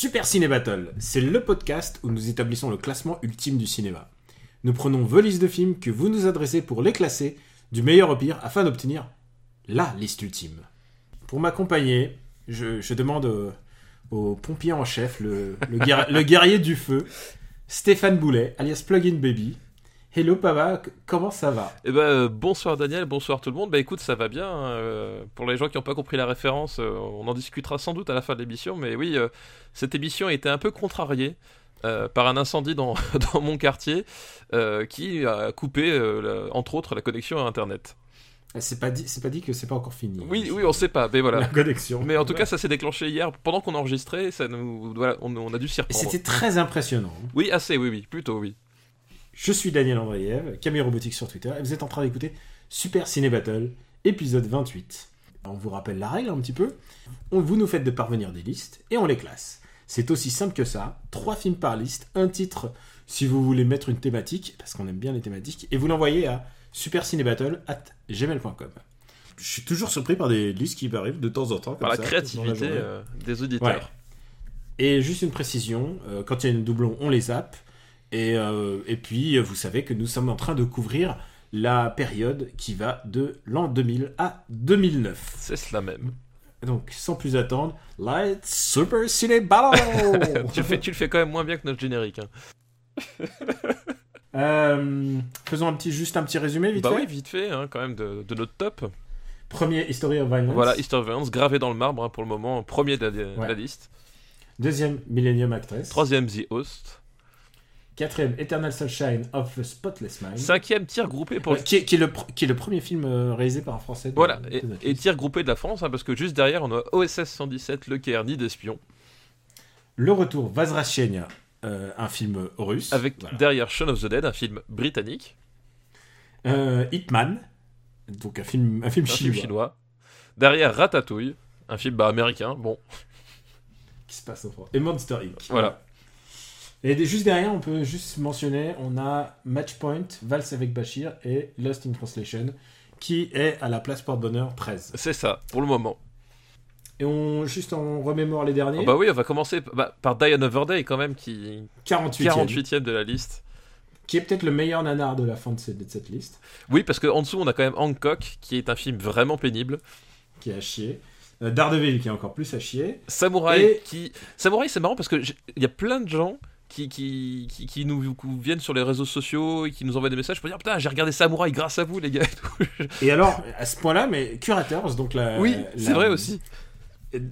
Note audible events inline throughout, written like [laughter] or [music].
Super Ciné Battle, c'est le podcast où nous établissons le classement ultime du cinéma. Nous prenons vos listes de films que vous nous adressez pour les classer du meilleur au pire afin d'obtenir la liste ultime. Pour m'accompagner, je, demande au, pompier en chef, le, le, guerri- le guerrier du feu, Stéphane Boulet, alias Plugin Baby. Hello Pava, comment ça va? Eh ben, euh, bonsoir Daniel, bonsoir tout le monde. Bah écoute, ça va bien. euh, pour les gens qui n'ont pas compris la référence, euh, on en discutera sans doute à la fin de l'émission. Mais oui, euh, cette émission a été un peu contrariée par un incendie dans, [laughs] dans mon quartier qui a coupé, la- entre autres, la connexion à Internet. C'est pas dit, c'est pas dit que c'est pas encore fini. Oui, oui, on sait pas, mais [laughs] La voilà. connexion. Mais en tout cas, ça s'est déclenché hier pendant qu'on enregistrait. Ça nous, voilà, on, on a dû s'y reprendre. c'était très impressionnant. Oui, assez, oui, oui, plutôt, oui. Je suis Daniel Andreev, Camille Robotique sur Twitter, et vous êtes en train d'écouter Super Ciné Battle, épisode 28. On vous rappelle la règle un petit peu. On, vous nous faites de parvenir des listes, et on les classe. C'est aussi simple que ça. Trois films par liste, un titre si vous voulez mettre une thématique, parce qu'on aime bien les thématiques, et vous l'envoyez à supercinébattle.gmail.com. Je suis toujours surpris par des listes qui m'arrivent de temps en temps. Par la ça, créativité euh, des auditeurs. Ouais. Et juste une précision, euh, quand il y a une doublon, on les zappe. Et, euh, et puis, vous savez que nous sommes en train de couvrir la période qui va de l'an 2000 à 2009. C'est cela même. Donc, sans plus attendre, Let's Super Ciné Battle [laughs] tu, le fais, tu le fais quand même moins bien que notre générique. hein. [laughs] Euh, Faisons un petit, juste un petit résumé, vite Bah fait. oui, vite fait, hein, quand même, de, de notre top. Premier, History of Violence. Voilà, Easter Violence, gravé dans le marbre hein, pour le moment, premier de la, de la liste. Deuxième, Millennium Actress. Troisième, The Host. Quatrième, Eternal Sunshine of the Spotless Mind. Cinquième, tir groupé pour Euh, qui, est- qui est le, pr- qui est le premier film euh, réalisé par un Français. de- Voilà, de et, tir groupé de la France, hein, parce que juste derrière, on a OSS 117, Le Nid d'espion, Le retour Vazrachenia, euh, un film russe. avec Voilà. derrière Shaun of the Dead, un film britannique, Euh, Hitman, donc un film, un film un chinois, film chinois. Derrière Ratatouille, un film bah, américain, bon, qui se passe en France. Et Monster Inc. voilà. Et juste derrière, on peut juste mentionner, on a Matchpoint, Valse avec Bachir et Lost in Translation, qui est à la place porte-bonheur 13. C'est ça, pour le moment. Et on juste on remémore les derniers. Ah bah oui, on va commencer bah, par Die Another Day, quand même, qui 48e, 48ème de la liste. qui est peut-être le meilleur nanar de la fin de cette, de cette liste, Oui, parce qu'en dessous, on a quand même Hancock, qui est un film vraiment pénible. qui est à chier. Euh, Daredevil, qui est encore plus à chier. Samouraï Et- qui. Samouraï, c'est marrant parce que j'ai- il y a plein de gens qui, qui, qui, qui nous viennent sur les réseaux sociaux et qui nous envoient des messages pour dire Putain, j'ai regardé Samouraï grâce à vous, les gars. et alors, à ce point-là, mais Curators, donc la. oui, c'est vrai aussi.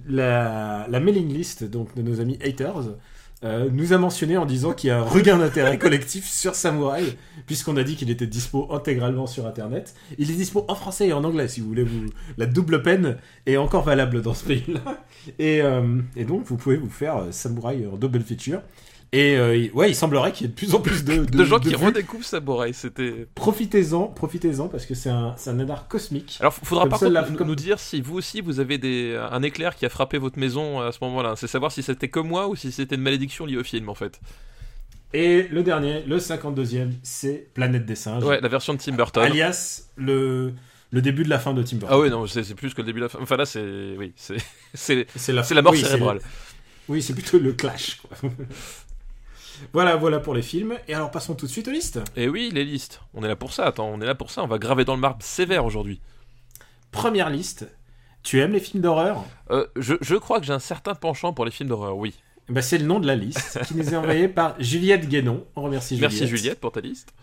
la, la mailing list donc, de nos amis haters euh, nous a mentionné en disant qu'il y a un regain d'intérêt [laughs] collectif sur Samurai, puisqu'on a dit qu'il était dispo intégralement sur Internet. Il est dispo en français et en anglais, si vous voulez. Vous... La double peine est encore valable dans ce pays-là. Et, euh, et donc, vous pouvez vous faire euh, Samurai en double feature. Et euh, ouais, il semblerait qu'il y ait de plus en plus de, [laughs] de, De gens de qui vues. redécouvrent Samouraï, c'était. Profitez-en, profitez-en, parce que c'est un, un nanar cosmique. Alors, faudra par contre la- nous- comme- dire si vous aussi vous avez des, un éclair qui a frappé votre maison à ce moment-là. C'est savoir si c'était comme moi ou si c'était une malédiction liée au film en fait. Et le dernier, le 52e, c'est Planète des singes. Ouais, la version de Tim Burton. alias le, le début de la fin de Tim Burton. Ah ouais, non, c'est plus que le début de la fin. Enfin là, c'est. Oui, c'est. [laughs] C'est c'est la, la mort oui, cérébrale. le- Oui, c'est plutôt le clash. quoi. [laughs] voilà, voilà pour les films. Et alors passons tout de suite aux listes. Et oui, les listes. On est là pour ça, attends, on est là pour ça. On va graver dans le marbre sévère aujourd'hui. Première liste. Tu aimes les films d'horreur? Euh, je, je crois que j'ai un certain penchant pour les films d'horreur, oui. Eh ben, C'est le nom de la liste qui nous est envoyé par Juliette Guénon. On remercie Juliette. Merci Juliette pour ta liste.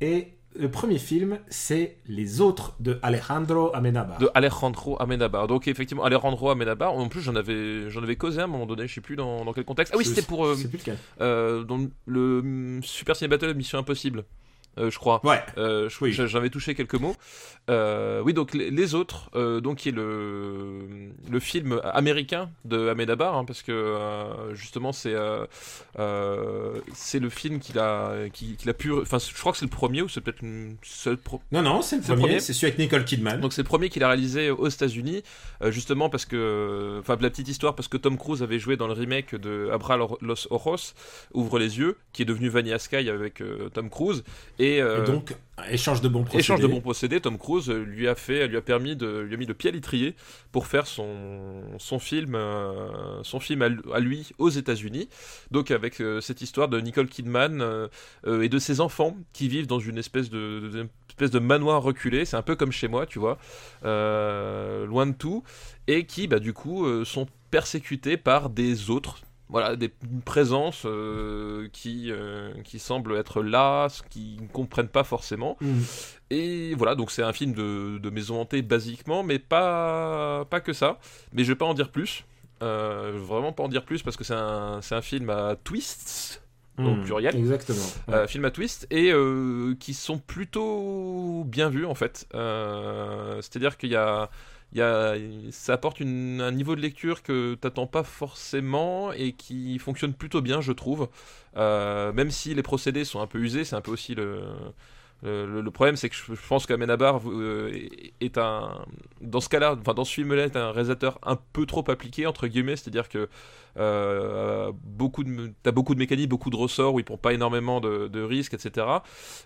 Et le premier film, c'est Les Autres de Alejandro Amenabar. De Alejandro Amenabar. Donc effectivement, Alejandro Amenabar, en plus j'en avais, j'en avais causé à un moment donné, je sais plus dans, dans quel contexte. Ah oui, c'était pour euh, plus lequel. euh, dans le hum, Super Ciné Battle Mission Impossible. Euh, je crois. Ouais. Euh, Oui. j'a- J'avais touché quelques mots. Euh, oui, donc les, les autres, euh, donc qui est le, le film américain de Ahmedabar, hein, parce que justement c'est c'est le film qu'il a qu'il a pu. Enfin, je crois que c'est le premier ou c'est peut-être une pro- Non, non, c'est le premier. C'est celui avec Nicole Kidman. donc c'est le premier qu'il a réalisé aux États-Unis, justement parce que, enfin la petite histoire parce que Tom Cruise avait joué dans le remake de Abra los Ojos, Ouvre les yeux, qui est devenu Vanilla Sky avec Tom Cruise et, euh, Et donc, échange de bons procédés. échange de bons procédés, Tom Cruise euh, lui a fait, lui a permis de, lui a mis le pied à l'étrier pour faire son son film, euh, son film à, à lui aux États-Unis. Donc avec euh, cette histoire de Nicole Kidman euh, euh, et de ses enfants qui vivent dans une espèce de, de- de- espèce de manoir reculé, c'est un peu comme chez moi, tu vois, euh, loin de tout, et qui bah du coup euh, sont persécutés par des autres. Voilà, des, une présence euh, qui, euh, qui semble être là, qui ne comprennent pas forcément. Mhm. Et voilà, donc c'est un film de, de maison hantée basiquement, mais pas, pas que ça. Mais je vais pas en dire plus. Euh, vraiment pas en dire plus parce que c'est un, un film à twists, au Mhm. pluriel. Exactement. Euh, film à twist et euh, qui sont plutôt bien vus en fait. C'est-à-dire qu'il y a, y a, ça apporte un niveau de lecture que t'attends pas forcément et qui fonctionne plutôt bien, je trouve. Euh, même si les procédés sont un peu usés, c'est un peu aussi le. Le, le problème, c'est que je, je pense qu'Amenabar euh, est un, dans ce cas-là, enfin dans ce film-là, est un réalisateur un peu trop appliqué entre guillemets, c'est-à-dire que euh, beaucoup de, t'as beaucoup de mécaniques, beaucoup de ressorts où il prend pas énormément de, de risques, etc.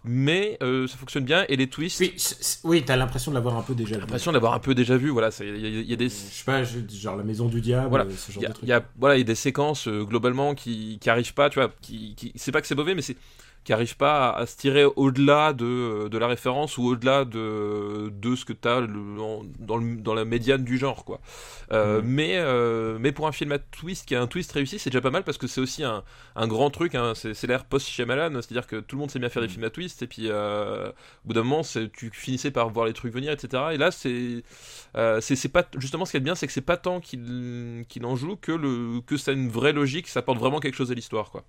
Mais euh, ça fonctionne bien et les twists, Oui, oui, t'as l'impression de l'avoir un peu déjà vu. l'impression d'avoir un peu déjà vu. Voilà, il y, a- il y a des Je sais pas, genre la maison du diable, Voilà. ce genre il y, a, de trucs. il y a- voilà, il y a des séquences euh, globalement qui, qui arrivent pas, tu vois, qui, qui c'est pas que c'est mauvais, mais c'est qui arrivent pas à, à se tirer au-delà de, de la référence ou au-delà de, de ce que tu as dans, le, dans la médiane du genre, quoi. Euh, Mhm. mais, euh, mais pour un film à twist qui a un twist réussi, c'est déjà pas mal parce que c'est aussi un, un grand truc, hein, c'est, l'ère post-Shyamalan, c'est-à-dire que tout le monde sait bien faire des Mhm. films à twist et puis euh, au bout d'un moment, c'est- tu finissais par voir les trucs venir, etc. Et là, c'est c'est c'est pas justement ce qui est bien, c'est que c'est pas tant qu'il qu'il en joue que le que ça a une vraie logique, ça apporte vraiment quelque chose à l'histoire, quoi.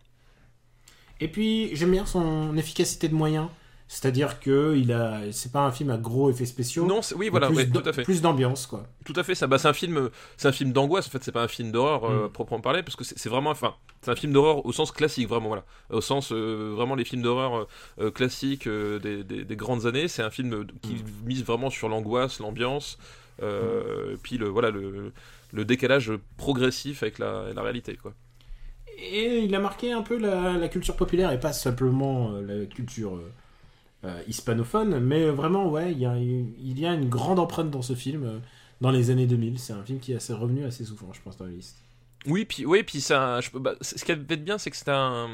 Et puis j'aime bien son efficacité de moyens, c'est-à-dire que il a, c'est pas un film à gros effets spéciaux. Non, oui, voilà, plus ouais, tout à fait. Plus d'ambiance, quoi. Tout à fait, ça. Bah, c'est un film, c'est un film d'angoisse. En fait, c'est pas un film d'horreur euh, Mm. proprement parlé, parce que c'est vraiment, enfin, c'est un film d'horreur au sens classique, vraiment, voilà, au sens euh, vraiment les films d'horreur euh, classiques euh, des, des- des grandes années. C'est un film qui Mm. mise vraiment sur l'angoisse, l'ambiance, euh, puis le voilà le, le décalage progressif avec la, la réalité, quoi. Et il a marqué un peu la, culture populaire et pas simplement euh, la culture euh, euh, hispanophone, mais vraiment, ouais, il y, a, il y a une grande empreinte dans ce film dans les années 2000. C'est un film qui est assez revenu assez souvent, je pense, dans la liste. Oui, puis oui, puis ça, je bah, ce qui avait de bien, c'est que c'était un,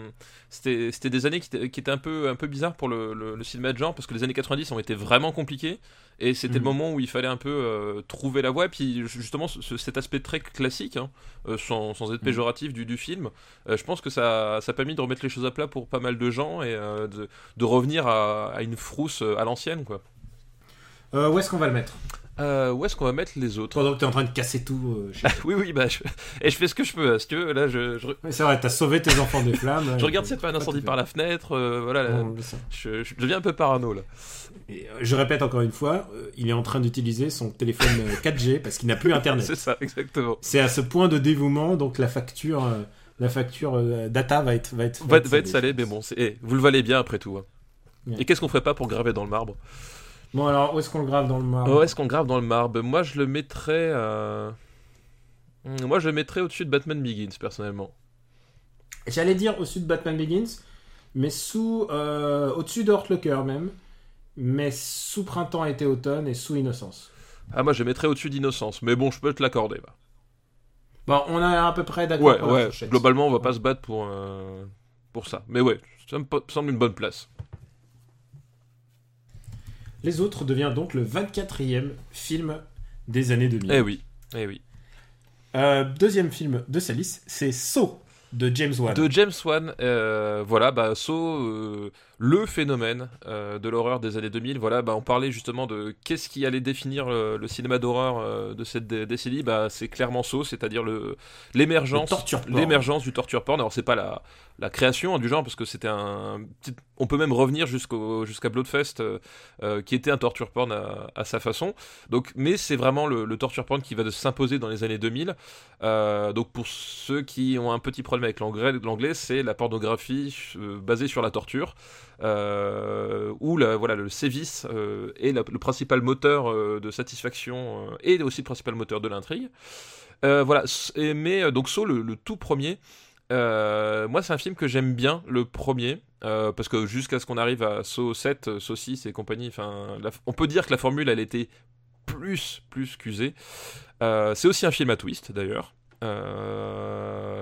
c'était, c'était des années qui étaient, qui étaient un peu, un peu bizarres pour le, le, le cinéma de genre, parce que les années 90 ont été vraiment compliquées, et c'était Mhm. le moment où il fallait un peu euh, trouver la voie, et puis justement ce- cet aspect très classique, hein, euh, sans, sans être Mhm. péjoratif du, du film, euh, je pense que ça, ça a permis de remettre les choses à plat pour pas mal de gens et euh, de, de revenir à, à une frousse à l'ancienne, quoi. Où est-ce qu'on va le mettre? Euh, où est-ce qu'on va mettre les autres Pendant que t'es en train de casser tout. euh, chez- Oui, oui, bah, je... et je fais ce que je peux, hein, si tu veux, là, je, c'est vrai, t'as sauvé tes enfants des flammes. [laughs] je regarde a pas un incendie par la fenêtre, euh, voilà, là, Bon, ça. je, je deviens un peu parano là. Et, je répète encore une fois, il est en train d'utiliser son téléphone euh, 4G [laughs] parce qu'il n'a plus internet. C'est ça, exactement. C'est à ce point de dévouement, donc la facture, la facture data va être, va être, Va, va être salé, mais bon, eh, vous le valez bien après tout. hein. Ouais. Et qu'est-ce qu'on ferait pas pour graver dans le marbre? Bon alors, où est-ce qu'on le grave dans le marbre Où est-ce qu'on grave dans le marbre Moi, je le mettrais. euh, Moi, je le mettrais au-dessus de Batman Begins, personnellement. J'allais dire au-dessus de Batman Begins, mais sous, euh, au-dessus de Hurt Locker même, mais sous Printemps, Été, Automne et sous Innocence. Ah, moi, je le mettrais au-dessus d'Innocence, mais bon, je peux te l'accorder. bah. Bon, on est à peu près d'accord Ouais, ouais, globalement, on va pas se battre pour, euh, pour ça. Mais ouais, ça me semble une bonne place. Les autres devient donc le 24e film des années 2000. Eh oui, eh oui. Euh, deuxième film de sa liste, c'est Saw. de James Wan. De James Wan, euh, voilà, bah, So, le phénomène euh, de l'horreur des années 2000. Voilà, bah, on parlait justement de qu'est-ce qui allait définir le, le cinéma d'horreur euh, de cette dé- décennie. Bah, c'est clairement So, c'est-à-dire l'émergence, l'émergence du torture porn. Alors c'est pas la, la création hein, du genre parce que c'était un, on peut même revenir jusqu'au jusqu'à Bloodfest, euh, qui était un torture porn à, à sa façon. Donc, mais c'est vraiment le, le torture porn qui va s'imposer dans les années 2000. Euh, donc pour ceux qui ont un petit problème avec l'anglais, l'anglais c'est la pornographie basée sur la torture, euh, où voilà, le sévice euh, est le principal moteur euh, de satisfaction et aussi le principal moteur de l'intrigue. Voilà, et- mais donc So, le, tout premier, moi c'est un film que j'aime bien, le premier, parce que jusqu'à ce qu'on arrive à So 7, euh, So 6 et compagnie, on peut dire que la formule elle était plus, plus qu'usée. C'est aussi un film à twist d'ailleurs.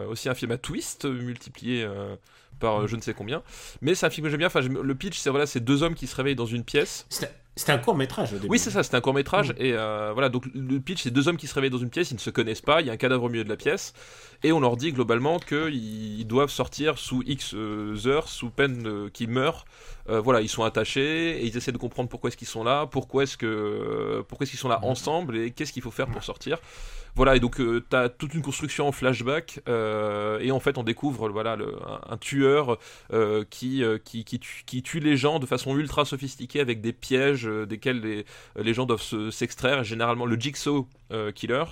Aussi un film à twist multiplié par euh, je ne sais combien. Mais c'est un film que j'aime bien. Enfin, le pitch, c'est voilà, c'est deux hommes qui se réveillent dans une pièce. C'était c'était un court métrage au début. Oui, c'est ça, c'est un court métrage. Mm. Et euh, voilà, donc le pitch, c'est deux hommes qui se réveillent dans une pièce, ils ne se connaissent pas, il y a un cadavre au milieu de la pièce, et on leur dit globalement qu'ils ils doivent sortir sous X euh, heures, sous peine qu'ils meurent. Euh, voilà, ils sont attachés, et ils essaient de comprendre pourquoi est-ce qu'ils sont là, pourquoi est-ce que pourquoi est-ce qu'ils sont là ensemble, et qu'est-ce qu'il faut faire pour sortir. Voilà, et donc tu t'as toute une construction en flashback, euh, et en fait on découvre voilà le, un, un tueur euh, qui, euh, qui, qui, tue, qui tue les gens de façon ultra sophistiquée avec des pièges euh, desquels les, les gens doivent se- s'extraire. Généralement le Jigsaw euh, Killer, euh,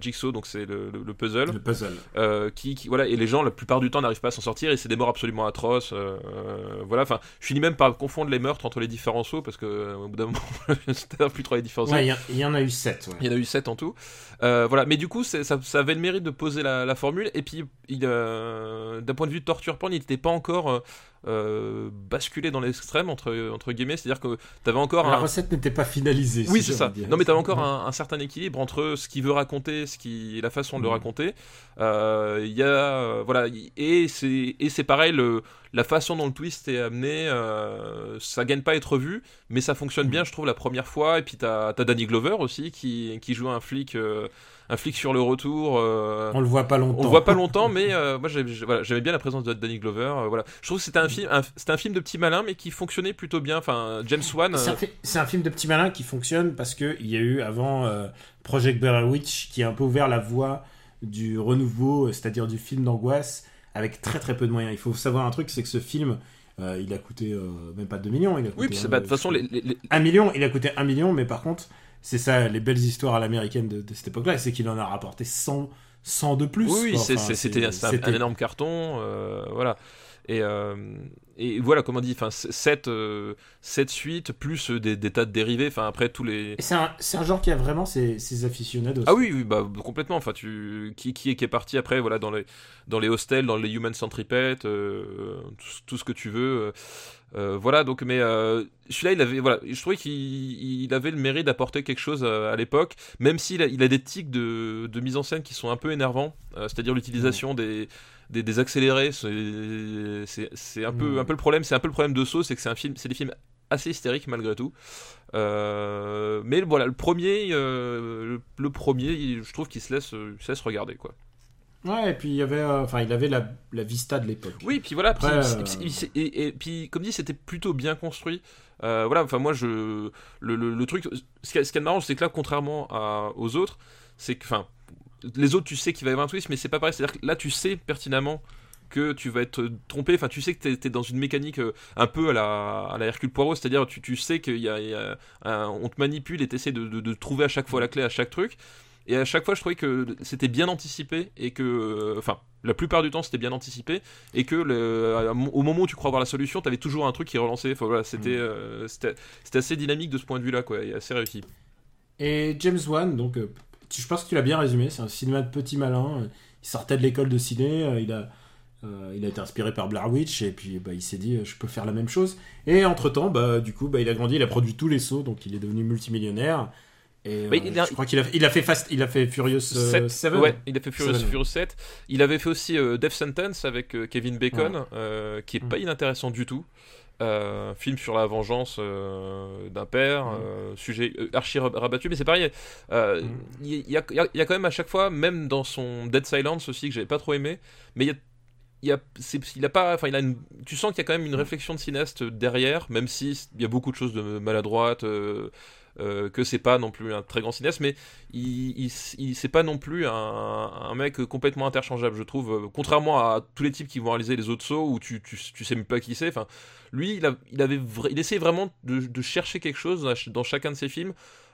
Jigsaw donc c'est le, le- le puzzle, Le puzzle. euh, qui, qui- voilà et les gens la plupart du temps n'arrivent pas à s'en sortir et c'est des morts absolument atroces. euh, euh, voilà, enfin je finis même par confondre les meurtres entre les différents sauts parce que euh, au bout d'un moment [laughs] je ne plus trop les différencier. Ouais, il y en a eu 7. Il y en a eu 7 en tout. Euh, voilà, mais du coup, ça, ça avait le mérite de poser la, la formule. Et puis, euh, d'un point de vue de torture porn, il n'était pas encore euh, basculé dans l'extrême, entre, entre guillemets. C'est-à-dire que t'avais encore La un. recette n'était pas finalisée. Oui, c'est ça. Non, mais t'avais encore un, un certain équilibre entre ce qu'il veut raconter, ce qui, et la façon de le Mhm. raconter. Euh, Il y a, euh, voilà, et c'est, et c'est pareil, le, la façon dont le twist est amené, euh, ça gagne pas à être vu, mais ça fonctionne Mhm. bien, je trouve, la première fois. Et puis t'as, t'as Danny Glover aussi qui, qui joue un flic, un flic sur le retour. euh, On le voit pas longtemps. on le voit pas [laughs] longtemps, mais euh, moi j'avais voilà, bien la présence de Danny Glover. euh, voilà, je trouve que c'était un film, c'était un film de petit malin, mais qui fonctionnait plutôt bien. Enfin, James Wan. C'est un, film de petit malin qui fonctionne parce qu'il y a eu avant Project Blair Witch qui a un peu ouvert la voie du renouveau, c'est-à-dire du film d'angoisse avec très très peu de moyens. Il faut savoir un truc, c'est que ce film, euh, il a coûté euh, même pas 2 millions. Il a coûté oui, puis de toute façon, les- 1 million, il a coûté 1 million, mais par contre, c'est ça les belles histoires à l'américaine de, de cette époque-là, c'est qu'il en a rapporté 100, 100 de plus. oui, Enfin, c'était un, énorme carton, euh, voilà. Et, euh, et voilà, comme on dit, enfin, 7 suites plus euh, des, des tas de dérivés. Enfin, après tous les. C'est un, genre qui a vraiment ses, ses aficionados. Ah oui, oui, bah complètement. Enfin, tu qui qui est qui est parti après, voilà, dans les dans les hostels, dans les Human euh, tout, tout ce que tu veux. Euh, euh, voilà, donc, mais euh, celui-là, il avait, voilà, je trouvais qu'il il avait le mérite d'apporter quelque chose à, à l'époque, même s'il a, il a des tics de, de mise en scène qui sont un peu énervants, euh, c'est-à-dire l'utilisation des, des, des accélérés, c'est- un peu Ouais. un peu le problème, c'est un peu le problème de Saw, c'est que c'est un film, c'est des films assez hystériques malgré tout. Euh, mais voilà, le premier, euh, le, le premier, je trouve qu'il se laisse, euh, il se laisse regarder quoi. Ouais, et puis il y avait, euh, il avait la, la vista de l'époque. Oui, puis voilà, Après, euh, et, et puis comme dit, c'était plutôt bien construit. Euh, voilà, enfin moi je le, le, le truc, ce qui est, ce qui est marrant, c'est que là, contrairement à- aux autres, c'est que, enfin, les autres, tu sais qu'il va y avoir un twist, mais c'est pas pareil. C'est-à-dire que là, tu sais pertinemment que tu vas être trompé. Enfin, tu sais que t'es es dans une mécanique un peu à la, à la Hercule Poirot, c'est-à-dire tu, tu sais qu'il y a, il y a un- on te manipule et t'essaies de, de, de trouver à chaque fois la clé à chaque truc. Et à chaque fois, je trouvais que c'était bien anticipé et que, euh, enfin, la plupart du temps, c'était bien anticipé et que le, au moment où tu crois avoir la solution, t'avais toujours un truc qui relançait. Enfin, voilà, c'était, Mm. euh, c'était, c'était assez dynamique de ce point de vue-là, quoi, et assez réussi. Et James Wan, donc, euh, tu- je pense que tu l'as bien résumé, c'est un cinéma de petit malin. Il sortait de l'école de ciné, euh, il a, euh, il a été inspiré par Blair Witch, et puis bah, il s'est dit, euh, je peux faire la même chose. Et entre-temps, bah, du coup, bah, il a grandi, il a produit tous les sauts, donc il est devenu multimillionnaire. Et Mais euh, il a- je crois qu'il a, il a fait Fast, il a fait Furious 7. Sept- ouais, il a fait Furious, Seven. Furious 7. Il avait fait aussi euh, Death Sentence avec euh, Kevin Bacon, euh, qui est Mm. pas inintéressant du tout. Euh, film sur la vengeance euh, d'un père, euh, sujet euh, archi rab- rabattu, mais c'est pareil. euh. Il y, a, il y a- il y a quand même à chaque fois, même dans son Dead Silence aussi que j'avais pas trop aimé, mais il y a, il y a, c'est- il a pas, enfin il a une, tu sens qu'il y a quand même une réflexion de cinéaste derrière, même si il y a beaucoup de choses de maladroite. euh, euh, que c'est pas non plus un très grand cinéaste, mais il, il, il- c'est pas non plus un, un mec complètement interchangeable, je trouve. euh, Contrairement à tous les types qui vont réaliser les autres sauts où tu, tu, tu sais même pas qui c'est. Enfin, lui, il, a, il avait, il essayait vraiment de, de chercher quelque chose dans, ch- dans chacun de ses films.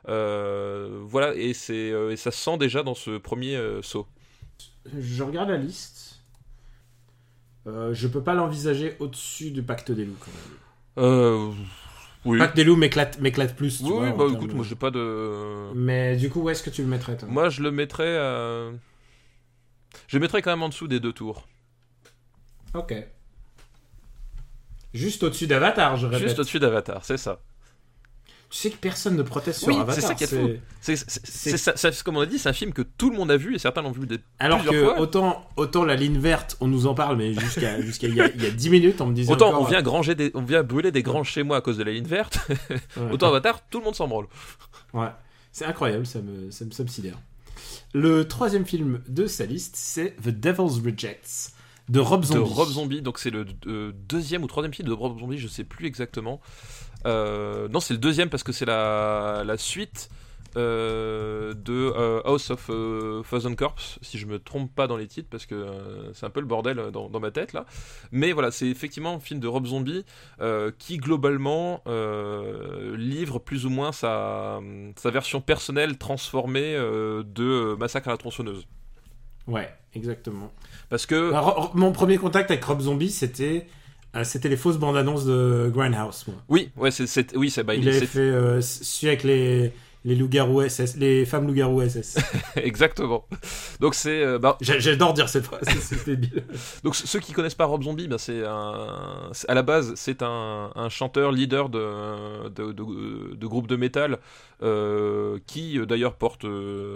Euh, voilà, et c'est, et ça se sent déjà dans ce premier euh, saut. Je regarde la liste. Je peux pas l'envisager au-dessus du Pacte des loups quand même. Euh, oui. Pacte des loups m'éclate, plus. tu Oui, vois, oui, bah écoute, de- moi j'ai pas de. Mais du coup, où est-ce que tu le mettrais toi? Moi je le mettrais. à- Je le mettrais quand même en dessous des deux tours. Ok. Juste au-dessus d'Avatar, je répète. Juste au-dessus d'Avatar, c'est ça. Tu sais que personne ne proteste sur Oui, Avatar. c'est ça qui est fou. C'est, comme on a dit, c'est un film que tout le monde a vu et certains l'ont vu des Alors plusieurs que fois. autant, autant la ligne verte, on nous en parle, mais jusqu'à [laughs] jusqu'à il, y a, il y a 10 minutes, on me disait Autant encore, on vient granger des, on vient brûler des granges chez moi à cause de la ligne verte. [laughs] Ouais. Autant Avatar, tout le monde s'en branle. Ouais, c'est incroyable, ça me, ça me ça me sidère. Le troisième film de sa liste, c'est The Devil's Rejects de Rob De Zombie. Rob Zombie, donc c'est le euh, deuxième ou troisième film de Rob Zombie, je sais plus exactement. Euh, non, c'est le deuxième parce que c'est la, la suite euh, de euh, House of Thousand Corpse, si je me trompe pas dans les titres, parce que c'est un peu le bordel dans, dans ma tête là. Mais voilà, c'est effectivement un film de Rob Zombie euh, qui globalement euh, livre plus ou moins sa, sa version personnelle transformée euh, de Massacre à la tronçonneuse. Ouais, exactement. Parce que Alors, mon premier contact avec Rob Zombie, c'était euh, c'était les fausses bandes annonces de Grindhouse. Moi. oui, ouais, c'est, c'est- oui, c'est bah, il il avait fait euh, celui avec les les loups-garous SS, les femmes loups-garous SS. [laughs] Exactement. Donc c'est euh, bah, J'a- J'adore dire cette phrase, c'est débile. [laughs] donc ceux qui connaissent pas Rob Zombie, bah, c'est un à la base c'est un, un chanteur leader de de, de, de groupe de métal euh, qui euh, d'ailleurs porte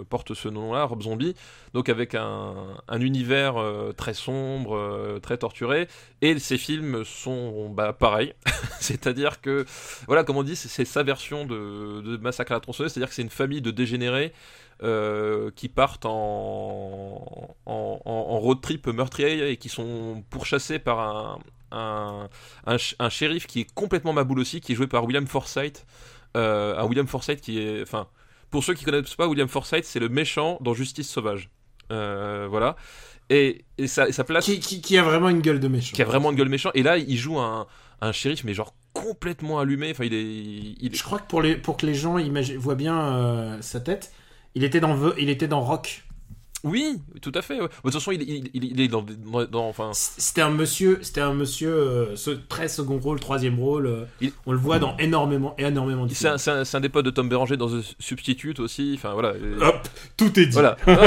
porte ce nom-là, Rob Zombie. Donc avec un, un univers euh, très sombre, très torturé, et ces films sont bah pareil, [laughs] c'est-à-dire que voilà comme on dit c'est c'est sa version de, de Massacre à la tronçonneuse, c'est-à-dire que c'est une famille de dégénérés euh, qui partent en, en, road trip meurtrier et qui sont pourchassés par un, un, un, shérif qui est complètement maboule aussi, qui est joué par William Forsythe. Euh, un William Forsythe qui est. Enfin, pour ceux qui connaissent pas, William Forsythe, c'est le méchant dans Justice Sauvage. Euh, voilà. Et, et, ça, et ça place. qui, qui, qui a vraiment une gueule de méchant. qui a vraiment une gueule méchant. Et là, il joue un, un shérif, mais genre complètement allumé. Enfin, il est. Je crois que pour, les, pour que les gens voient bien euh, sa tête, il était dans, il était dans Rock. Oui, tout à fait. ouais. De toute façon, il, il, il- il est dans, dans, dans- enfin, C'était un monsieur, c'était un monsieur euh, ce- très second rôle, troisième rôle. euh, On le voit dans énormément, énormément de c'est un, un- un des potes de Tom Béranger dans The Substitute aussi. Enfin voilà. Hop, tout est dit. Voilà. Non,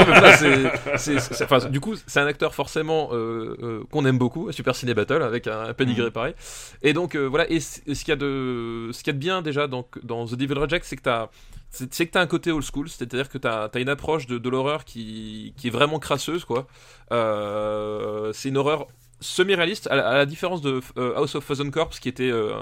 enfin, du coup, c'est un acteur forcément euh, qu'on aime beaucoup, Super Ciné Battle, avec un, un pedigree pareil. Et donc voilà. Et, ce qu'il y a de, ce qu'il y a de bien déjà dans, dans The Devil Reject, c'est que t'as c'est c'est que t'as un côté old school, c'est-à-dire que t'as as une approche de, de l'horreur qui, qui est vraiment crasseuse, quoi. Euh, c'est une horreur semi-réaliste, à, la- à la différence de euh, House of Thousand Corpse, qui était euh,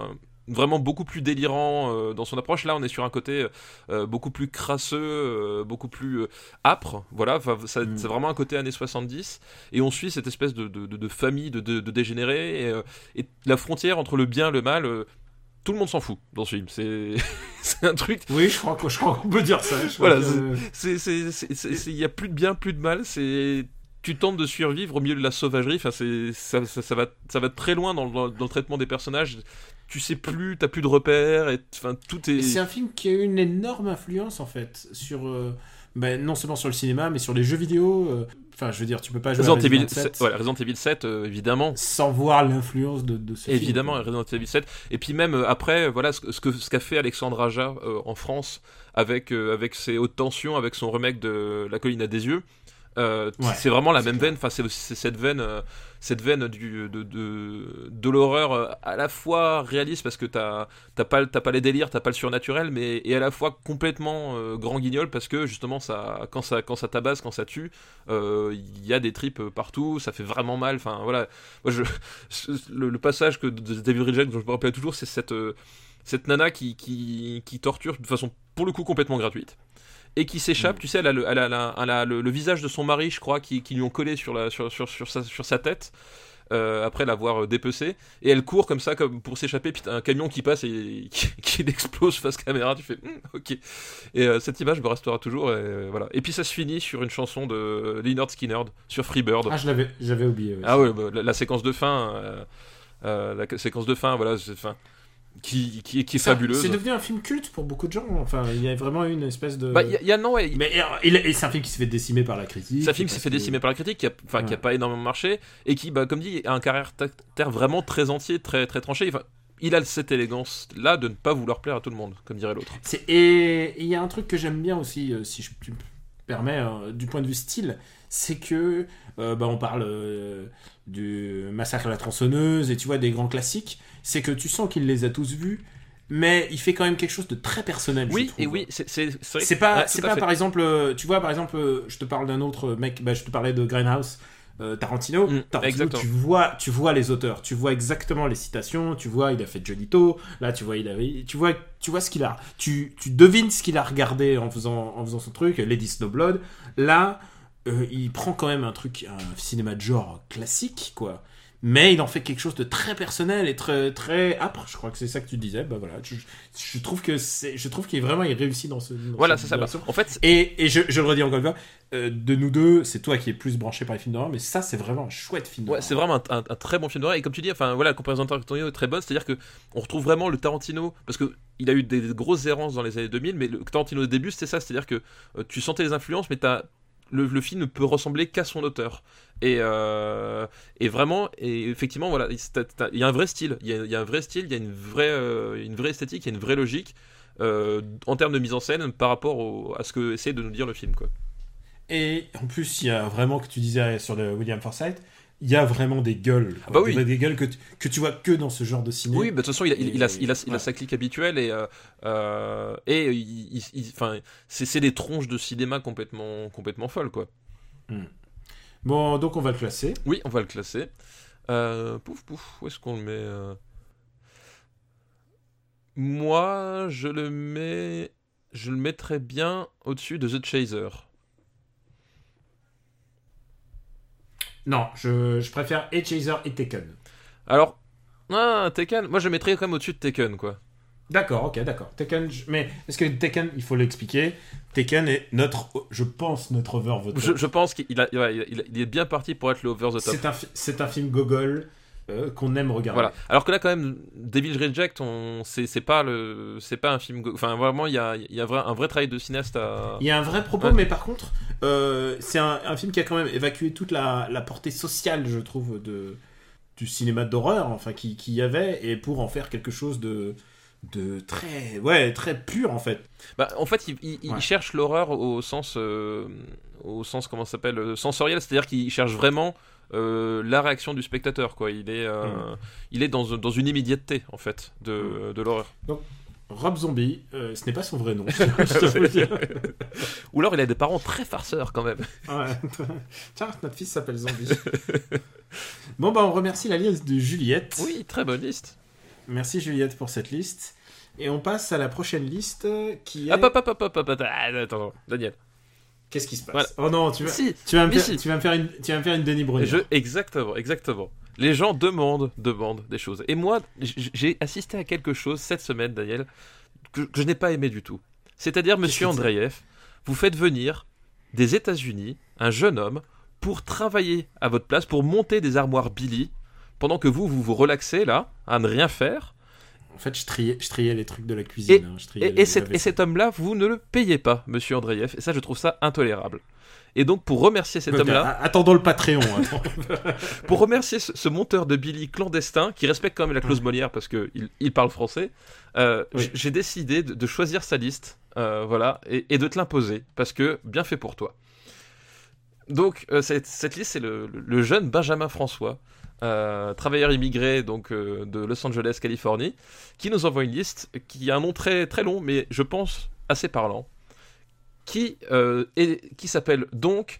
vraiment beaucoup plus délirant dans son approche. Là, on est sur un côté beaucoup plus crasseux, beaucoup plus âpre. Voilà, Mm. c'est vraiment un côté années 70. Et on suit cette espèce de, de, famille de, dégénérés. Et, et la frontière entre le bien et le mal, tout le monde s'en fout dans ce film. [laughs] C'est un truc. Oui, je crois, que- je crois qu'on peut dire ça. je Voilà, c'est- Il y a plus de bien, plus de mal. C'est tu tentes de survivre au milieu de la sauvagerie. Enfin, c'est ça, ça, ça va ça va très loin dans, le- dans, dans le traitement des personnages. Tu sais plus, t'as plus de repères. Et enfin, tout est. C'est un film qui a eu une énorme influence en fait sur euh, ben, non seulement sur le cinéma mais sur les jeux vidéo. euh, Enfin, je veux dire, tu peux pas jouer Resident à Resident Evil 7 7, voilà, Resident Evil 7 euh, évidemment. sans voir l'influence de, de ce film. Évidemment, Resident Evil 7. Et puis même euh, après, voilà ce, ce que ce qu'a fait Alexandre Aja euh, en France avec avec ses hautes tensions, avec son remake de La colline à des yeux. Euh, Ouais, c'est vraiment la même veine. Enfin, c'est cette veine, euh, cette veine du, de, de, de l'horreur euh, à la fois réaliste parce que t'as pas pas les délires, t'as pas le surnaturel, mais et à la fois complètement euh, grand guignol parce que justement ça quand ça quand ça tabasse, quand ça tue, euh, il y a des tripes partout, ça fait vraiment mal. Enfin voilà, moi je [laughs] le, le passage que de David Reject dont je me rappelle toujours, c'est cette cette nana qui, qui, qui torture de façon pour le coup complètement gratuite et qui s'échappe, tu sais, elle a, le, elle a la- elle a le, le visage de son mari, je crois, qui, qui lui ont collé sur, la, sur, sur, sur, sa, sur sa tête. euh, après l'avoir euh, dépecé et elle court comme ça comme pour s'échapper puis t'as un camion qui passe et [laughs] qui, qui explose face caméra tu fais Hum, ok et euh, cette image me restera toujours et, euh, voilà et puis ça se finit sur une chanson de Leonard Skinner sur Freebird Ah, je l'avais, j'avais oublié. ouais. ah ouais, bah, la, la séquence de fin, la séquence de fin, voilà, c'est- enfin, qui, qui, qui est Ça, fabuleuse. C'est devenu un film culte pour beaucoup de gens. Enfin, il y a vraiment une espèce de. Bah, il y, a- y a non, ouais, Mais euh, c'est un film qui se fait décimer par la critique. c'est un film qui s'est fait que- décimer par la critique, qui a, enfin, qui a pas énormément marché et qui, bah, comme dit, a un caractère vraiment très entier, très, très tranché. Enfin, il a cette élégance là de ne pas vouloir plaire à tout le monde, comme dirait l'autre. Et il y a un truc que j'aime bien aussi, euh, si je tu me permets, euh, du point de vue style, c'est que euh, bah, on parle du massacre à la tronçonneuse et tu vois des grands classiques. C'est que tu sens qu'il les a tous vus, mais il fait quand même quelque chose de très personnel. je Oui, trouve. et oui, c'est pas, ouais, c'est pas fait. par exemple, euh, tu vois, par exemple, euh, je te parle d'un autre mec, bah, je te parlais de Grindhouse, euh, Tarantino. Mm, Tarantino, exactement. tu vois, tu vois les auteurs, tu vois exactement les citations, tu vois, il a fait Jolito, là, tu vois, il a, tu vois, tu vois ce qu'il a, tu, tu devines ce qu'il a regardé en faisant, en faisant son truc, Lady Snowblood. Là, euh, il prend quand même un truc, un cinéma de genre classique, quoi. Mais il en fait quelque chose de très personnel et très très âpre. Je crois que c'est ça que tu disais. Bah voilà, je, je trouve que c'est, je trouve qu'il est vraiment il réussit dans ce. dans Voilà, c'est ça. Bah, en fait, Et, et je, je le redis encore une fois, euh, de nous deux, c'est toi qui es plus branché par les films d'horreur, mais ça, c'est vraiment un chouette film Ouais, d'horreur. c'est vraiment un, un- un très bon film d'horreur. Et comme tu dis, enfin voilà, la comparaison de Tarantino est très bonne. C'est-à-dire que on retrouve vraiment le Tarantino parce que il a eu des, des grosses errances dans les années 2000, mais le Tarantino au début c'était ça, c'est-à-dire que euh, tu sentais les influences, mais t'as le, film ne peut ressembler qu'à son auteur. Et, euh, vraiment, et effectivement, voilà, il y a un vrai style, il y a, un vrai style, il y a une vraie, euh, une vraie esthétique, il y a une vraie logique euh, en termes de mise en scène par rapport à ce que essaie de nous dire le film, quoi. Et en plus, il y a vraiment, que tu disais sur le William Forsythe, il y a vraiment des gueules. quoi. Ah bah oui. des, des gueules que tu, que tu vois que dans ce genre de ciné. Oui, bah, de toute façon, il a, il, il a, il a, il a Ouais. sa clique habituelle et, euh, euh, et enfin, c'est c'est des tronches de cinéma complètement, complètement folles, quoi. Bon, donc on va le classer. Oui, on va le classer. Euh, pouf, pouf, où est-ce qu'on le met Moi, je le mets, je le mettrais bien au-dessus de The Chaser. Non, je, je préfère et Chaser et Taken. Alors, ah, Tekken, moi je mettrais quand même au-dessus de Tekken, quoi. D'accord, ok, d'accord. Taken, je- mais est-ce que Taken, il faut l'expliquer, Taken est notre, je pense, notre over the top. Je, je pense qu'il a, il a- il a- il est bien parti pour être le over the top. C'est un, fi- un film gogol euh, qu'on aime regarder. Voilà. Alors que là, quand même, Devil Reject, on... c'est c'est pas le, c'est pas un film. Enfin, vraiment, il y a, y a un vrai travail de cinéaste à. Il y a un vrai propos, Ouais. mais par contre, euh, c'est un, un film qui a quand même évacué toute la, la portée sociale, je trouve, de, du cinéma d'horreur, enfin, qui, qui y avait, et pour en faire quelque chose de, de très, ouais, très pur, en fait. Bah, en fait, il, il- cherche l'horreur au sens, euh, au sens comment s'appelle, sensoriel, c'est-à-dire qu'il cherche vraiment euh, la réaction du spectateur, quoi. Il est, euh, Mm. il est dans, dans une immédiateté, en fait, de, de l'horreur. Rob Zombie, euh, ce n'est pas son vrai nom. [laughs] Ou alors, il a des parents très farceurs, quand même. Ouais. [laughs] Tiens, notre fils s'appelle Zombie. bon, bah, on remercie la liste de Juliette. Oui, très bonne liste. Merci Juliette pour cette liste. Et on passe à la prochaine liste qui est. Hop, hop, hop, hop, hop, hop, hop. Ah, attends, Daniel. Qu'est-ce qui se passe Voilà. Oh non, tu vas, Si, tu vas me faire, si. tu vas me faire une, tu vas me faire une Denis Brunier. Je, exactement, exactement. Les gens demandent, demandent des choses. Et moi, j'ai assisté à quelque chose cette semaine, Daniel, que, que je n'ai pas aimé du tout. C'est-à-dire, monsieur Andreev, vous faites venir des États-Unis un jeune homme pour travailler à votre place, pour monter des armoires Billy, pendant que vous, vous vous relaxez là, à ne rien faire. En fait, je triais, je triais les trucs de la cuisine. Et- hein, je triais Et, les- et cet, la et cet homme-là, vous ne le payez pas, monsieur Andreev. Et ça, je trouve ça intolérable. Et donc, pour remercier cet homme-là, Attendons le Patreon. attends. [laughs] Pour remercier ce, ce monteur de Billy clandestin, qui respecte quand même la clause Molière parce qu'il il parle français, euh, Oui. j'ai décidé de, de choisir sa liste, euh, voilà, et, et de te l'imposer, parce que bien fait pour toi. Donc, euh, cette, cette liste, c'est le, le jeune Benjamin François, euh, travailleur immigré donc euh, de Los Angeles, Californie, qui nous envoie une liste qui a un nom très, très long, mais je pense assez parlant, qui, euh, est- qui s'appelle donc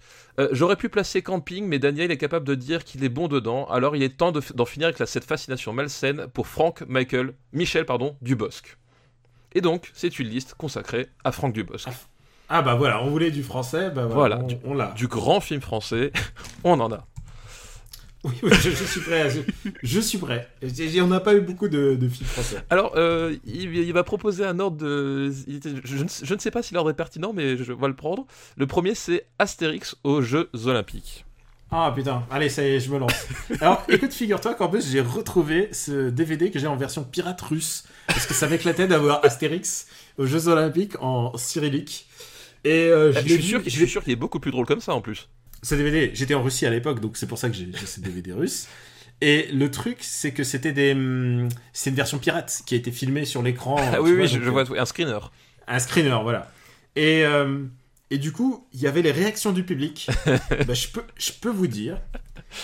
J'aurais pu placer camping, mais Daniel est capable de dire qu'il est bon dedans, alors il est temps de d'en finir avec la- cette fascination malsaine pour Frank Michael, Michel pardon, Dubosc. Et donc, c'est une liste consacrée à Franck Dubosc. Ah bah voilà, on voulait du français, bah voilà, Voilà, on, du- on l'a. Du grand film français, [laughs] on en a. [laughs] Oui, oui, je, je suis prêt. à- Je, je suis prêt. On n'a pas eu beaucoup de, de films français. Alors, euh, il, il va proposer un ordre de. il je, ne, je ne sais pas si l'ordre est pertinent, mais je vais le prendre. Le premier, c'est Astérix aux Jeux Olympiques. Ah putain, allez, ça y est, je me lance. Alors, écoute, figure-toi qu'en plus, j'ai retrouvé ce DVD que j'ai en version pirate russe. Parce que ça m'éclatait d'avoir Astérix aux Jeux Olympiques en cyrillique. Et euh, je, Je, suis sûr, je suis sûr qu'il est beaucoup plus drôle comme ça en plus. Ce DVD, j'étais en Russie à l'époque, donc c'est pour ça que j'ai j'ai ce DVD russe. Et le truc, c'est que c'était des, hum, c'est une version pirate qui a été filmée sur l'écran. Ah oui, vois, oui, je, euh, vois tout. un screener. Un screener, voilà. Et, euh, et du coup, il y avait les réactions du public. [laughs] Bah, je, peux, je peux vous dire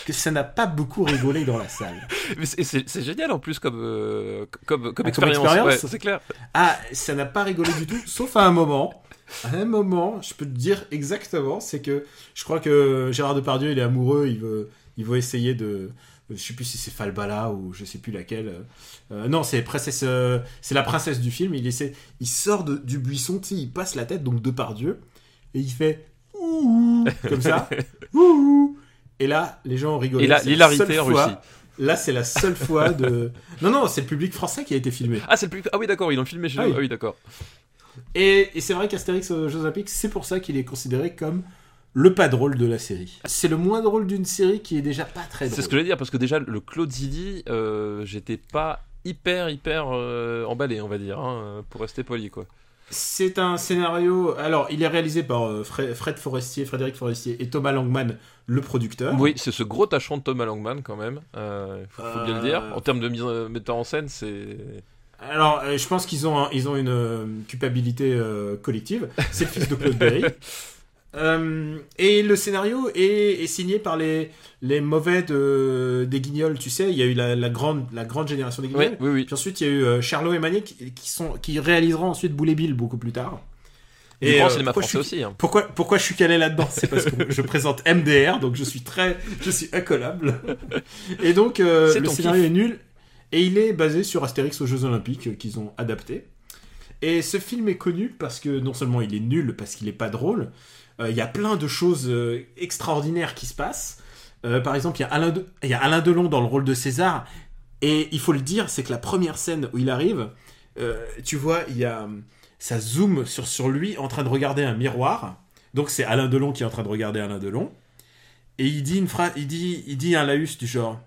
que ça n'a pas beaucoup rigolé dans la salle. C'est- génial en plus comme, euh, comme, comme, comme expérience. Ouais, clair. Ah, ça n'a pas rigolé du tout, sauf à un moment. À un moment, je peux te dire exactement, c'est que je crois que Gérard Depardieu, il est amoureux, il veut, il veut essayer de. Je sais plus si c'est Falbala ou je sais plus laquelle. Euh, non, c'est princesse, euh, c'est la princesse du film. Il essaie, il sort de- du buisson, il passe la tête donc Depardieu et il fait ouh comme ça, [laughs] ouh. Et là, les gens rigolé. Et là, l'hilarité en fois- Russie. Là, c'est la seule fois de. Non, non, c'est le public français qui a été filmé. Ah, c'est le plus. Ah oui, d'accord, ils l'ont filmé chez Ah nous. oui. Ah oui, d'accord. Et, et c'est vrai qu'Astérix aux Jeux Olympiques, c'est pour ça qu'il est considéré comme le pas drôle de la série. C'est le moins drôle d'une série qui est déjà pas très drôle. C'est ce que je veux dire parce que déjà le Claude Zidi, euh, j'étais pas hyper hyper euh, emballé, on va dire, hein, pour rester poli quoi. C'est un scénario. Alors, il est réalisé par euh, Fred, Forestier, Frédéric Forestier et Thomas Langman, le producteur. Oui, c'est ce gros tachon de Thomas Langman quand même. Euh, faut, faut bien le dire. En termes de mise metteur en scène, c'est. Alors, euh, je pense qu'ils ont, un- ils ont une euh, culpabilité euh, collective. C'est le fils de Claude Berry. [laughs] Euh, et le scénario est, est signé par les, les mauvais de, des Guignols, tu sais. Il y a eu la, la grande, la grande génération des Oui, Guignols. oui, oui. Puis ensuite, il y a eu euh, Charlot et Manet qui, qui sont, qui réaliseront ensuite Boule et Bill beaucoup plus tard. Du grand euh, cinéma pourquoi je suis- aussi. hein. Pourquoi, pourquoi je suis calé là-dedans? C'est parce que je présente MDR, donc je suis très, je suis incollable. [laughs] Et donc le scénario kiff. est nul et il est basé sur Astérix aux Jeux Olympiques euh, qu'ils ont adapté. Et ce film est connu parce que non seulement il est nul parce qu'il est pas drôle, euh, il y a plein de choses euh, extraordinaires qui se passent. Par exemple, il y a Alain, de... y a Alain Delon dans le rôle de César et il faut le dire, c'est que la première scène où il arrive, tu vois, il y a ça zoome sur, sur lui en train de regarder un miroir. Donc c'est Alain Delon qui est en train de regarder Alain Delon. Et il dit une il dit, il dit un laïus du genre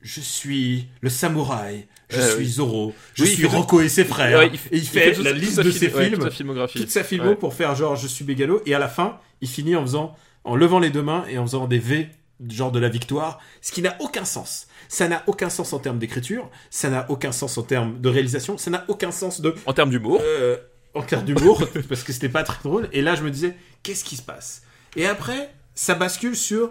Je suis le samouraï, je Euh, suis oui. Zoro, je Oui, il suis fait tout- Rocco et ses frères. Ouais, et il fait, la liste de ses ouais, films, toute sa filmographie. toute sa filmo Ouais. pour faire genre je suis mégalo. Et à la fin, il finit en faisant, en levant les deux mains et en faisant des V, genre de la victoire, ce qui n'a aucun sens. Ça n'a aucun sens en termes d'écriture, ça n'a aucun sens en termes de réalisation, ça n'a aucun sens de En termes d'humour. euh, en termes d'humour, [laughs] parce que c'était pas très drôle. Et là, je me disais, qu'est-ce qui se passe? Et après, ça bascule sur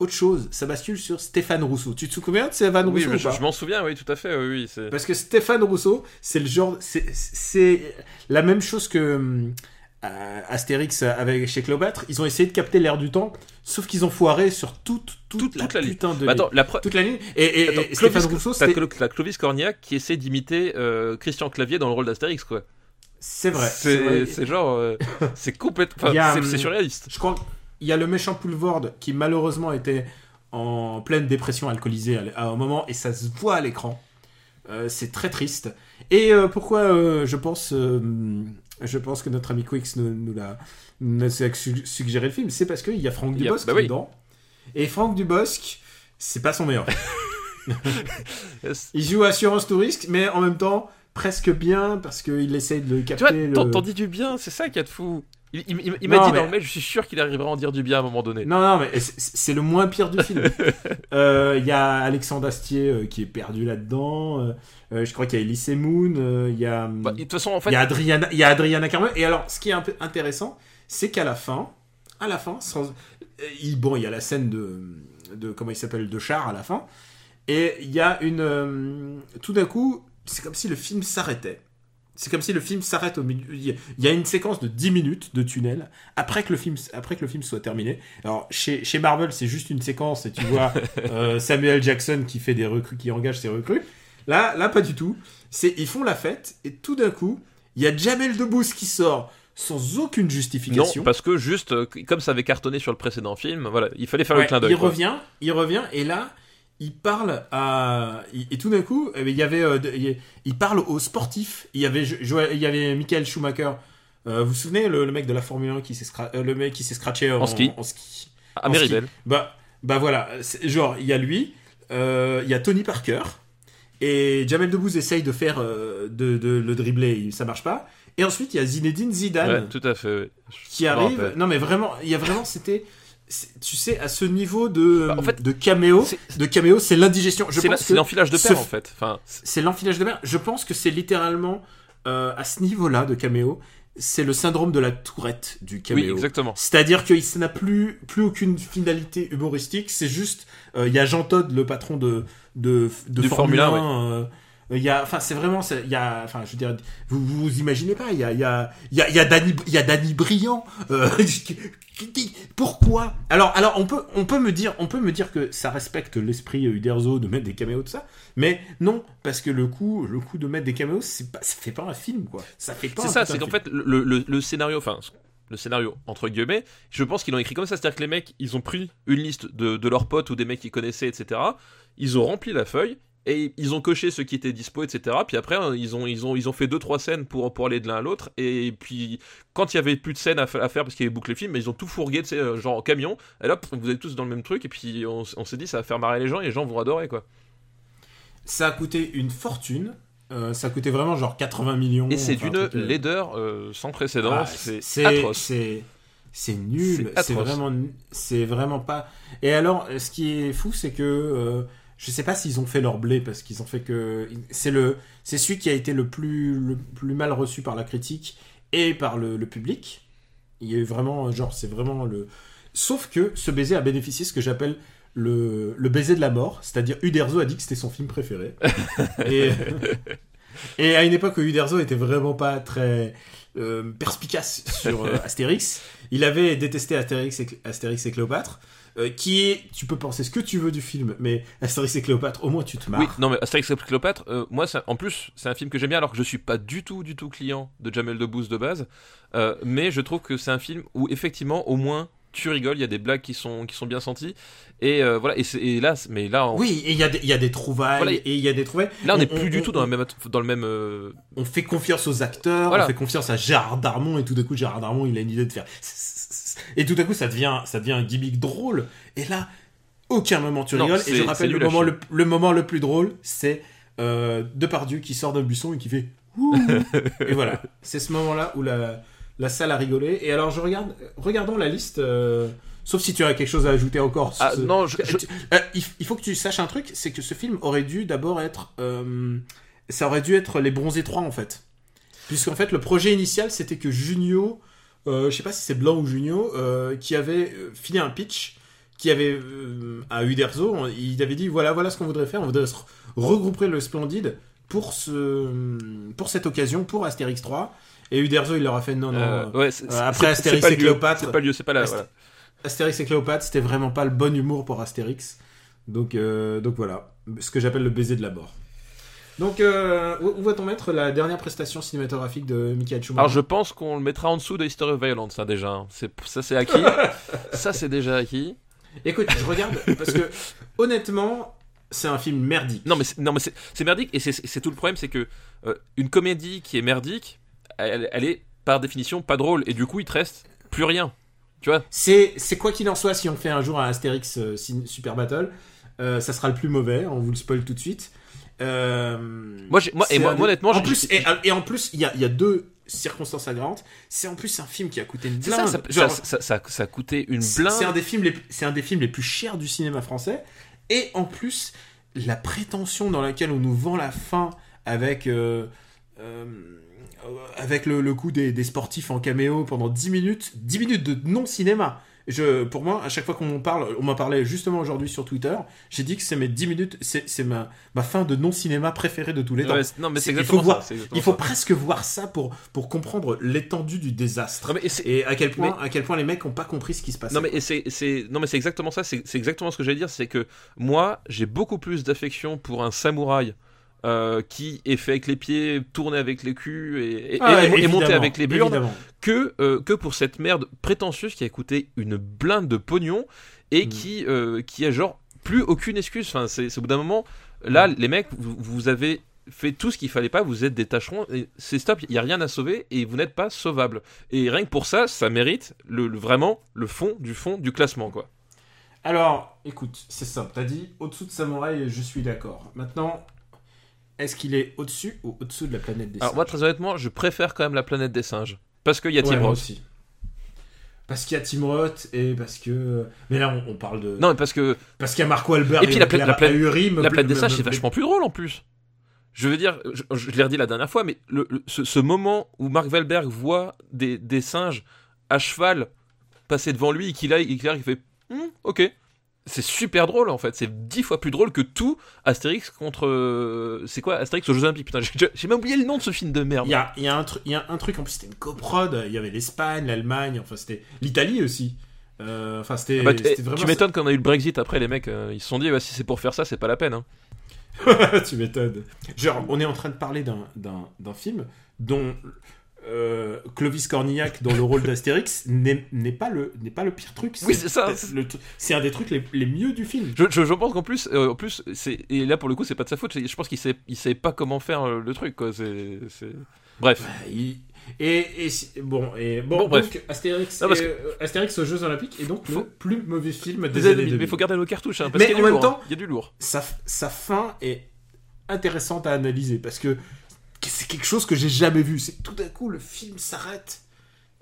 autre chose. Ça bascule sur Stéphane Rousseau. Tu te souviens de Stéphane oui, Rousseau je, ou pas je m'en souviens, oui, tout à fait. Oui, oui. Parce que Stéphane Rousseau, c'est le genre, c'est- la même chose que euh, Astérix avec chez Cléopâtre. Ils ont essayé de capter l'air du temps, sauf qu'ils ont foiré sur toute toute, Toute- la toute la ligne. putain de Bah, attends, la toute la ligne. Et, et- Attends, et Stéphane Clovis- Rousseau, t'as Clovis Cornillac qui essaie d'imiter euh, Christian Clavier dans le rôle d'Astérix, quoi. c'est vrai. c'est genre. euh, [laughs] c'est complètement. Hum, c'est- C'est surréaliste. Je crois qu'il y a le méchant Poulvord qui malheureusement était en pleine dépression alcoolisée à, un moment et ça se voit à l'écran. Euh, c'est très triste. Et euh, pourquoi euh, je pense, je pense que notre ami Quix nous, nous l'a nous a su- suggéré le film, c'est parce qu'il y a Franck Il y Dubosc bah oui. dedans. Et Franck Dubosc, c'est pas son meilleur. Yes. [laughs] Il joue Assurance tout risque, mais en même temps presque bien parce qu'il essaie de le Tu vois, capter. t'en le- t'en dis du bien, c'est ça qui a de fou. Il, il- il- il m'a dit mais- dans le mail, je suis sûr qu'il arrivera à en dire du bien à un moment donné. Non, non, mais c'est- le moins pire du film. [laughs] Euh, Il y a Alexandre Astier euh, qui est perdu là-dedans. euh, je crois qu'il y a Elise Moon. Il y a, Bah, de toute façon, en fait, il y a Adriana, y a Adriana Carmel. Et alors, ce qui est un peu intéressant, c'est qu'à la fin, à la fin, sans- il, bon, il y a la scène de, de comment il s'appelle, de char à la fin. Et il y a une. tout d'un coup, c'est comme si le film s'arrêtait. C'est comme si le film s'arrête au milieu. Il y a- une séquence de 10 minutes de tunnel après que le film, après que le film soit terminé. Alors, chez, chez Marvel, c'est juste une séquence et tu vois [laughs] euh, Samuel Jackson qui fait des recrues, qui engage ses recrues. Là, là, pas du tout. C'est, ils font la fête et tout d'un coup, il y a Jamel Debbouze qui sort sans aucune Non, justification. parce que juste, euh, comme ça avait cartonné sur le précédent film, voilà, il fallait faire Ouais, le clin d'œil. Il quoi. revient, il revient, et là, il parle à. Et tout d'un coup, euh, il y avait. euh, il parle aux sportifs. Il y avait, il y avait Michael Schumacher. Euh, vous vous souvenez, le, le mec de la Formule 1 qui s'est euh, le mec qui s'est scratché en, En ski. en ski. À en ski. Méribel. Bah, bah voilà, genre, il y a lui, euh, il y a Tony Parker, et Jamel Debbouze essaye de faire. de, de le dribbler, ça marche pas. Et ensuite, il y a Zinedine Zidane Ouais, tout à fait. ouais. qui arrive. Non, mais vraiment, il y a vraiment, c'était. Tu sais, à ce niveau de, Bah, en fait, de caméo, c'est- de caméo, c'est l'indigestion. C'est l'enfilage de f- en fait. Enfin, c'est- l'enfilage de mer. Je pense que c'est littéralement euh, à ce niveau-là de caméo, c'est le syndrome de la tourette du oui, caméo. exactement. C'est-à-dire ça n'a plus, plus aucune finalité humoristique. C'est juste, euh, il y a Jean Todt, le patron de, de, de Formule Formule 1. 1, euh, il y a, enfin, c'est vraiment, il y a, enfin, je veux dire, vous vous, imaginez pas, il y a, il y a, il y a, il y a Danny, il y a Danny Briand. euh, [laughs] pourquoi? Alors, alors, on peut, on peut me dire, on peut me dire que ça respecte l'esprit euh, Uderzo de mettre des caméos de ça, mais non, parce que le coup, le coup de mettre des caméos, c'est pas, ça fait pas un film, quoi. Ça fait pas. C'est ça, c'est qu'en fait, le, le- le scénario, enfin, le scénario, entre guillemets, je pense qu'ils l'ont écrit comme ça. C'est-à-dire que les mecs, ils ont pris une liste de, de leurs potes ou des mecs qu'ils connaissaient, etc. Ils ont rempli la feuille. Et ils ont coché ceux qui étaient dispo, etc. Puis après, hein, ils ont, ils ont, ils ont fait deux trois scènes pour, pour aller de l'un à l'autre. Et puis, quand il y avait plus de scènes à, à faire parce qu'il y avait bouclé le film, ils ont tout fourgué, tu sais, euh, genre en camion. Et là, vous êtes tous dans le même truc. Et puis, on, s'est dit, ça va faire marrer les gens et les gens vont adorer, quoi. Ça a coûté une fortune. Euh, ça a coûté vraiment genre 80 millions. Et c'est d'une euh, laideur euh, sans précédent. ah, c'est atroce. C'est c'est nul. C'est vraiment c'est vraiment pas. Et alors, ce qui est fou, c'est que euh, je sais pas s'ils ont fait leur blé parce qu'ils ont fait que c'est le c'est celui qui a été le plus le plus mal reçu par la critique et par le, le public. Il y a eu vraiment genre c'est vraiment le. Sauf que ce baiser a bénéficié de ce que j'appelle le, le baiser de la mort, c'est-à-dire Uderzo a dit que c'était son film préféré. [laughs] et, et à une époque où Uderzo était vraiment pas très euh, perspicace sur euh, Astérix, il avait détesté Astérix et, Astérix et Cléopâtre, euh, qui est, tu peux penser ce que tu veux du film, mais Astérix et Cléopâtre, au moins tu te marres. Oui, non mais Astérix et Cléopâtre, euh, moi ça- en plus c'est un film que j'aime bien alors que je suis pas du tout du tout client de Jamel Debbouze de base, euh, mais je trouve que c'est un film où effectivement au moins tu rigoles, il y a des blagues qui sont qui sont bien senties et euh, voilà et, c'est- et là mais là on, Oui, et il y, a des- il y a des trouvailles, Voilà, et il y a des trouvailles. là on n'est on- plus du on- tout dans le même dans le même euh, On fait confiance aux acteurs, Voilà. on fait confiance à Gérard Darmon, et tout d'un coup, Gérard Darmon, il a une idée de faire. Et tout d'un coup, ça devient, ça devient un gimmick drôle. Et là, aucun moment tu Non, rigoles. Et je rappelle, le à moment le, le moment le plus drôle, c'est euh, Depardieu qui sort d'un buisson et qui fait. Et voilà, [laughs] c'est ce moment-là où la, la salle a rigolé. Et alors, je regarde, regardons la liste. euh, Sauf si tu as quelque chose à ajouter encore. ah ce- non je, je- tu- euh, il, faut que tu saches un truc, c'est que ce film aurait dû d'abord être, euh, ça aurait dû être les Bronzés 3 en fait, puisqu'en fait le projet initial c'était que Junio, euh, je sais pas si c'est Blanc ou Junio, euh, qui avait euh, filé un pitch, qui avait euh, à Uderzo, il avait dit voilà voilà ce qu'on voudrait faire, on voudrait se regrouper le Splendide pour ce, pour cette occasion, pour Astérix 3, et Uderzo il leur a fait non non. euh, ouais, euh, après Astérix et Cléopâtre. c'est pas lieu, c'est pas là. Ast- voilà. Astérix et Cléopâtre, c'était vraiment pas le bon humour pour Astérix. Donc, euh, donc voilà, ce que j'appelle le baiser de la mort. Donc, euh, où va-t-on mettre la dernière prestation cinématographique de Michael Schumacher Alors je pense qu'on le mettra en dessous de History of Violence ça déjà, ça c'est acquis, [laughs] ça c'est déjà acquis. Écoute, je regarde parce que honnêtement, c'est un film merdique. Non mais c'est, non mais c'est, c'est merdique et c'est, tout le problème c'est que euh, une comédie qui est merdique, elle, elle est par définition pas drôle et du coup il te reste plus rien. Tu vois? C'est, quoi qu'il en soit, si on fait un jour un Astérix euh, Super Battle, euh, ça sera le plus mauvais. On vous le spoil tout de suite. Euh, Moi, moi- et moi- un- moi, honnêtement, en plus, et, et en plus, il y a, il y a deux circonstances aggravantes. C'est en plus un film qui a coûté une ça, blinde. ça, Genre, ça, ça, ça- ça a coûté une blinde. c'est un des films les c'est un des films les plus chers du cinéma français et en plus la prétention dans laquelle on nous vend la fin avec euh, euh, avec le, le coup des, des sportifs en caméo pendant 10 minutes 10 minutes de non cinéma Je, pour moi, à chaque fois qu'on m'en parle, on m'en parlait justement aujourd'hui sur Twitter, j'ai dit que c'est mes 10 minutes, c'est ma, ma fin de non-cinéma préférée de tous les temps. Ouais, c'est- non, mais c'est C'est- il faut voir- ça. c'est exactement Il faut ça. presque voir ça pour, pour comprendre l'étendue du désastre. Non, mais et à quel point, à quel point les mecs ont pas compris ce qui se passait. Non mais c'est exactement ça c'est c'est exactement ce que j'allais dire c'est que moi j'ai beaucoup plus d'affection pour un samouraï euh, qui est fait avec les pieds tourné avec les culs et, et, Ah ouais, et- et monté avec les burnes que euh, que pour cette merde prétentieuse qui a coûté une blinde de pognon et Mm. qui euh, qui a genre plus aucune excuse enfin c'est au bout d'un moment là Mm. les mecs vous, vous avez fait tout ce qu'il fallait pas vous êtes des tâcherons c'est stop il y a rien à sauver et vous n'êtes pas sauvable et rien que pour ça ça mérite le, le- vraiment le fond du fond du classement quoi Alors, écoute, c'est simple. T'as dit au-dessous de Samouraï, je suis d'accord. Maintenant, est-ce qu'il est au-dessus ou au-dessous de la planète des Alors singes moi très honnêtement, je préfère quand même la planète des singes parce qu'il y a Tim Roth. aussi. Parce qu'il y a Tim Roth et parce que. Mais là, on, on parle de. Non, mais parce que Parce qu'il y a Marco Albert Et puis la pla- la pla- me- la planète des singes c'est vachement plus drôle en plus. Je veux dire, je, je l'ai redit la dernière fois, mais le, le- ce, ce moment où Mark Wahlberg voit des, des singes à cheval passer devant lui et qu'il a, arrive, il fait Hmm, ok. C'est super drôle en fait, c'est dix fois plus drôle que tout Astérix contre. euh, C'est quoi Astérix aux Jeux Olympiques Putain, j'ai même oublié le nom de ce film de merde. Il y a, il y, a un tru- il y a un truc, en plus, c'était une coprode. Il y avait l'Espagne, l'Allemagne, enfin, c'était l'Italie aussi. Euh, enfin, c'était Ah bah, vraiment. tu m'étonnes qu'on a eu le Brexit après, les mecs, euh, ils se sont dit, bah, si c'est pour faire ça, c'est pas la peine. hein. [laughs] tu m'étonnes. Genre, on est en train de parler d'un film dont euh, Clovis Cornillac, dans le rôle d'Astérix, n'est pas, le- n'est pas le pire truc. Oui, c'est ça. C'est un des trucs les, les mieux du film. Je, je, je pense qu'en plus, euh, en plus, c'est et là pour le coup, c'est pas de sa faute. Je pense qu'il sait, il savait pas comment faire euh, le truc, quoi. Bref. Il- Et, et bon, et bon, Bon, bref. donc Astérix, Non, Astérix aux Jeux Olympiques est donc Faut- le plus mauvais film des Désolé, années mais 2000. il faut garder nos cartouches, hein, parce Mais qu'il y a en du même lourd. temps- hein. Il y a du lourd. sa, sa fin est intéressante à analyser parce que c'est quelque chose que j'ai jamais vu. C'est tout d'un coup le film s'arrête.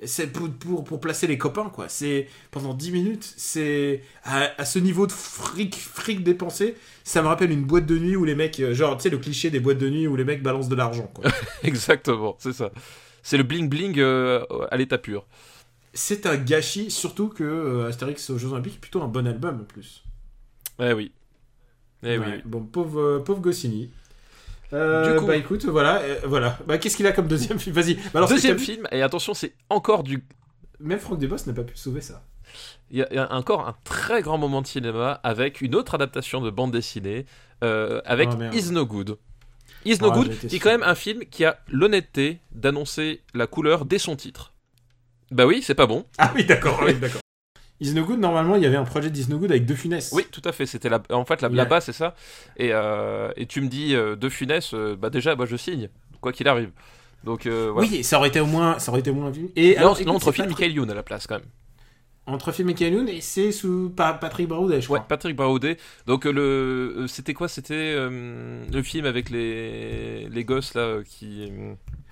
C'est pour, pour, pour placer les copains, quoi. C'est pendant 10 minutes, c'est à, à ce niveau de fric, fric dépensé, ça me rappelle une boîte de nuit où les mecs, euh, genre, tu sais, le cliché des boîtes de nuit où les mecs balancent de l'argent, quoi. [laughs] Exactement, c'est ça. C'est le bling bling euh, à l'état pur. c'est un gâchis, surtout que euh, Astérix aux Jeux Olympiques est plutôt un bon album en plus. Eh oui. Eh Ouais, oui. Bon, pauvre, euh, pauvre Goscinny. Euh, Du coup- bah écoute, voilà, euh, voilà. Bah qu'est-ce qu'il a comme deuxième [laughs] film Vas-y. Bah, alors, Deuxième film, et attention, c'est encore du. Même Franck Desbos n'a pas pu sauver ça. Il y, a, il y a encore un très grand moment de cinéma avec une autre adaptation de bande dessinée euh, avec Oh. Is No Good. Is No Ah, Good, est quand même un film qui a l'honnêteté d'annoncer la couleur dès son titre. Bah oui, c'est pas bon. Ah oui, d'accord, oui, d'accord. Is No Good, normalement, il y avait un projet d'Is No Good avec deux Funès. Oui, tout à fait. C'était la... en fait la, Il la base, c'est ça. Et, euh, et tu me dis euh, de Funès, euh, bah déjà, moi je signe, quoi qu'il arrive. Donc euh, voilà. Oui, ça aurait été au moins, ça aurait été au moins un film. Et alors, profile pas- Michael Youn à la place quand même. Entre film et Youn et c'est sous Pa- Patrick Broudet, je Ouais, crois. Patrick Braudé. Donc le, c'était quoi? C'était euh, le film avec les les gosses là qui.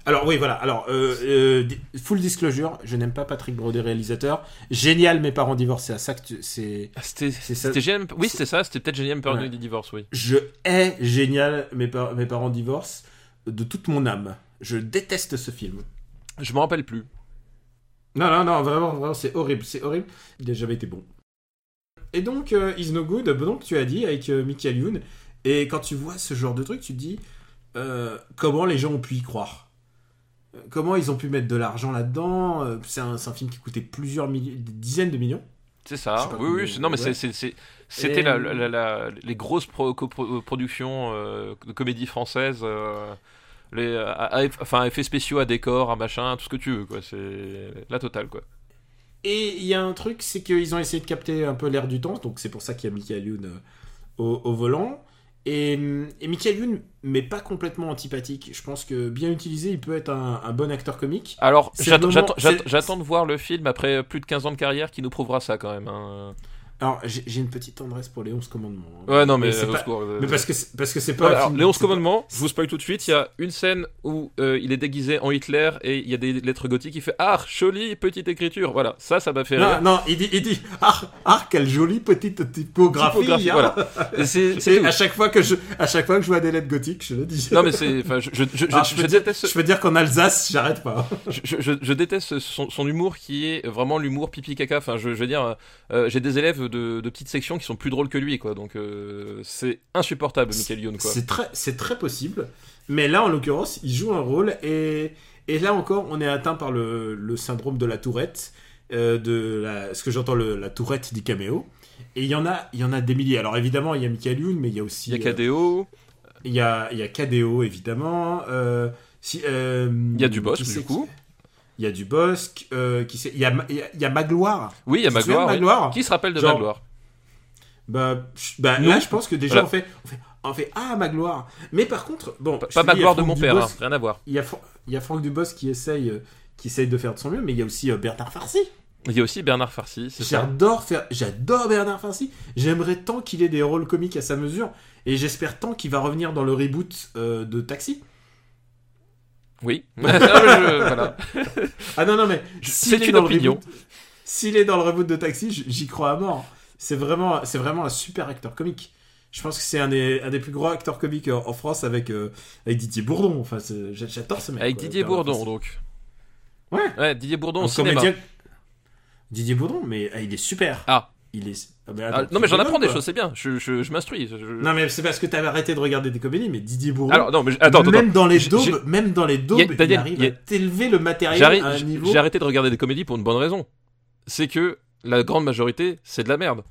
Alors oui, voilà. Alors euh, euh, full disclosure, je n'aime pas Patrick Broudet réalisateur. Génial, mes parents divorcés. À ça que tu- c'est. ah, C'était C'est GM. Oui, c'était ça. C'était peut-être GM Période Ouais. du divorce. Oui. Je hais génial, mes, par- mes parents divorcent de toute mon âme. Je déteste ce film. Je m'en rappelle plus. Non, non, non, vraiment, vraiment, c'est horrible, c'est horrible. Il n'a jamais été bon. Et donc, euh, Is No Good, donc tu as dit avec euh, Michael Youn, et quand tu vois ce genre de truc, tu te dis comment les gens ont pu y croire? Euh, Comment ils ont pu mettre de l'argent là-dedans Euh, C'est un, film qui coûtait plusieurs milliers, dizaines de millions. C'est ça. Oui, oui. Non, mais ouais. c'était Et- la, la- la- les grosses pro- copro- productions euh, de comédie française. euh, les, à- à- enfin, effets spéciaux à décor, à machin, tout ce que tu veux, quoi. C'est la totale, quoi. Et il y a un truc, c'est qu'ils ont essayé de capter un peu l'air du temps, donc c'est pour ça qu'il y a Michael Youn euh, au, au volant. Et, et Michael Youn, mais pas complètement antipathique. Je pense que bien utilisé, il peut être un, un bon acteur comique. Alors, j'attends de voir le film après plus de 15 ans de carrière qui nous prouvera ça quand même. hein. Alors, j'ai une petite tendresse pour les 11 commandements. hein. Ouais, non, mais, c'est au pas- secours, euh, Mais parce que c'est- parce que c'est pas. Voilà, alors, les 11 c'est pas- commandements, je vous spoil tout de suite, il y a une scène où euh, il est déguisé en Hitler et il y a des lettres gothiques, il fait Ah, jolie petite écriture. Voilà, ça, ça m'a fait Non, rire. non, il dit, il dit, ah, ah, quelle jolie petite typographie. Typographie, hein. voilà. [laughs] C'est à chaque fois que je, à chaque fois que je vois des lettres gothiques, je le dis. Non, mais c'est. Enfin, je, je, je, Ah, je- je, dire, déteste, je peux dire qu'en Alsace, j'arrête pas. je, je, je déteste son, son humour qui est vraiment l'humour pipi caca. Enfin, je, je veux dire, euh, j'ai des élèves de, de petites sections qui sont plus drôles que lui, quoi. Donc, euh, c'est insupportable, Michael Youn, quoi. C'est très, c'est très possible. Mais là, en l'occurrence, il joue un rôle et, et là encore, on est atteint par le, le syndrome de la tourette, euh, de la, ce que j'entends la tourette du caméo. Et il y en a, il y en a des milliers. Alors évidemment, il y a Michael Youn, mais il y a aussi, Il y a euh, KDO, il y a, il y a KDO évidemment. si, il y a qui c'est du coup. Il y a Dubosc, euh, qui c'est, il y a, Ma- il y a, il y a Magloire. Oui, il y a Magloire. oui. Qui se rappelle de Genre- Magloire Bah, bah là, je pense que déjà Voilà. on fait, on fait, on fait ah Magloire. Mais par contre, bon, Pas pas dis, Magloire de mon père, hein, rien à voir. Il y a, Fran- il y a Franck Dubos qui essaye, euh, qui essaye de faire de son mieux, mais il y a aussi euh, Bernard Farcy. Il y a aussi Bernard Farcy. J'adore faire, j'adore Bernard Farcy. J'aimerais tant qu'il ait des rôles comiques à sa mesure, et j'espère tant qu'il va revenir dans le reboot euh, de Taxi. Oui. [laughs] Je- voilà. Ah non non mais C'est une opinion. S'il est dans le reboot de Taxi, j'y crois à mort. C'est vraiment, c'est vraiment un super acteur comique. Je pense que c'est un des, un des plus gros acteurs comiques en, en France avec, euh, avec Didier Bourdon. Enfin, j'adore ce mec. Avec quoi, Didier Bourdon, donc. Ouais. Ouais, Didier Bourdon Un au cinéma. Didier Bourdon, mais ah, il est super. Ah. Il est. ah, mais Ah, non, mais j'en apprends des choses, c'est bien. Je, je, je m'instruis. je- Non, mais c'est parce que t'avais arrêté de regarder des comédies, mais Didier Bourdon. Alors, non, mais attends, attends. même dans les daubes, j'ai- même dans les daubes, Y a- Daniel, il arrive a- à t'élever le matériel à un niveau. J'ai arrêté de regarder des comédies pour une bonne raison. C'est que la grande majorité, c'est de la merde.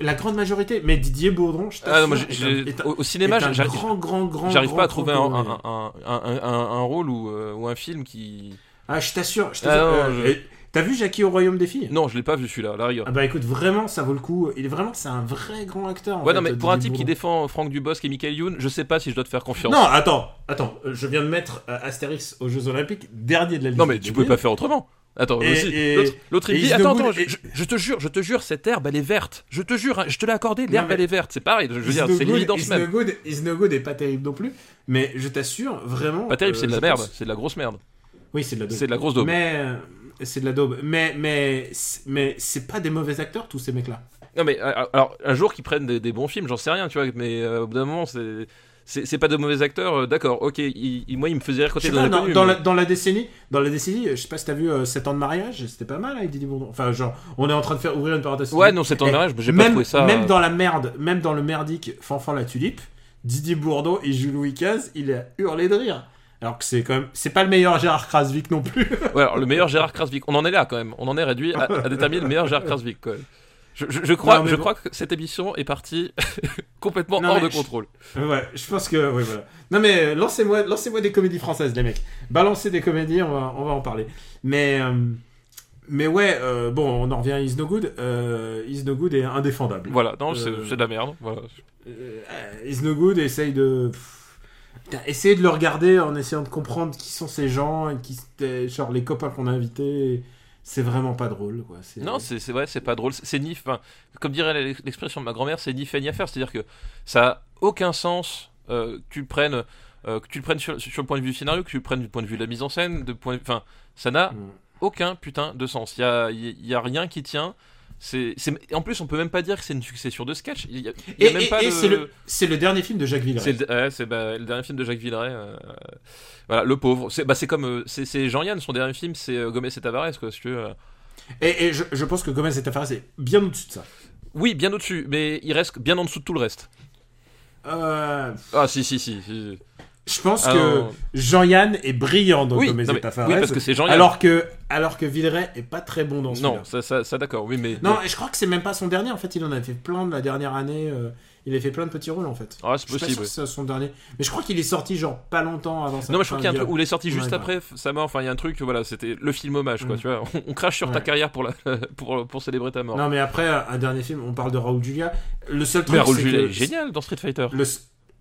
La grande majorité, mais Didier Bourdon, je Ah non, moi, t'assure, j'ai- est un- j'ai- est un- au, cinéma, j'arrive grand, grand, grand, j'arrive grand, pas à grand trouver un, un, un, un, un- un rôle ou, euh, ou un film qui. Ah, je t'assure, je Ah, t'assure. euh, je- T'as vu Jackie au royaume des filles? Non, je l'ai pas vu celui-là, la rigueur. Ah bah écoute, vraiment, ça vaut le coup. Il est vraiment, c'est un vrai grand acteur. en ouais, fait, non, mais pour un type qui défend Franck Dubosc et Michael Youn, je sais pas si je dois te faire confiance. Non, attends, attends. euh, Je viens de mettre euh, Astérix aux Jeux Olympiques, dernier de la liste. Non, mais tu pouvais pas faire autrement. Attends, l'autre- il dit Attends, attends, je, et- je- je te jure, je te jure, cette herbe elle est verte. Je te jure, hein, je te l'ai accordé, l'herbe elle est verte. C'est pareil, je veux dire, c'est l'évidence même. Is no good est pas terrible non plus, mais je t'assure, vraiment. Pas terrible, euh, c'est de la je merde, pense- c'est de la grosse merde. Oui, c'est de la daube. C'est de la grosse daube. Mais euh, c'est de la daube. Mais mais c'est- mais c'est pas des mauvais acteurs tous ces mecs-là. Non, mais alors, un jour qu'ils prennent des, des bons films, j'en sais rien, tu vois, mais euh, au bout d'un moment, c'est. C'est pas de mauvais acteurs, euh, d'accord, ok. il- il- moi, il me faisait rire quand il dans, dans la, dans la décennie, dans la décennie, je sais pas si t'as vu euh, 7 ans de mariage, c'était pas mal avec Didier Bourdon. Enfin, genre, on est en train de faire ouvrir une parenthèse. Ouais, non, c'est en Eh, mariage, j'ai pas même, trouvé ça. Même euh, dans la merde, même dans le merdique Fanfan la tulipe, Didier Bourdon et Jules Louis XV, il a hurlé de rire. Alors que c'est quand même, c'est pas le meilleur Gérard Krasvik non plus. [laughs] Ouais, alors, le meilleur Gérard Krasvik, on en est là quand même. On en est réduit à, à déterminer le meilleur Gérard [laughs] Krasvik, quand même. Je, je- je crois, Non, je bon. crois que cette émission est partie [laughs] complètement Non, hors de je- contrôle. ouais, je pense que, oui, voilà. Non mais euh, lancez-moi, lancez-moi des comédies françaises, les mecs. Balancez des comédies, on va, on va en parler. Mais, euh, mais ouais, euh, bon, on en revient à Is No Good. Euh, Is No Good est indéfendable. Voilà, non, c'est de la merde. Voilà. Is No Good essaye de. pff, putain, Essayez de le regarder en essayant de comprendre qui sont ces gens et qui c'était genre les copains qu'on a invités. C'est vraiment pas drôle quoi. Non, c'est c'est vrai, c'est pas drôle. C'est- ni, enfin, comme dirait l'ex- l'expression de ma grand-mère, c'est ni fait ni à faire. C'est-à-dire que ça a aucun sens euh, que tu le prennes, euh, que tu le prennes sur, sur le point de vue du scénario, que tu le prennes du point de vue de la mise en scène, de point, enfin, ça n'a Mm. aucun putain de sens. Il y a, y a rien qui tient. En plus, on peut même pas dire que c'est une succession de sketch. Il y a, il y Et, a même et- pas et de- c'est le, dernier film de Jacques Villeray. C'est le, ouais, bah, le dernier film de Jacques Villeray. euh, voilà, le pauvre. C'est, bah, comme euh, c'est, Jean-Yann, son dernier film, c'est euh, Gomez et Tavares, quoi, si tu veux. Et, je, je pense que Gomez et Tavares c'est bien au-dessus de ça. Oui, bien au-dessus, mais il reste bien en dessous de tout le reste. Euh, Ah, si, si, si. si. Je pense que. Jean-Yann est brillant dans Oui, Gomez non, et oui, parce que c'est Jean-Yann. Alors que, alors que Villeray est pas très bon dans ce Non, ça, ça, ça, d'accord, oui, mais. Non, et je crois que c'est même pas son dernier. En fait, il en a fait plein de la dernière année. euh, il a fait plein de petits rôles en fait. Ah, c'est possible. c'est son dernier. Mais je crois qu'il est sorti genre pas longtemps avant ça. Non, mais je crois qu'il y a un truc où il est sorti Ouais, juste après sa mort. Enfin, il y a un truc, voilà, c'était le film hommage, quoi, Mm. tu vois. On, on crache sur ta carrière pour, la, [laughs] pour, pour célébrer ta mort. Non, mais après, un dernier film, on parle de Raoul Julia. Le seul truc, mais Raoul Julia est génial dans Street Fighter. Le...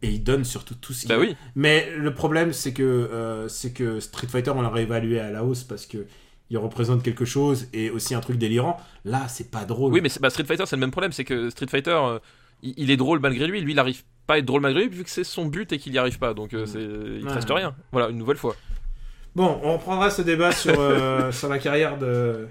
Et il donne surtout tout ce qu'il Bah a. oui. Mais le problème, c'est que, euh, c'est que Street Fighter, on l'a réévalué à la hausse parce que il représente quelque chose et aussi un truc délirant. Là, c'est pas drôle. Oui, mais bah, Street Fighter, c'est le même problème, c'est que Street Fighter, euh, il, il est drôle malgré lui. Lui, il arrive pas à être drôle malgré lui, vu que c'est son but et qu'il y arrive pas. Donc, euh, c'est, il Ouais. reste rien. Voilà, une nouvelle fois. Bon, on reprendra ce débat sur, [laughs] sur la carrière de,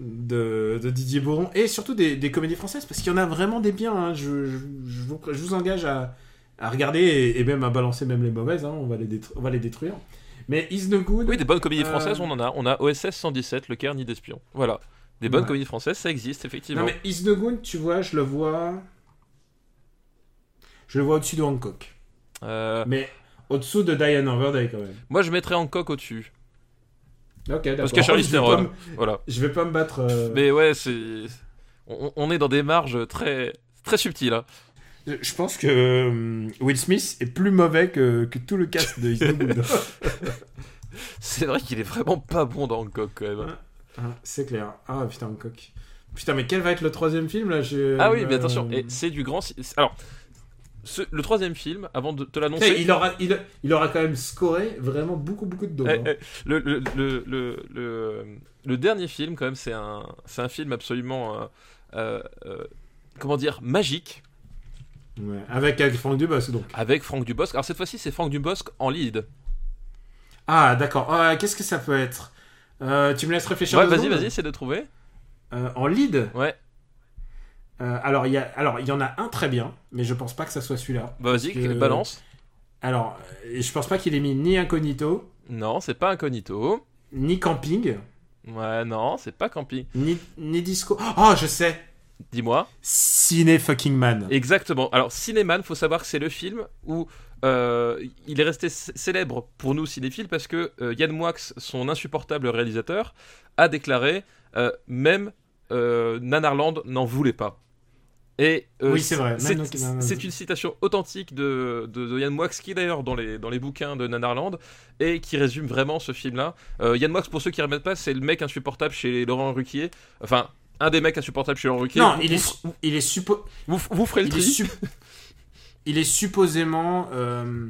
de, de Didier Bourdon et surtout des, des comédies françaises parce qu'il y en a vraiment des biens. hein. Je, je, je vous, je vous engage à, à regarder et, et même à balancer même les mauvaises. hein. On, va les on va les détruire. Mais Is No Good. Oui, des bonnes comédies Euh, françaises, on en a. On a OSS 117, Le Caire ni d'espion. Voilà. Des bonnes Ouais. comédies françaises, ça existe, effectivement. Non mais Is No Good, tu vois, je le vois. Je le vois au-dessus de Hancock. Euh, Mais au-dessous de Diane Overday quand même. moi, je mettrais Hancock au-dessus. Ok, d'accord. Parce vais pas Theron. Voilà. Je vais pas me battre. euh, Mais ouais, c'est. On, on est dans des marges très, très subtiles. hein. Je pense que euh, Will Smith est plus mauvais que, que tout le cast de Good. [laughs] C'est vrai qu'il est vraiment pas bon dans Hancock quand même. Ouais. Ah, c'est clair. Ah putain, Hancock. Putain, mais quel va être le troisième film là? Je- Ah oui, mais euh, attention, et c'est du grand. Alors, ce- le troisième film, avant de te l'annoncer. il, aura, il, il aura quand même scoré vraiment beaucoup, beaucoup de dos. Eh, hein. eh, le, le, le, le, le, le dernier film, quand même, c'est un, c'est un film absolument. euh, euh, euh, comment dire Magique, Ouais, Avec, avec Franck Dubosc donc. avec Franck Dubosc. Alors, cette fois-ci, c'est Franck Dubosc en lead. Ah d'accord. Ah, Qu'est-ce que ça peut être? Euh, Tu me laisses réfléchir Ouais, vas-y, vas-y, essaie de trouver. Euh, En lead? Ouais, Euh, alors, il y a, alors, il y en a un très bien, mais je pense pas que ça soit celui-là. bah, vas-y, que- balance. Alors, euh, je pense pas qu'il ait mis ni Incognito, Non, c'est pas Incognito. ni Camping, Ouais, non, c'est pas Camping. ni, ni Disco. Oh, je sais Dis-moi. Ciné fucking man. Exactement. Alors, Cinéman, faut savoir que c'est le film où euh, il est resté célèbre pour nous cinéphiles parce que euh, Yann Moix, son insupportable réalisateur, a déclaré euh, même euh, Nanarland n'en voulait pas. Et Oui, c'est vrai. C'est une citation authentique de, de, de Yann Moix qui est d'ailleurs dans les, dans les bouquins de Nanarland et qui résume vraiment ce film-là. Yann Moix, pour ceux qui ne remettent pas, c'est le mec insupportable chez Laurent Ruquier. Enfin, un des mecs insupportables chez Ruquier. Non, il est, il est suppo- vous, vous ferez le il est, il est supposément euh,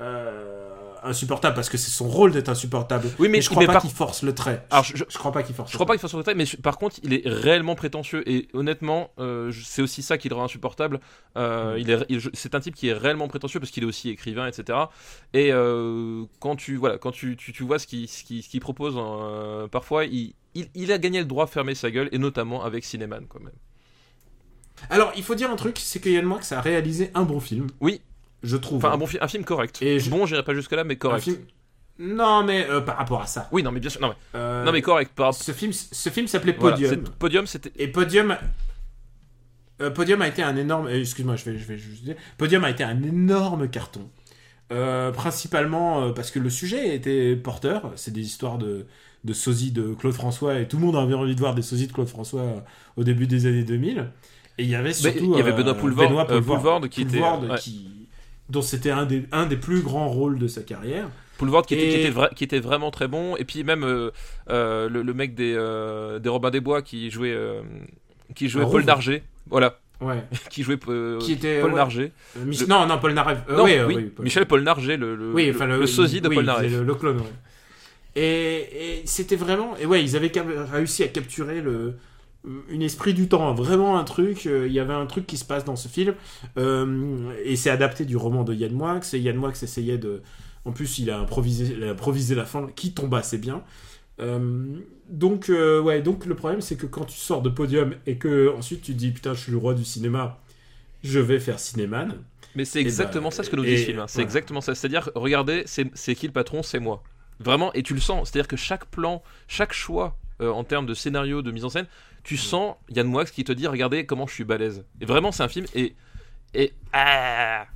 euh, insupportable parce que c'est son rôle d'être insupportable. Oui, mais- je crois mais pas par- qu'il force le trait. Alors, je, je- je crois pas qu'il force. Je crois pas qu'il fasse son trait, mais je- par contre, il est réellement prétentieux et honnêtement, euh, c'est aussi ça qui le rend insupportable. Euh, Mm. il est, c'est un type qui est réellement prétentieux parce qu'il est aussi écrivain, etc. Et euh, quand tu voilà, quand tu, tu, tu vois ce qu'il ce qu'il propose, euh, parfois, il, il, il a gagné le droit de fermer sa gueule et notamment avec Cinéman quand même. Alors, il faut dire un truc, c'est que Yann Moix a réalisé un bon film. Oui. Je trouve. Enfin, un bon fi- un film correct. Et je- Bon, j'irai pas jusque là, mais Un correct. film- Non, mais euh, par rapport à ça. Oui, non, mais bien sûr, non, mais, Euh, non, mais correct. Par... Ce film, ce film s'appelait Podium. Podium, c'était. Et Podium. euh, Podium a été un énorme. Excuse-moi, je vais, je vais juste dire. Podium a été un énorme carton. Principalement parce que le sujet était porteur. C'est des histoires de, de sosies de Claude François et tout le monde avait envie de voir des sosies de Claude François euh, au début des années 2000. Et il y avait Mais surtout. il y avait euh, Benoît Poulvord, Benoît euh, Poulvord qui était- Poulvord ouais. qui- dont c'était un des, un des plus grands rôles de sa carrière. Poulvord qui, était, qui, était vra- qui était vraiment très bon et puis même euh, euh, le, le mec des, euh, des Robins des Bois qui jouait euh, qui jouait Un Paul. Narget voilà Ouais. [laughs] qui jouait euh, Qui était. Paul ouais. Narget Euh, Mich- Le- Non, non, Paul. Euh, non oui, euh, oui, Michel Paul Narget le, le, enfin sosie de Paul Le, le clone, ouais. Et, et c'était vraiment. Et ouais, ils avaient réussi à capturer le une esprit du temps, vraiment un truc. euh, Il y avait un truc qui se passe dans ce film, euh, et c'est adapté du roman de Yann Moix. Et Yann Moix essayait de. En plus, il a improvisé, il a improvisé la fin, qui tomba assez bien. Euh, donc, ouais, donc le problème, c'est que quand tu sors de podium et que ensuite tu te dis putain, je suis le roi du cinéma, je vais faire Cinéman. mais c'est Et exactement bah, ça ce que nous dit ce film hein. c'est exactement ça c'est à dire regardez c'est qui le patron? C'est moi vraiment et tu le sens c'est à dire que chaque plan chaque choix euh, en termes de scénario de mise en scène tu sens Yann Moix qui te dit regardez comment je suis balèze et vraiment c'est un film et et ah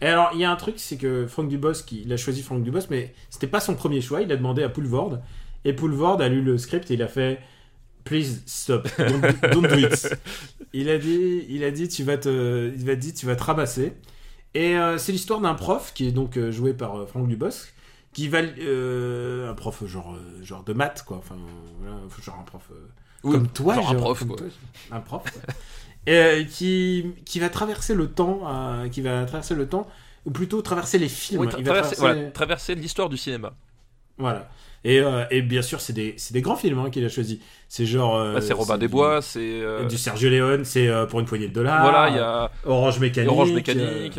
Et alors, il y a un truc, c'est que Franck Dubosc, il a choisi Franck Dubosc, mais c'était pas son premier choix. Il a demandé à Poulvord. Et Poulvord a lu le script et il a fait Please stop, don't, don't do it. [laughs] Il a dit, il a dit, tu vas te, il va dit, tu vas te ramasser. Et euh, c'est l'histoire d'un prof qui est donc euh, joué par euh, Franck Dubosc, qui va, euh, un prof genre, euh, genre de maths quoi, enfin, voilà, genre un prof. euh, Oui, comme toi, genre un prof, quoi. toi, un prof, quoi. [laughs] Et, euh, qui, qui va traverser le temps, qui va traverser le temps, ou plutôt traverser les films. Oui, tra- Il va traverser, traverser- voilà, l'histoire du cinéma Voilà. Et, et bien sûr, c'est des, des grands films hein, qu'il a choisi. C'est genre. Bah, c'est Robin des Bois, c'est. Du Sergio Leone, c'est pour une poignée de dollars. Voilà, il y a Orange Mécanique. Orange Mécanique.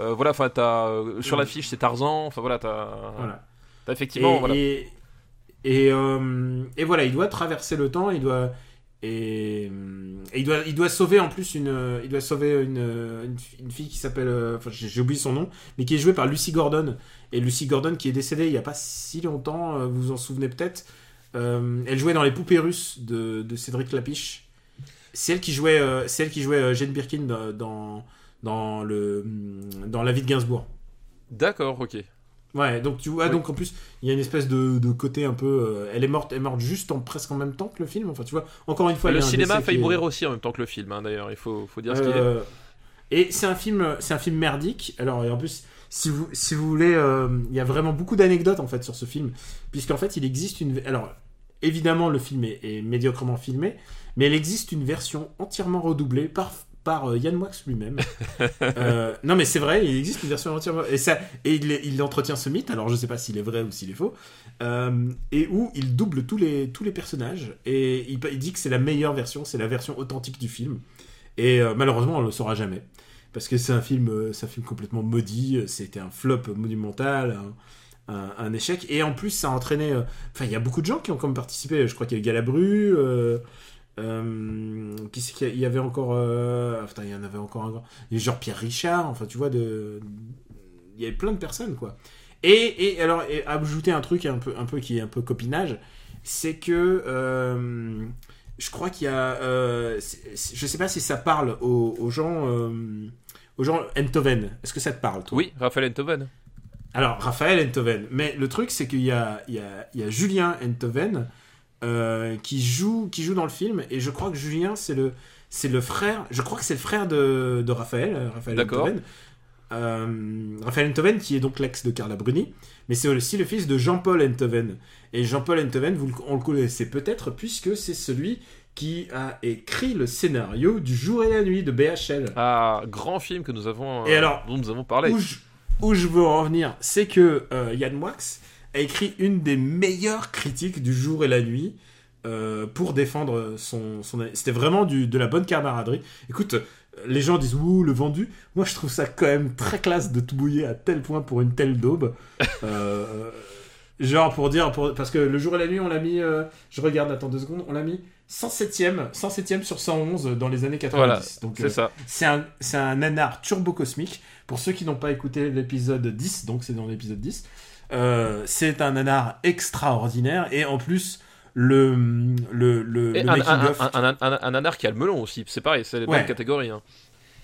Euh, voilà, enfin, t'as euh, sur l'affiche c'est Tarzan. Enfin voilà, t'as. voilà. effectivement. et, voilà. et, et, euh, et voilà, il doit traverser le temps, il doit et, il doit il doit sauver en plus une il doit sauver une, une, une fille qui s'appelle euh, enfin j'ai oublié son nom mais qui est jouée par Lucy Gordon et Lucy Gordon qui est décédée il y a pas si longtemps vous vous en souvenez peut-être elle jouait dans les poupées russes de, de Cédric Lapiche c'est elle qui jouait euh, c'est elle qui jouait Jane Birkin dans dans, dans le dans la vie de Gainsbourg D'accord, ok. Ouais, donc tu vois, Oui. donc en plus, il y a une espèce de, de côté un peu. euh, elle est morte, elle est morte juste en presque en même temps que le film. Enfin, tu vois, encore une fois, le cinéma a failli est- mourir aussi en même temps que le film, hein, d'ailleurs. Il faut, faut dire ce qu'il est. Euh, Et c'est un film, c'est un film merdique. Alors, et en plus, si vous, si vous voulez, euh, il y a vraiment beaucoup d'anecdotes en fait sur ce film, puisqu'en fait, il existe une. Alors, évidemment, le film est, est médiocrement filmé, mais il existe une version entièrement redoublée par par euh, Yann Moix lui-même. [laughs] Euh, non mais c'est vrai, il existe une version entièrement et ça et il, il entretient ce mythe. Alors je sais pas s'il est vrai ou s'il est faux. Euh, et où il double tous les tous les personnages et il, il dit que c'est la meilleure version, c'est la version authentique du film. Et euh, malheureusement, on le saura jamais parce que c'est un film, c'est un film complètement maudit. C'était un flop monumental. Un, un- un échec et en plus ça a entraîné euh, enfin il y a beaucoup de gens qui ont comme participé je crois qu'il y a eu Galabru euh, euh, qui c'est qu'il y a- il y avait encore euh, ah, putain, il y en avait encore un grand genre Pierre Richard enfin tu vois de il y avait plein de personnes quoi et, et alors et ajouter un truc un peu un peu qui est un peu copinage c'est que euh, je crois qu'il y a euh, je sais pas si ça parle aux, aux gens aux gens Enthoven est-ce que ça te parle toi? Oui, Raphaël Enthoven. alors, Raphaël Enthoven. Mais le truc, c'est qu'il y a, il y, a, il y a Julien Enthoven euh, qui, joue, qui joue dans le film. Et je crois que Julien, c'est le, c'est le frère. Je crois que c'est le frère de, de Raphaël. euh, Raphaël D'accord. Euh, Raphaël Enthoven, qui est donc l'ex de Carla Bruni. Mais c'est aussi le fils de Jean-Paul Enthoven. Et Jean-Paul Enthoven, vous on le connaissez peut-être, puisque c'est celui qui a écrit le scénario du jour et la nuit de BHL. Ah, grand film que nous avons, euh, Et alors, dont nous avons parlé. où je, où je veux en venir, c'est que euh, Yann Moix a écrit une des meilleures critiques du jour et la nuit euh, pour défendre son. son C'était vraiment du, de la bonne camaraderie. Écoute, les gens disent ouh le vendu. Moi, je trouve ça quand même très classe de tout bouiller à tel point pour une telle daube. [laughs] Euh, genre pour dire pour, parce que le jour et la nuit, on l'a mis. euh, je regarde, attends deux secondes, on l'a mis 107ème, 107ème sur 111 dans les années 90. Voilà, Donc, C'est euh, ça. c'est un, c'est un nanar turbo-cosmique. Pour ceux qui n'ont pas écouté l'épisode 10, donc c'est dans l'épisode 10, euh, c'est un nanar extraordinaire. Et en plus, le, le, le, le un, un, making-of, un, un, nanar qui a le melon aussi. C'est pareil, c'est les Ouais. mêmes catégories. hein.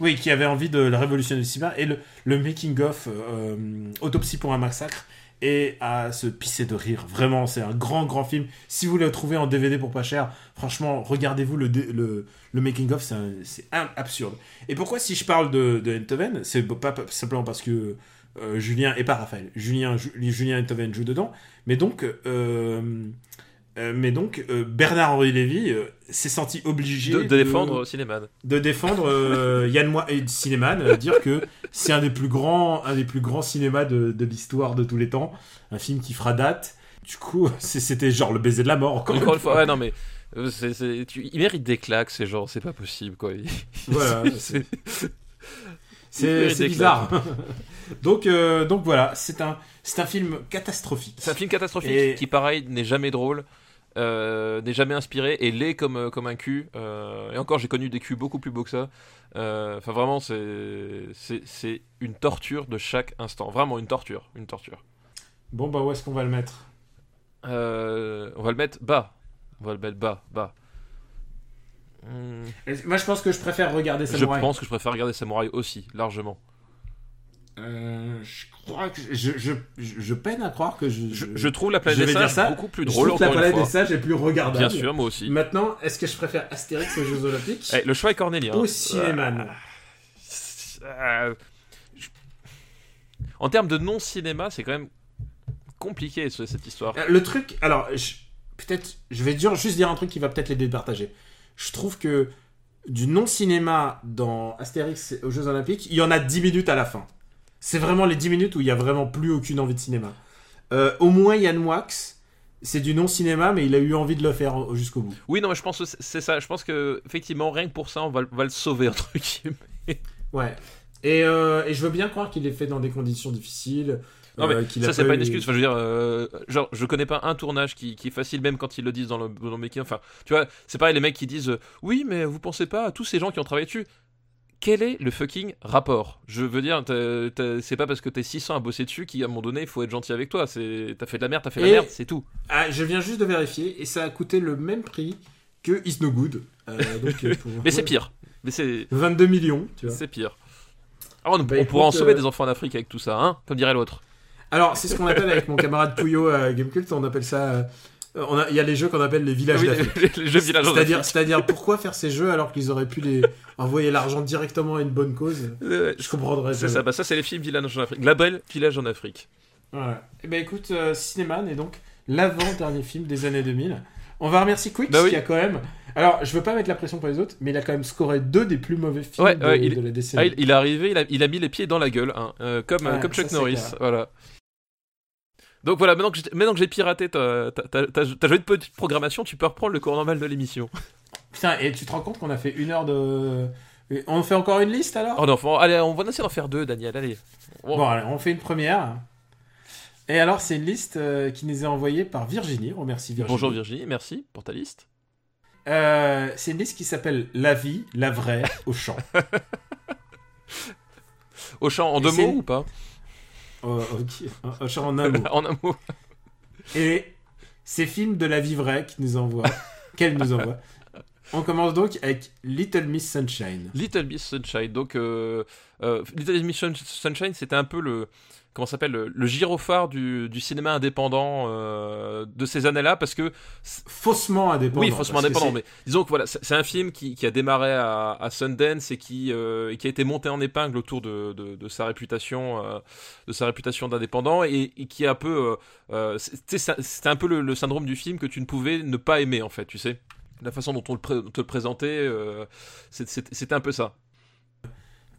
oui, qui avait envie de la révolutionner le cinéma, et le, le making-of euh, Autopsie pour un massacre, et à se pisser de rire. Vraiment, c'est un grand, grand film. Si vous le trouvez en DVD pour pas cher, franchement, regardez-vous le, le, le making-of, c'est absurde. Et pourquoi, si je parle de, de Enthoven, c'est pas, pas simplement parce que euh, Julien, et pas Raphaël, Julien, Ju- Julien Enthoven joue dedans, mais donc, euh, euh, mais donc euh, Bernard-Henri Lévy s'est senti obligé De, de défendre Cinéman. de défendre Yann Moix et Cinéman, dire que c'est un des plus grands, un des plus grands cinémas de, de l'histoire de tous les temps, un film qui fera date. Du coup, [laughs] c'était genre le baiser de la mort. Encore, Encore une fois, ouais, non mais. tu- il mérite des claques, ces gens, c'est pas possible quoi. Il- Voilà, [laughs] c'est- bizarre. [laughs] donc, euh, donc voilà, c'est un, c'est un film catastrophique. C'est un film catastrophique Et- qui, pareil, n'est jamais drôle, euh, n'est jamais inspiré et laid comme, euh, comme un cul. euh, et encore, j'ai connu des culs beaucoup plus beaux que ça. Euh, Enfin, vraiment, c'est c'est- c'est une torture de chaque instant. Vraiment une torture. Une torture. Bon, bah où est-ce qu'on va le mettre? Euh, on va le mettre bas. On va le mettre bas, bas. Hmm, Moi, je pense que je préfère regarder je Samurai. pense que je préfère regarder Samouraï aussi, largement. Euh, je crois que je, je, je, je peine à croire que je. Je, je trouve la je planète des sages ça. beaucoup plus je drôle, trouve que la planète des sages est plus regardable. Bien sûr, moi aussi. Maintenant, est-ce que je préfère Astérix aux Jeux Olympiques Eh, le choix est cornélien. au cinéma Euh, je- En termes de non-cinéma, c'est quand même compliqué ce- cette histoire. Euh, Le truc, alors, je- peut-être, je vais dire, juste dire un truc qui va peut-être les départager. Je trouve que du non-cinéma dans Astérix aux Jeux Olympiques, il y en a 10 minutes à la fin. C'est vraiment les 10 minutes où il y a vraiment plus aucune envie de cinéma. euh, au moins Yann Wax, c'est du non-cinéma, mais il a eu envie de le faire jusqu'au bout. Oui, non, mais je pense que c'est- ça. Je pense que effectivement, rien que pour ça, on va, le- va le sauver entre guillemets. Ouais. Et, euh, et je veux bien croire qu'il est fait dans des conditions difficiles. Non, mais euh, ça, c'est pas une excuse. Enfin, je veux dire, euh, genre, je connais pas un tournage qui, qui est facile, même quand ils le disent dans le, dans le making. Enfin, tu vois, c'est pareil, les mecs qui disent euh, Oui, mais vous pensez pas à tous ces gens qui ont travaillé dessus? Quel est le fucking rapport? Je veux dire, c'est pas parce que t'es 600 à bosser dessus qu'à un moment donné, il faut être gentil avec toi. T'as fait de la merde, t'as fait de la merde, c'est tout. Ah, je viens juste de vérifier et ça a coûté le même prix que Is No Good. Euh, donc, euh, pour- Mais c'est pire. Mais c'est 22 millions, tu vois. c'est pire. Ah, on, Bah, on pourra en sauver euh, des enfants en Afrique avec tout ça, hein Comme dirait l'autre. Alors, c'est ce qu'on appelle avec mon camarade Pouillot à Gamecult, on appelle ça. Euh, on a- Il y a les jeux qu'on appelle les villages Oui, d'Afrique. les, [laughs] les jeux village en C'est-à-dire, c'est-à-dire pourquoi faire ces jeux alors qu'ils auraient pu les [laughs] envoyer l'argent directement à une bonne cause? Ouais, Je comprendrais C'est ça, bah ça c'est les films Village en Afrique. Label Village en Afrique. Voilà. Et ben écoute, euh, Cinéman est donc l'avant-dernier film des années 2000. On va remercier Quicks Bah oui. qui a quand même. Alors, je veux pas mettre la pression pour les autres, mais il a quand même scoré deux des plus mauvais films Ouais, de, ouais, il- de la décennie. Ah, il, il est arrivé, il a, il a mis les pieds dans la gueule, hein, euh, comme, euh, Ouais, comme Chuck Norris. Voilà. Donc voilà, maintenant que j'ai, maintenant que j'ai piraté ta, ta, ta, ta, ta jolie petite programmation, tu peux reprendre le cours normal de l'émission. Putain, et tu te rends compte qu'on a fait une heure de. On fait encore une liste alors? Oh non, faut- allez, on va essayer d'en faire deux, Daniel, allez. Bon, Bon, allez, on fait une première. Et alors, c'est une liste euh, qui nous est envoyée par Virginie. On remercie Virginie. Bonjour Virginie, merci pour ta liste. Euh, c'est une liste qui s'appelle La vie, la vraie, au champ. [laughs] Au champ, en Et deux mots ou pas? Au- au- Au champ en un mot. [laughs] En un mot. Et ces films de la vie vraie nous envoient, qu'elle nous envoie. On commence donc avec Little Miss Sunshine. Little Miss Sunshine. Donc, euh, euh, Little Miss Sun- Sunshine, c'était un peu le. Comment ça s'appelle le, le gyrophare du, du cinéma indépendant euh, de ces années-là, parce que Faussement indépendant. Oui, faussement indépendant, mais disons que voilà, c'est un film qui, qui a démarré à, à Sundance et qui, euh, et qui a été monté en épingle autour de, de, de sa réputation, euh, de sa réputation d'indépendant et, et qui est un peu, c'était un peu le, le syndrome du film que tu ne pouvais ne pas aimer en fait, tu sais. La façon dont on le te le présentait, euh, c'était un peu ça.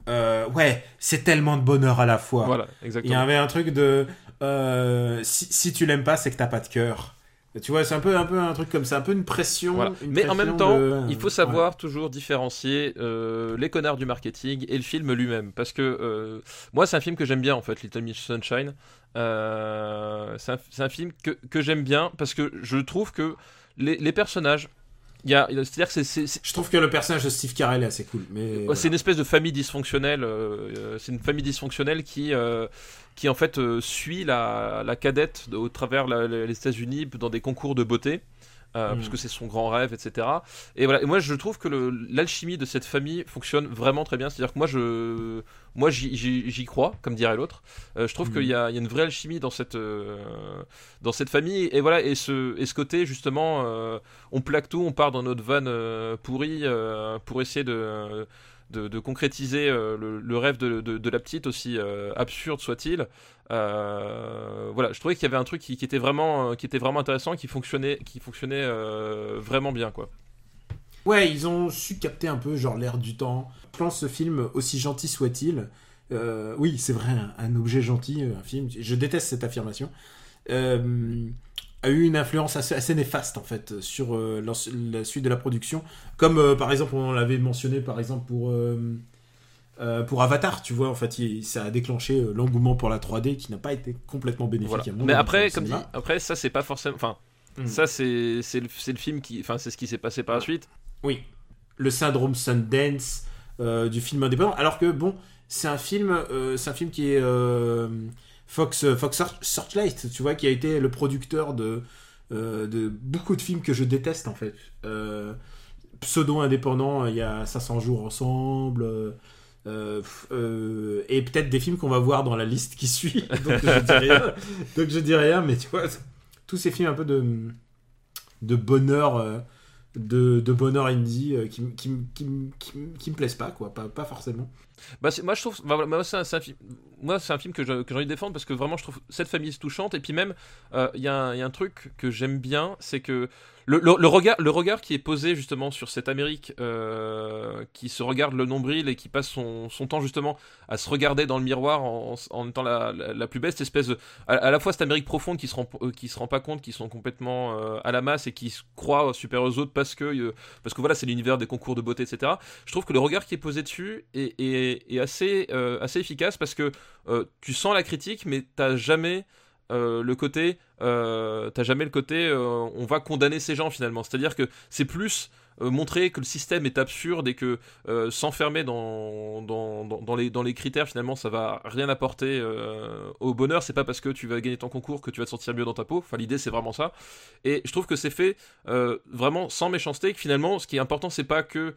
Euh, ouais, c'est tellement de bonheur à la fois. Voilà, Il y exactement. avait un truc de euh, si, si tu l'aimes pas, c'est que t'as pas de cœur. Tu vois, c'est un peu, un peu un truc comme ça, un peu une pression. Voilà. une Mais en même temps, de- il faut savoir toujours différencier euh, les connards du marketing et le film lui-même. Parce que moi, c'est un film que j'aime bien en fait, Little Miss Sunshine. C'est un, un film que, que j'aime bien parce que je trouve que les, les personnages. Il Y a, c'est-à-dire que c'est- Je trouve que le personnage de Steve Carell est assez cool. Mais Ouais, C'est une espèce de famille dysfonctionnelle. euh, euh, c'est une famille dysfonctionnelle qui, euh, qui en fait euh, suit la, la cadette de- au travers la- les États-Unis dans des concours de beauté. Euh, Mm. Parce que c'est son grand rêve, etc. Et voilà. Et moi, je trouve que l'alchimie de cette famille fonctionne vraiment très bien. C'est-à-dire que moi, je, moi, j'y- crois, comme dirait l'autre. Euh, je trouve Mm. qu'il y, y a une vraie alchimie dans cette, euh, dans cette famille. Et voilà. Et ce, et ce côté justement, euh, on plaque tout, on part dans notre van pourri pour essayer de de, concrétiser euh, le, rêve de, la petite, aussi euh, absurde soit-il. Euh, voilà, je trouvais qu'il y avait un truc qui, était vraiment, qui était vraiment intéressant, qui fonctionnait, qui fonctionnait vraiment bien, quoi. Ouais, ils ont su capter un peu genre l'air du temps. Je ce film, aussi gentil soit-il, oui, c'est vrai, un, un objet gentil, un film. Je déteste cette affirmation. euh, a eu une influence assez, assez néfaste en fait sur euh, la, la suite de la production, comme euh, par exemple on l'avait mentionné par exemple pour euh, pour Avatar, tu vois, en fait, il- ça a déclenché l'engouement pour la 3D qui n'a pas été complètement bénéfique. Voilà. à mon Mais après, comme dit, après ça c'est pas forcément, enfin, Mm. ça c'est le, le film qui, enfin c'est ce qui s'est passé par la suite. Oui, le syndrome Sundance du film indépendant. Alors que bon, c'est un film, c'est un film qui est Fox Fox Search- Searchlight, tu vois, qui a été le producteur de euh, beaucoup de films que je déteste en fait. Euh, pseudo indépendant, il y a 500 jours ensemble. euh, euh, euh, et peut-être des films qu'on va voir dans la liste qui suit. [laughs] Donc je dis rien. Dis rien, mais tu vois, tous ces films un peu de bonheur. euh, de, bonheur indie euh, qui, qui, qui, qui me plaisent pas, quoi, pas, pas forcément. Bah, moi je trouve, bah, moi c'est un, film, que j'ai envie de défendre parce que vraiment je trouve cette famille touchante et puis même euh, il y, a un- truc que j'aime bien, c'est que le, regard, le regard qui est posé justement sur cette Amérique euh, qui se regarde le nombril et qui passe son, temps justement à se regarder dans le miroir en, étant la, la, plus belle, cette espèce de, à, la fois cette Amérique profonde qui se rend, euh, qui se rend pas compte qu'ils sont complètement à la masse et qui se croient supérieurs aux autres parce que parce que voilà c'est l'univers des concours de beauté etc. Je trouve que le regard qui est posé dessus est, est, est assez euh, assez efficace parce que euh, tu sens la critique mais t'as jamais euh, le côté t'as jamais le côté on va condamner ces gens finalement. C'est à dire que c'est plus montrer que le système est absurde et que s'enfermer dans, les, critères finalement ça va rien apporter au bonheur. C'est pas parce que tu vas gagner ton concours que tu vas te sentir mieux dans ta peau. Enfin l'idée c'est vraiment ça. Et je trouve que c'est fait vraiment sans méchanceté que finalement ce qui est important c'est pas que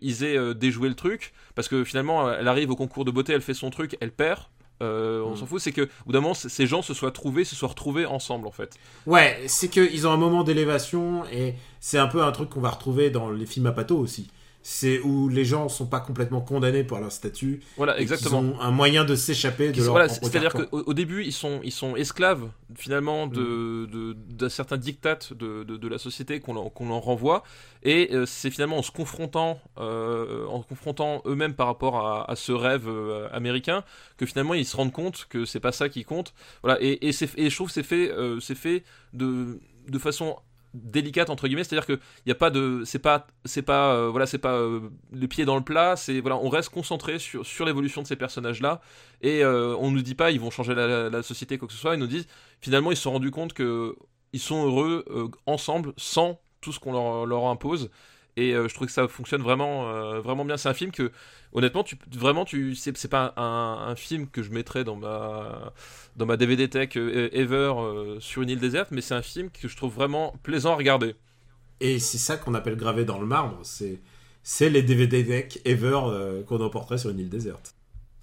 ils aient euh, déjoué le truc parce que finalement elle arrive au concours de beauté elle fait son truc elle perd euh, on Mm. s'en fout, c'est que, au bout d'un moment, ces gens se soient trouvés, se soient retrouvés ensemble, en fait. Ouais, c'est qu'ils ont un moment d'élévation et c'est un peu un truc qu'on va retrouver dans les films à pato aussi. C'est où les gens sont pas complètement condamnés pour leur statut. Voilà, exactement. ont un moyen de s'échapper de leur voilà, c'est-à-dire qu'au au début, ils sont, ils sont esclaves, finalement, Mm. de, de, d'un certain diktat de, de, de la société qu'on leur, qu'on leur renvoie. Et euh, c'est finalement en se confrontant, euh, en confrontant eux-mêmes par rapport à, à ce rêve euh, américain, que finalement ils se rendent compte que c'est pas ça qui compte. Voilà, et, et, je trouve que c'est fait, c'est fait de, de façon délicate entre guillemets c'est à dire que il y a pas de c'est pas c'est pas euh, voilà c'est pas euh, les pieds dans le plat c'est voilà on reste concentré sur sur l'évolution de ces personnages là et euh, on nous dit pas ils vont changer la, société quoi que ce soit. Ils nous disent finalement ils se sont rendus compte que ils sont heureux ensemble sans tout ce qu'on leur impose et euh, je trouve que ça fonctionne vraiment euh, vraiment bien c'est un film que honnêtement tu vraiment tu c'est c'est pas un, un film que je mettrais dans ma dans ma DVD tech euh, ever euh, sur une île déserte mais c'est un film que je trouve vraiment plaisant à regarder Et c'est ça qu'on appelle gravé dans le marbre. C'est c'est les DVD deck ever euh, qu'on emporterait sur une île déserte.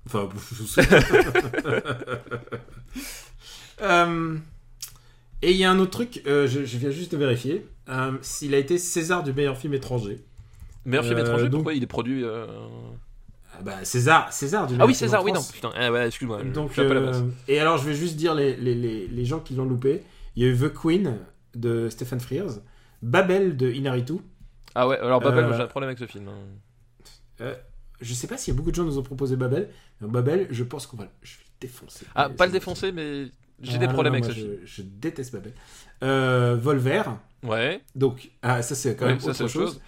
Enfin. [laughs] [laughs] Euh, et il y a un autre truc, euh, je, je viens juste de vérifier. Euh, s'il a été César du meilleur film étranger. meilleur film Euh, étranger donc- pourquoi il est produit euh, Ah bah César, César du ah meilleur oui film César en oui non putain ah ouais, excuse-moi Donc, euh, et alors, je vais juste dire les, les, les, les gens qui l'ont loupé. Il y a eu The Queen de Stephen Frears, Babel de Inaritu. ah ouais alors Babel j'ai un problème avec ce film hein. Je sais pas si beaucoup de gens nous ont proposé Babel. Babel, je pense qu'on va je vais le défoncer. ah pas le défoncer mais j'ai Ah, des non, problèmes non, avec ce film je déteste Babel. Euh, Volver. ouais Donc, ah, ça c'est quand Ouais, même ça, autre chose. chose.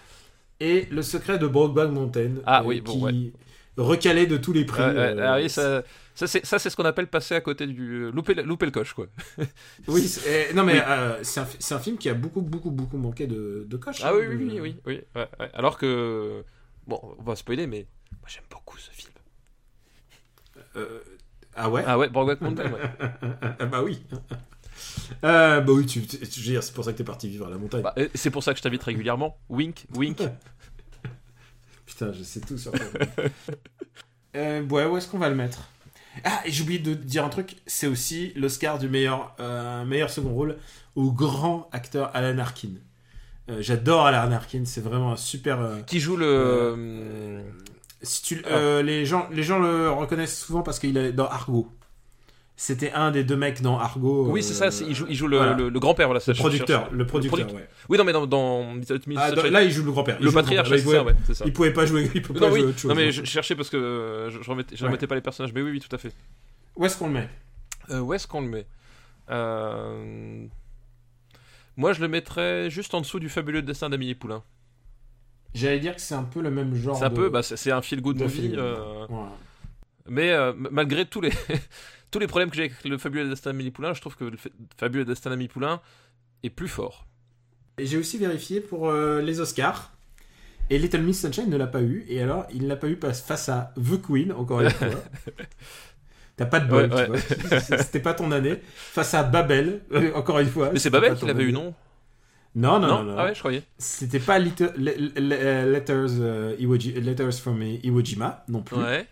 Et le secret de Brokeback Mountain. Ah oui, bon, qui recalé de tous les prix. Ouais, ouais, euh, ah oui, ça, ça c'est ça c'est ce qu'on appelle passer à côté du louper, le- louper le coche quoi [laughs] Oui, c'est- eh, non mais Oui. euh, c'est un, c'est un film qui a beaucoup, beaucoup, beaucoup manqué de, de coche. ah hein, oui de- oui oui oui, oui ouais, ouais. alors que bon on va spoiler mais moi j'aime beaucoup ce film Euh, ah ouais? Ah ouais Brokeback Mountain ouais. Ah [laughs] bah oui. Euh, bah oui, tu, tu- c'est pour ça que t'es parti vivre à la montagne. Bah, et c'est pour ça que je t'invite régulièrement wink wink [laughs] Putain, je sais tout sur toi. [laughs] euh, ouais, où est-ce qu'on va le mettre? Ah, j'ai oublié de dire un truc, c'est aussi l'Oscar du meilleur, euh, meilleur second rôle au grand acteur Alan Arkin. Euh, J'adore Alan Arkin, c'est vraiment un super. euh, qui joue le Euh, si tu, euh, les, gens, les gens le reconnaissent souvent parce qu'il est dans Argo. C'était un des deux mecs dans Argo. oui c'est ça il joue il joue le, voilà. le, le grand-père voilà Le producteur, le producteur, ouais. oui non mais dans, dans Ah, dans- là, il joue le grand-père. Le patriarche c'est Il ça pouvait- ouais ça Il pouvait pas jouer, il peut non pas oui jouer autre chose. non mais je cherchais parce que euh, je, je remettais, je Ouais. remettais pas les personnages mais oui oui tout à fait Où est-ce qu'on le met? Euh, où est-ce qu'on le met? Euh, Moi, je le mettrais juste en dessous du fabuleux destin d'Amélie Poulain. J'allais dire que c'est un peu le même genre. C'est un de- peu, bah, c'est un feel-good de movie, euh, Voilà. mais malgré tous les tous les problèmes que j'ai avec le fabuleux destin Poulain, je trouve que le fa- fabuleux destin Poulain est plus fort. Et j'ai aussi vérifié pour euh, les Oscars. Et Little Miss Sunshine ne l'a pas eu. Et alors, il ne l'a pas eu face à The Queen, encore une fois. [laughs] T'as pas de bol, Ouais, tu vois. C'était pas ton année. Face à Babel, euh, encore une fois. Mais c'est Babel qui l'avait eu, non? Non, non, non? non. Ah ouais, je croyais. C'était pas Letters, euh, Iwo Letters from Iwo Jima non plus. Ouais.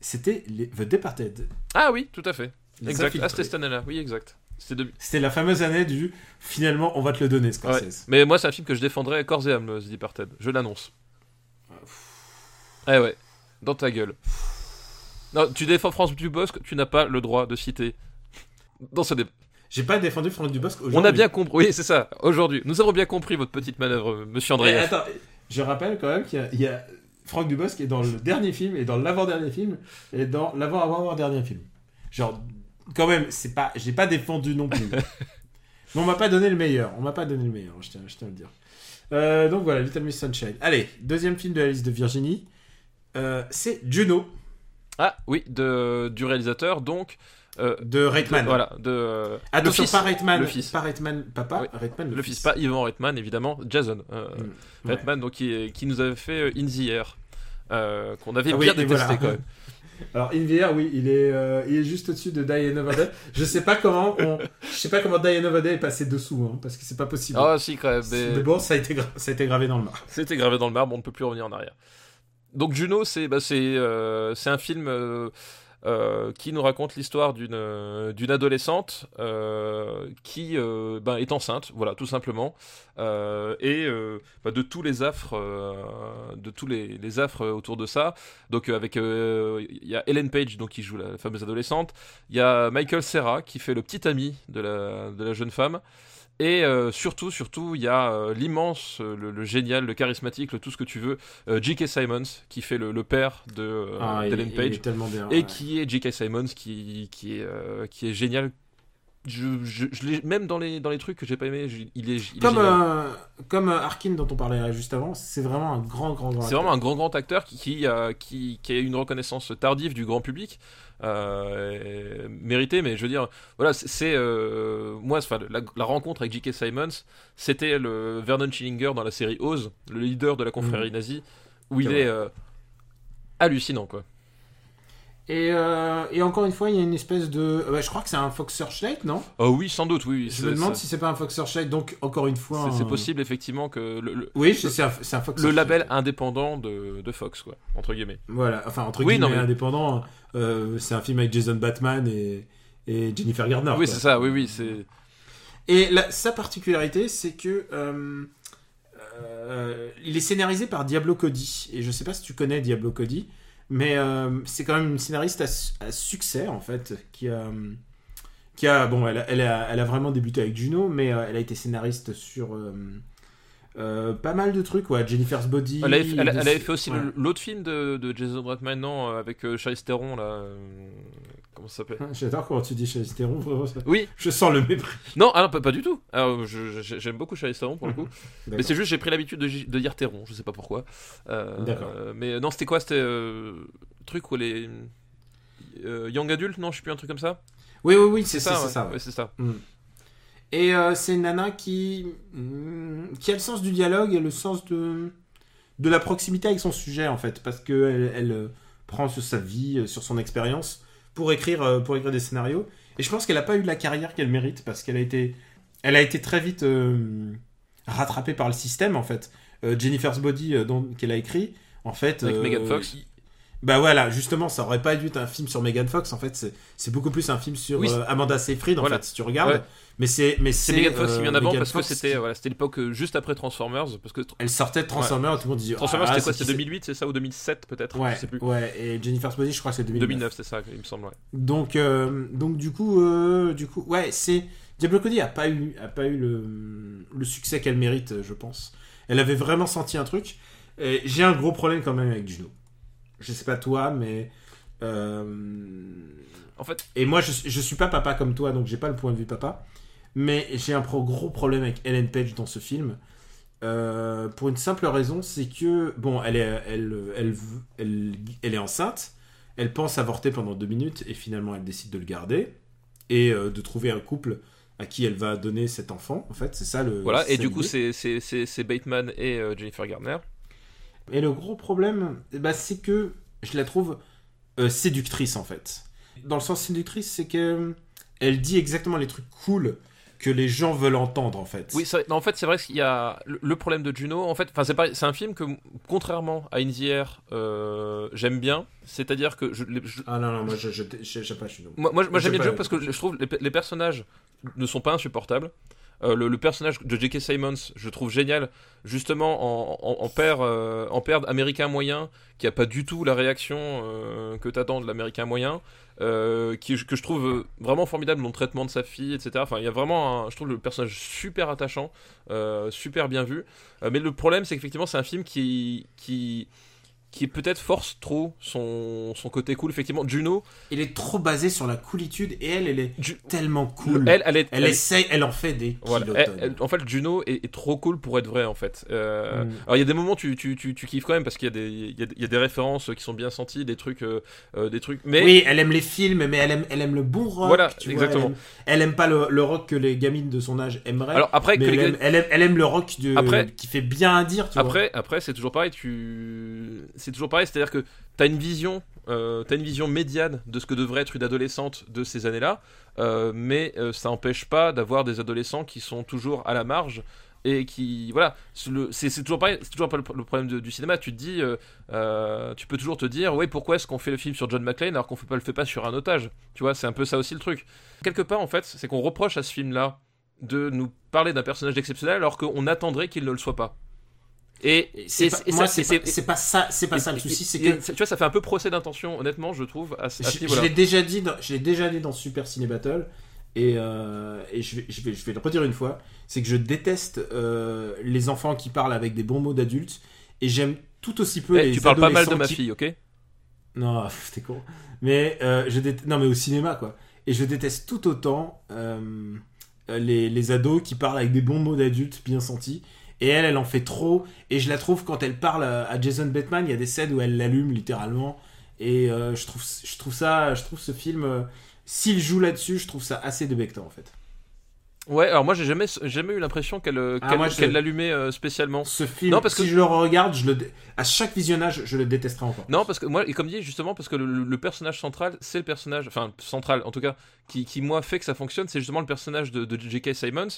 C'était les- The Departed. Ah oui, tout à fait. Les Exact. Ah, c'était cette année-là. Oui, exact. C'était de... C'était la fameuse année du finalement on va te le donner Ouais. Scorsese. Mais moi, c'est un film que je défendrais corps et âme, The Departed. Je l'annonce. Eh ouais. Dans ta gueule. Non, tu défends France Dubosc, tu n'as pas le droit de citer dans ce débat. J'ai pas défendu Franck Dubosc aujourd'hui. On a bien compris, oui, c'est ça, aujourd'hui. Nous avons bien compris votre petite manœuvre, monsieur Eh, André. attends, je rappelle quand même qu'il y a Franck Dubosc est dans le dernier film et dans l'avant-dernier film et dans l'avant-avant-dernier film. Genre, quand même, c'est pas, j'ai pas défendu non plus. [laughs] Mais on m'a pas donné le meilleur. On m'a pas donné le meilleur, je tiens, je tiens à le dire. Euh, donc voilà, Little Miss Sunshine. Allez, deuxième film de la liste de Virginie. Euh, c'est Juno Ah, oui, de, du réalisateur, donc. Euh, de Reitman. de- voilà, de. euh, fils, pas Reitman, le fils. pas Reitman papa, Oui. Reitman le, Le fils, pas Yvan Reitman, évidemment, Jason. euh, Mm. Reitman, donc, qui, qui nous avait fait In the Air, qu'on avait Ah bien détesté voilà. quand même. [laughs] Alors Invier, oui, il est, euh, il est juste au-dessus de Die Another Day. Je sais pas comment, on... je sais pas comment Die Another Day est passé dessous, hein, parce que c'est pas possible. Ah, si, quand même. mais- Mais bon, ça a été, gra- ça a été gravé dans le marbre. C'était gravé dans le marbre, on ne peut plus revenir en arrière. Donc Juno, c'est bah, c'est euh, un film euh, euh, qui nous raconte l'histoire d'une euh, adolescente euh, qui ben, est enceinte, voilà, tout simplement, et bah, de tous les affres, de tous les, affres autour de ça. Donc avec il y a Ellen Page donc qui joue la, fameuse adolescente, il y a Michael Serra qui fait le petit ami de la jeune femme. Et euh, surtout, surtout, il y a euh, l'immense, euh, le, le génial, le charismatique, le tout ce que tu veux, euh, J.K. Simons, qui fait le, le père de Ah, il Page, est tellement bien. et ouais. qui est J.K. Simons, qui, qui, est, qui est génial. Je, je, même dans les, dans les trucs que j'ai pas aimé, je- il est, il est Comme, génial. euh, comme euh, Arkin dont on parlait juste avant, c'est vraiment un grand, grand, grand. C'est vraiment un grand grand acteur qui, qui, a, qui, qui a une reconnaissance tardive du grand public, euh, méritée, mais je veux dire, voilà, c'est- euh, moi, la, la rencontre avec J.K. Simons, c'était le Vernon Schillinger dans la série Oz, le leader de la confrérie nazie, où il est euh, hallucinant, quoi. Et, euh, et encore une fois, il y a une espèce de. euh, bah, je crois que c'est un Fox Searchlight, non? Oh oui, sans doute, oui. Je me demande si c'est pas un Fox Searchlight, donc encore une fois. c'est un- possible effectivement que le, le, Oui, c'est un, un Fox le Searchlight. label indépendant de, de Fox, quoi, entre guillemets. Voilà, enfin, entre Oui, guillemets non, mais- indépendant, euh, c'est un film avec Jason Batman et, et Jennifer Gardner. oui, c'est ça, oui, oui, c'est. Et la- sa particularité, c'est que euh, il est scénarisé par Diablo Cody. Et je sais pas si tu connais Diablo Cody, mais euh, c'est quand même une scénariste à, su- à succès en fait, qui a, qui a bon, elle a, elle a, elle a vraiment débuté avec Juno, mais euh, elle a été scénariste sur euh, euh, pas mal de trucs, ouais, Jennifer's Body. Elle avait, fait- elle, de- elle avait fait aussi ouais. l'autre film de, de Jason Reitman, non, euh, avec euh, Charlize Theron, là. Comment ça s'appelle J'adore comment tu dis Charlize Theron, vraiment, ça- Oui, Je sens le mépris. non, ah non, pas, pas du tout. J'aime beaucoup Charlize Theron pour le coup. [laughs] Mais c'est juste, j'ai pris l'habitude de, de dire Theron, je sais pas pourquoi. Euh, D'accord. euh, mais non, c'était quoi? C'était euh, truc où les. euh, Young Adult, non, je sais plus, un truc comme ça? Oui, oui, oui, c'est ça, c'est ça. ouais. Ça. Mm. Et euh, c'est une nana qui, mm, qui a le sens du dialogue et le sens de, de la proximité avec son sujet, en fait, parce qu'elle elle prend sur sa vie, sur son expérience, pour écrire, euh, pour écrire des scénarios. Et je pense qu'elle n'a pas eu la carrière qu'elle mérite, parce qu'elle a été, elle a été très vite euh, rattrapée par le système, en fait. Euh, Jennifer's Body, euh, dont- qu'elle a écrit, en fait... Avec Megan Fox. Bah voilà, justement, ça aurait pas dû être un film sur Megan Fox, en fait, c'est- c'est beaucoup plus un film sur Oui, Amanda Seyfried, en Voilà. fait, si tu regardes. Ouais. Mais c'est mais C'est Megan Fox qui euh, vient d'avant Megan parce que c'était qui- voilà, c'était l'époque euh, juste après Transformers. Parce que Elle sortait de Transformers, tout le monde disait. Transformers, ah, c'était quoi C'était qui 2008, c'est ça Ou 2007 peut-être Ouais, Je sais plus. ouais, et Jennifer's Body, je crois que c'est 2009. 2009, c'est ça, il me semble. ouais. Donc, euh, donc du coup, euh, du coup, ouais, c'est Diablo Cody a pas eu, a pas eu le, le succès qu'elle mérite, je pense. Elle avait vraiment senti un truc. J'ai un gros problème quand même avec Juno. Je sais pas toi, mais euh, En fait, et moi, je, je suis pas papa comme toi, donc j'ai pas le point de vue papa. Mais j'ai un pro- gros problème avec Ellen Page dans ce film. Euh, pour une simple raison, c'est que, bon, elle est, elle, elle, elle, elle est enceinte, elle pense avorter pendant deux minutes, et finalement elle décide de le garder, et euh, de trouver un couple à qui elle va donner cet enfant, en fait, c'est ça le... voilà, et du coup, c'est- Bateman et euh, Jennifer Garner. Et le gros problème, ben, c'est que je la trouve séductrice en fait. Dans le sens séductrice, c'est que euh, elle dit exactement les trucs cool que les gens veulent entendre en fait. Oui, non, en fait, c'est vrai qu'il y a le, problème de Juno. En fait, enfin, c'est pas- c'est un film que, contrairement à In the Air, euh, j'aime bien. C'est-à-dire que je, Ah non, non, moi je sais pas, non. moi, moi, j'aime bien Juno parce que je trouve les, les personnages ne sont pas insupportables. Euh, le, le personnage de J.K. Simons, je trouve génial, justement en, en, en père, euh, en père américain moyen, qui a pas du tout la réaction euh, que t'attends de l'américain moyen, euh, que je trouve vraiment formidable dans le traitement de sa fille, etc. Enfin, il y a vraiment, un, je trouve le personnage super attachant, euh, super bien vu. Euh, mais le problème, c'est qu'effectivement, c'est un film qui, qui, qui peut-être force trop son, son côté cool. Effectivement, Juno, Il est trop basé sur la coolitude et elle, elle est Ju- tellement cool. elle, elle est, Elle elle- essaye, elle en fait des Voilà. kilotonnes. Elle- elle- en fait, Juno est, est trop cool pour être vrai, en fait. Euh, Mm. Alors, il y a des moments tu, tu, tu, tu kiffes quand même parce qu'il y, a des- il y, a, y a des références qui sont bien senties, des trucs, euh, euh, des trucs. Mais Oui, elle aime les films, mais elle aime, elle aime le bon rock. Voilà, tu vois, exactement. elle, aime, elle aime pas le, le rock que les gamines de son âge aimeraient. alors après, mais que elle, les- aime, elle, aime, elle aime le rock de, Après- qui fait bien à dire, tu vois. après, après, c'est toujours pareil. Tu, c'est toujours pareil. C'est-à-dire que t'as une vision, euh, t'as une vision médiane de ce que devrait être une adolescente de ces années-là, euh, mais euh, ça n'empêche pas d'avoir des adolescents qui sont toujours à la marge et qui, voilà, c'est toujours pareil. C'est toujours pas le, problème du cinéma. Tu dis, tu peux toujours te dire, ouais, pourquoi est-ce qu'on fait le film sur John McClane alors qu'on fait pas le fait pas sur un otage? Tu vois, c'est un peu ça aussi le truc. Quelque part, en fait, c'est qu'on reproche à ce film-là de nous parler d'un personnage exceptionnel alors qu'on attendrait qu'il ne le soit pas. Et, c'est pas- c'est pas, ça, c'est pas ça le souci, c'est que tu vois, ça fait un peu procès d'intention, honnêtement, je trouve, à, je, l'ai déjà dit, dans, je l'ai déjà dit dans Super Ciné Battle, et, euh, et je, vais, je, vais, je vais le redire une fois, c'est que je déteste euh, les enfants qui parlent avec des bons mots d'adultes, et j'aime tout aussi peu Eh, les tu parles pas mal de ma qui- fille, ok? Non, [laughs] t'es con. Mais euh, je non, mais au cinéma quoi. Et je déteste tout autant les, les ados qui parlent avec des bons mots d'adultes bien sentis. Et elle, elle en fait trop. Et je la trouve quand elle parle à, Jason Bateman, il y a des scènes où elle l'allume littéralement. Et euh, je trouve, je trouve ça, je trouve ce film, euh, s'il joue là-dessus, je trouve ça assez débectant en fait. Ouais, alors moi j'ai jamais, jamais eu l'impression qu'elle euh, Ah, l'allumait euh, spécialement. Ce film, Non, parce si que- je le regarde, je le dé- à chaque visionnage, je le détesterai encore. Non, parce que moi, et comme dit justement, parce que le, le personnage central, c'est le personnage, enfin central en tout cas, qui, qui moi fait que ça fonctionne, c'est justement le personnage de, de J.K. Simons.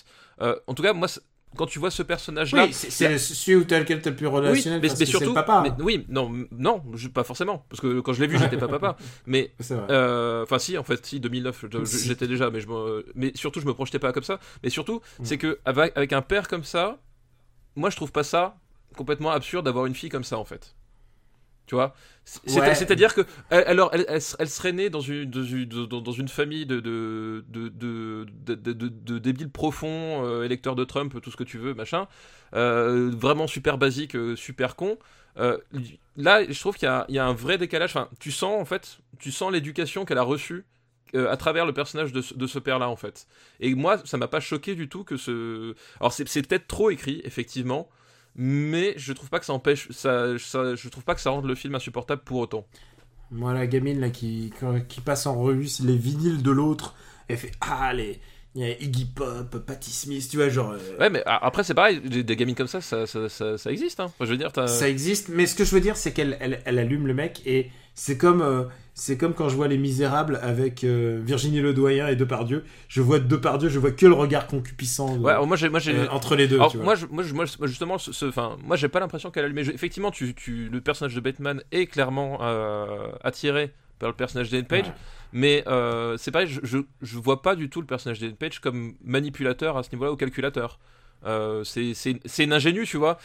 Euh, en tout cas, moi, quand tu vois ce personnage-là, Oui, c'est celui où t'as lequel t'as le plus Oui, relationnel mais, mais surtout, papa. mais- oui, non, non, je- pas forcément, parce que quand je l'ai vu, j'étais pas papa, mais [laughs] euh, enfin si, en fait, si 2009, je- je- Si. j'étais déjà, mais je me, mais surtout, je me projetais pas comme ça, mais surtout, Mm. c'est que avec, avec un père comme ça, moi, je trouve pas ça complètement absurde d'avoir une fille comme ça, en fait. Tu vois Ouais. C'est-à-dire que alors, elle, elle, elle serait née dans une, dans une, dans- une famille de, de, de, de, débiles profonds, euh, électeurs de Trump, tout ce que tu veux, machin. Euh, vraiment super basique, euh, super con. Euh, là, je trouve qu'il y, y a un vrai décalage. Enfin, tu sens, en fait, tu sens l'éducation qu'elle a reçue euh, à travers le personnage de, ce- de ce père-là, en fait. Et moi, ça m'a pas choqué du tout que ce. Alors, c'est c'est peut-être trop écrit, effectivement, mais je trouve pas que ça empêche. Ça, ça- je trouve pas que ça rende le film insupportable pour autant. Moi, la gamine là qui, qui passe en revue les vinyles de l'autre, elle fait Ah, les. Il y a Iggy Pop, Patti Smith, tu vois, genre. euh, Ouais, mais après, c'est pareil, des, des gamines comme ça, ça, ça, ça, existe. Hein. Je veux dire. Ça existe, mais ce que je veux dire, c'est qu'elle elle, elle allume le mec et c'est comme, euh, c'est comme quand je vois Les Misérables avec euh, Virginie Ledoyen et Depardieu. Je vois Depardieu, je vois que le regard de- Ouais, alors moi, j'ai. Moi, j'ai... euh, entre les deux. Alors, tu vois. moi, je- moi, je- moi, justement, ce, moi, j'ai pas l'impression qu'elle a allumé. Je- Effectivement, tu, tu, le personnage de Batman est clairement euh, attiré par le personnage d'Ellen Page, Ouais. mais euh, c'est pareil, je, je, je vois pas du tout le personnage d'Ellen Page comme manipulateur à ce niveau-là ou calculateur. Euh, c'est, c'est, c'est une ingénue, tu vois.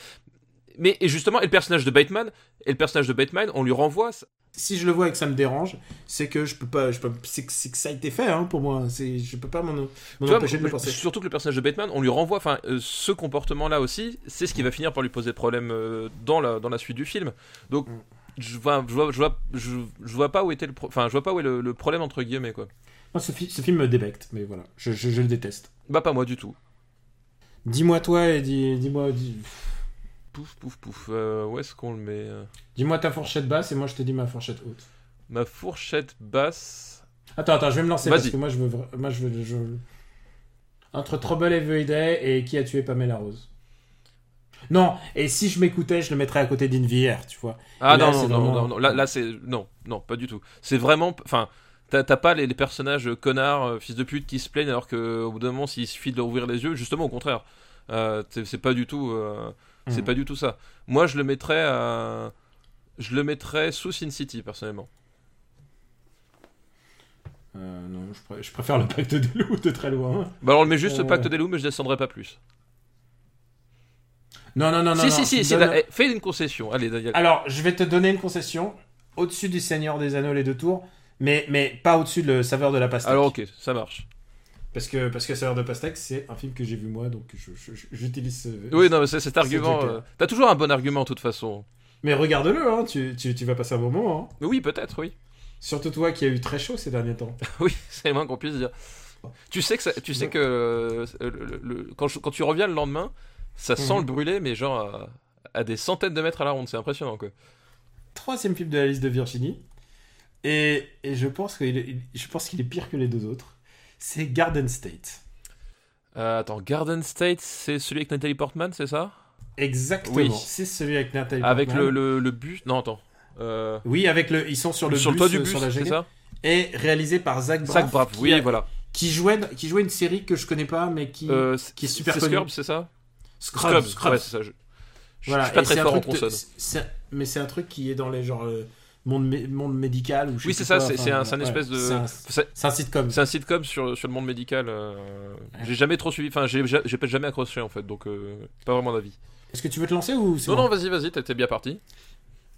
Mais et justement, et le personnage de Batman, et le personnage de Batman, on lui renvoie. Si je le vois et que ça me dérange, c'est que je peux pas, je peux, c'est, c'est que ça a été fait hein, pour moi. C'est, je peux pas m'en, m'en Tu vois, empêcher de le penser. surtout que le personnage de Batman, on lui renvoie, enfin, euh, ce comportement-là aussi, c'est ce qui va finir par lui poser problème euh, dans, la, dans la suite du film. Donc, Mm. je vois, je vois, je vois, je, je vois pas où était le, pro- enfin, je vois pas où est le, le problème entre guillemets quoi. Ce, fi- ce film me débecte, mais voilà, je, je, je le déteste. Bah pas moi du tout. Dis-moi toi et dis, dis-moi, dis, Pouf, pouf, pouf. euh, où est-ce qu'on le met euh dis-moi ta fourchette basse et moi je te dis ma fourchette haute. Ma fourchette basse. Attends, attends, je vais me lancer parce que moi je veux, vra- moi je veux, je... entre Trouble Every Day et qui a tué Pamela Rose. Non, et si je m'écoutais, je le mettrais à côté d'Invière, tu vois. Ah là, non, non, non, vraiment- non, non, là, là c'est non, non, pas du tout. C'est vraiment, enfin, t'as pas les, les personnages connards, euh, fils de pute qui se plaignent alors que au bout d'un moment, s'il suffit de leur ouvrir les yeux, justement au contraire. Euh, c'est c'est pas du tout, euh, c'est Mhm. pas du tout ça. Moi, je le mettrais à, je le mettrais sous Sin City personnellement. Euh, non, je, pr- je préfère le pacte des loups de très loin. Bah alors on le met juste le Euh. pacte des loups, mais je descendrai pas plus. Non, non, non, non. si, non, si, si, bah, eh, fais une concession. Allez, Daniel. Alors, je vais te donner une concession. Au-dessus du Seigneur des Anneaux, les deux tours. Mais, mais pas au-dessus de le Saveur de la Pastèque. Alors ok, ça marche. Parce que, parce que Saveur de Pastèque, c'est un film que j'ai vu moi, donc j'utilise ce... Oui, non, mais c'est- cet argument. euh, T'as toujours un bon argument, de toute façon. Mais regarde-le, hein, tu, tu, tu vas passer un bon moment. Hein. Oui, peut-être, oui. Surtout toi qui as eu très chaud ces derniers temps. [laughs] Oui, c'est le moins qu'on puisse dire. Tu sais que, ça- tu sais que euh, le- le- quand, je- quand tu reviens le lendemain, ça sent Mhm. le brûler, mais genre à, à des centaines de mètres à la ronde, c'est impressionnant quoi. Troisième film de la liste de Virginie. Et, et je pense qu'il est, je pense qu'il est pire que les deux autres. C'est Garden State. Euh, attends, Garden State, c'est celui avec Nathalie Portman, c'est ça? Exactement. Oui. C'est celui avec Nathalie Avec Portman. le, le, le bus? Non, attends. Euh, Oui, avec le. Ils sont sur le, sur le toit du euh, bus, sur la c'est ça? Et réalisé par Zach Braff. Zach Braff, qui oui, voilà. Qui jouait, qui jouait une série que je connais pas, mais qui. Euh, qui est super c'est connue. Scrubs, c'est ça? Scrubs. Scrubs. ouais, c'est ça. Je, suis pas et très fort en consonne. Mais c'est un truc qui est dans les genre monde, mé- monde médical ou je Oui, c'est ça, c'est un, ouais, espèce de. C'est un, sitcom. c'est un sitcom sur, sur le monde médical. euh, J'ai jamais trop suivi. Enfin, j'ai jamais accroché en fait, donc euh, pas vraiment d'avis. Est-ce que tu veux te lancer ou Non, bon non, vas-y, vas-y, t'es bien parti.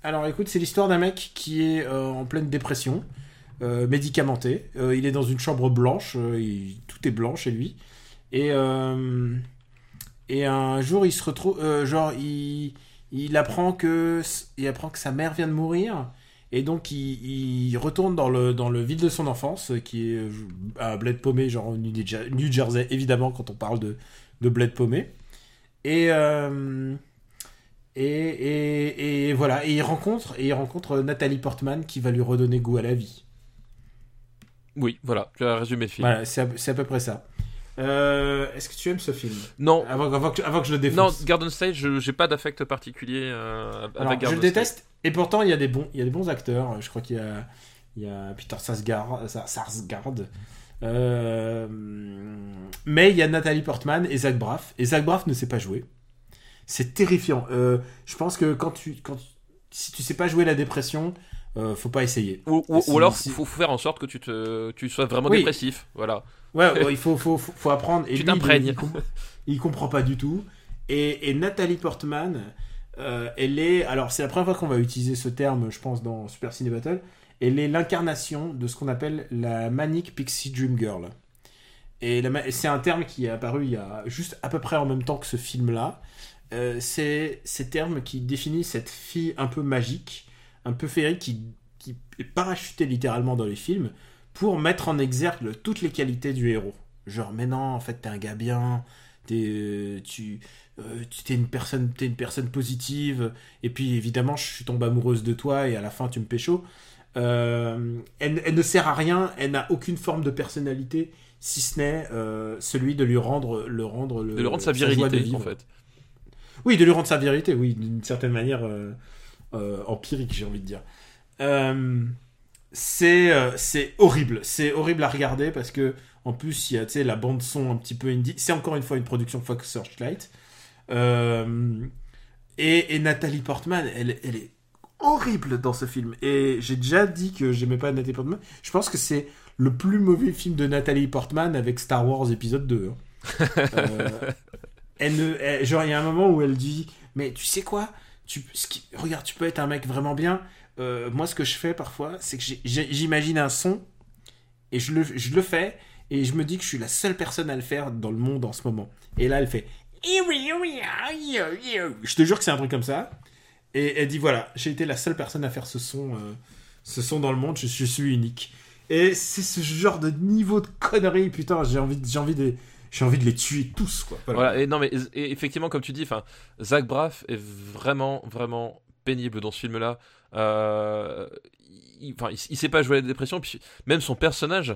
Alors écoute, c'est l'histoire d'un mec qui est euh, en pleine dépression, médicamenté. Il est dans une chambre blanche, il- tout est blanc chez lui. Et, et un jour, il se retrouve, genre, il, il apprend que, il apprend que sa mère vient de mourir. Et donc, il, il retourne dans le, dans le ville de son enfance, euh, qui est euh, à Bled Paumé, genre New Jer- New Jersey, évidemment, quand on parle de, de Bled Paumé. Et, euh, et, et, et voilà, et il rencontre, et il rencontre Nathalie Portman qui va lui redonner goût à la vie. Oui, voilà, tu as résumé le film. Voilà, c'est à, c'est à peu près ça. Euh, Est-ce que tu aimes ce film Non, avant, avant que, avant que je le non, défonce. Garden State, je j'ai pas d'affect particulier euh, avec Alors, je Garden le déteste, et pourtant il y a des bons, il y a des bons acteurs. Je crois qu'il y a, il y a Peter Sarsgaard, Sar- Sarsgaard. Euh, mais il y a Nathalie Portman et Zach Braff. Et Zach Braff ne sait pas jouer. C'est terrifiant. Euh, je pense que quand tu, quand, si tu sais pas jouer la dépression, euh, faut pas essayer. Ou, ou- Si- ou alors, si- faut, faire en sorte que tu, te, tu sois vraiment Oui. dépressif. Voilà. Ouais, [laughs] ouais, il faut, faut, faut, faut apprendre. Et Tu t'imprègnes. Il, il, com- il comprend pas du tout. Et, et Nathalie Portman, euh, elle est. Alors, c'est la première fois qu'on va utiliser ce terme, je pense, dans Super Ciné Battle. Elle est l'incarnation de ce qu'on appelle la Manic Pixie Dream Girl. Et c'est un terme qui est apparu il y a juste à peu près en même temps que ce film-là. Euh, c'est ces termes qui définissent cette fille un peu magique, un peu féerique, qui, qui est parachutée littéralement dans les films pour mettre en exergue toutes les qualités du héros. Genre, mais non, en fait, t'es un gars bien, t'es, euh, tu, euh, tu t'es une personne, t'es une personne positive, et puis évidemment, je suis tombée amoureuse de toi, et à la fin, tu me pécho. Euh, elle, elle ne sert à rien, elle n'a aucune forme de personnalité, si ce n'est euh, celui de lui rendre, le rendre, le, De lui rendre sa virilité, en fait. Oui, de lui rendre sa vérité, oui, d'une certaine manière empirique, j'ai envie de dire. Euh, c'est euh, c'est horrible, c'est horrible à regarder parce que en plus il y a tu sais la bande son un petit peu indie. C'est encore une fois une production Fox Searchlight. Euh, et, et Nathalie Portman, elle, elle est horrible dans ce film. Et j'ai déjà dit que j'aimais pas Nathalie Portman. Je pense que c'est le plus mauvais film de Nathalie Portman avec Star Wars épisode 2. hein. [laughs] Euh, elle ne, elle- genre, il y a un moment où elle dit Mais tu sais quoi? Tu, Regarde, tu peux être un mec vraiment bien. Euh, moi, ce que je fais parfois, c'est que j'imagine un son et je le, fais et je me dis que je suis la seule personne à le faire dans le monde en ce moment. Et là, elle fait Je te jure que c'est un truc comme ça. Et elle dit Voilà, j'ai été la seule personne à faire ce son, euh, ce son dans le monde, je, suis unique. Et c'est ce genre de niveau de conneries, putain, j'ai envie, j'ai envie de. J'ai envie de les tuer tous, quoi. Voilà. Non, mais effectivement, comme tu dis, enfin, Zach Braff est vraiment, vraiment pénible dans ce film-là. Euh, il, il, sait pas jouer à la dépression, puis même son personnage,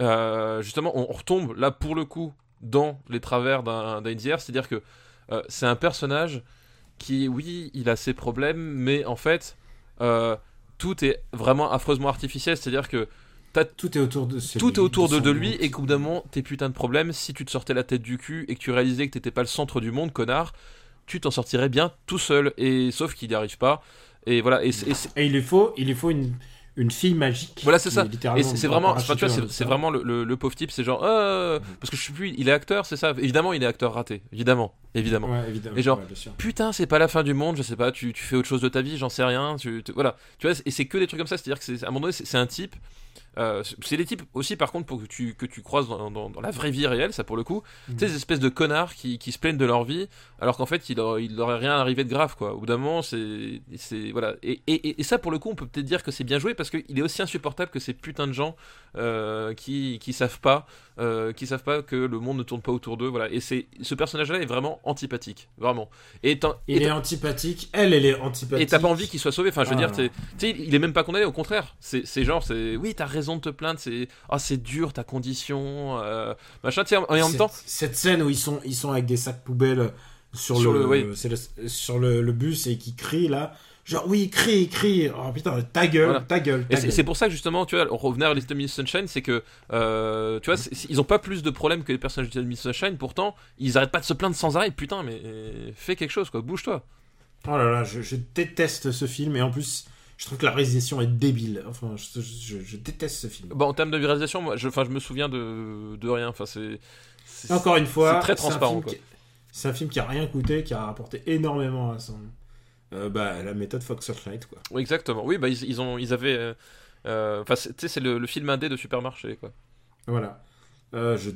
euh, justement, on, retombe là pour le coup dans les travers d'un Indier, c'est-à-dire que euh, c'est un personnage qui, oui, il a ses problèmes, mais en fait, euh, tout est vraiment affreusement artificiel, c'est-à-dire que Tout est autour de celui- tout est autour de, lui et qu'au bout d'un moment, tes putains de problèmes, si tu te sortais la tête du cul et que tu réalisais que t'étais pas le centre du monde, connard, tu t'en sortirais bien tout seul. Et sauf qu'il n'y arrive pas. Et voilà. Et, il lui faut, il lui faut une, une fille magique. Voilà, c'est ça. Et c'est vraiment, c'est vraiment le, le- le pauvre type, c'est genre, euh, parce que je suis plus, il est acteur, c'est ça? Évidemment, il est acteur raté, évidemment, évidemment. Ouais, évidemment. Et genre, ouais. Putain, c'est pas la fin du monde, je sais pas, tu, tu fais autre chose de ta vie, j'en sais rien, tu, tu- voilà. Tu vois, et c'est que des trucs comme ça, c'est-à-dire que c'est, à un moment donné, c'est un type. Euh, c'est des types aussi, par contre, pour que tu, que tu croises dans, dans- dans la vraie vie réelle, ça pour le coup. Mhm. Tu sais, ces espèces de connards qui, qui se plaignent de leur vie, alors qu'en fait, il leur, il leur est rien arrivé de grave, quoi. Au bout d'un moment, c'est. c'est- Voilà. Et, et, et ça, pour le coup, on peut peut-être dire que c'est bien joué parce qu'il est aussi insupportable que ces putains de gens euh, qui, qui savent pas. Euh, qui savent pas que le monde ne tourne pas autour d'eux, voilà. Et c'est ce personnage-là est vraiment antipathique, vraiment. Et Il est antipathique, elle, elle est antipathique. et t'as pas envie qu'il soit sauvé. Enfin, je veux Ah, dire, t'es- tu sais, il est même pas condamné. Au contraire, c'est genre, c'est oui, t'as raison de te plaindre. C'est ah, c'est dur ta condition, euh, machin. Et en même Cette- temps, Cette scène où ils sont, ils sont avec des sacs poubelles sur, Sur le, le- oui. le- sur le, le bus et qui crient là. Genre, oui, crie, crie. Oh putain, ta gueule, Voilà. ta gueule. Et ta c'est pour ça que justement, tu vois, on revenait à Little Miss Sunshine, c'est que, euh, tu vois, ils ont pas plus de problèmes que les personnages de Miss Sunshine, pourtant, ils arrêtent pas de se plaindre sans arrêt. Putain, mais euh, fais quelque chose, quoi, bouge-toi. Oh là là, je, je déteste ce film et en plus, je trouve que la réalisation est débile. Enfin, je, je- je déteste ce film. Bon, en termes de réalisation, moi, je, enfin, je me souviens de, de rien. Enfin, c'est. Encore une fois, c'est très transparent, C'est un film qui a rien coûté, qui a rapporté énormément à son. Euh, bah, la méthode Fox Searchlight, quoi. Oui, exactement. Oui, bah, ils, ils ont, ils avaient. euh, euh, Enfin, tu sais, c'est le, le film indé de supermarché, quoi. Voilà. Je...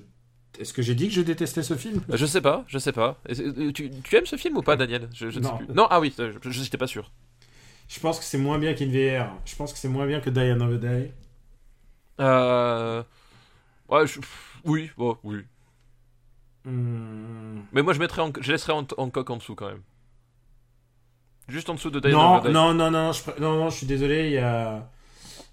Est-ce que j'ai dit que je détestais ce film? Je sais pas, je sais pas. Tu, tu aimes ce film ou pas, Daniel? Je, je ne sais Non. plus. Non, ah oui, je, n'étais pas sûr. Je pense que c'est moins bien qu'InVR. Je pense que c'est moins bien que Die Another Day. Euh... Ouais, je- oui, bon, oui. Hmm. Mais moi, je mettrais, en... je laisserais en, en coque en dessous quand même. Juste en dessous de Diana Non, non, non, non, je... non, non, je suis désolé, il y a.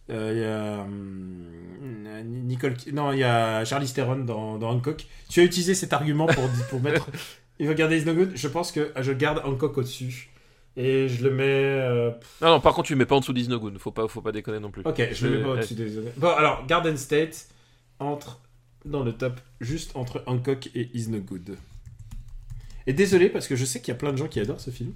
euh, Il y a. Nicole. Non, il y a Charlie Theron dans, dans Hancock. Tu as utilisé cet argument pour, pour mettre. [laughs] Il va garder Is No Good. Je pense que je garde Hancock au-dessus. Et je le mets. euh, Non, non, par contre, tu le mets pas en dessous d'Isnogun. Faut pas, faut pas déconner non plus. Ok, je le mets pas au-dessus des. Bon, alors, Garden State entre dans le top, juste entre Hancock et Is No Good. Et désolé, parce que je sais qu'il y a plein de gens qui adorent ce film,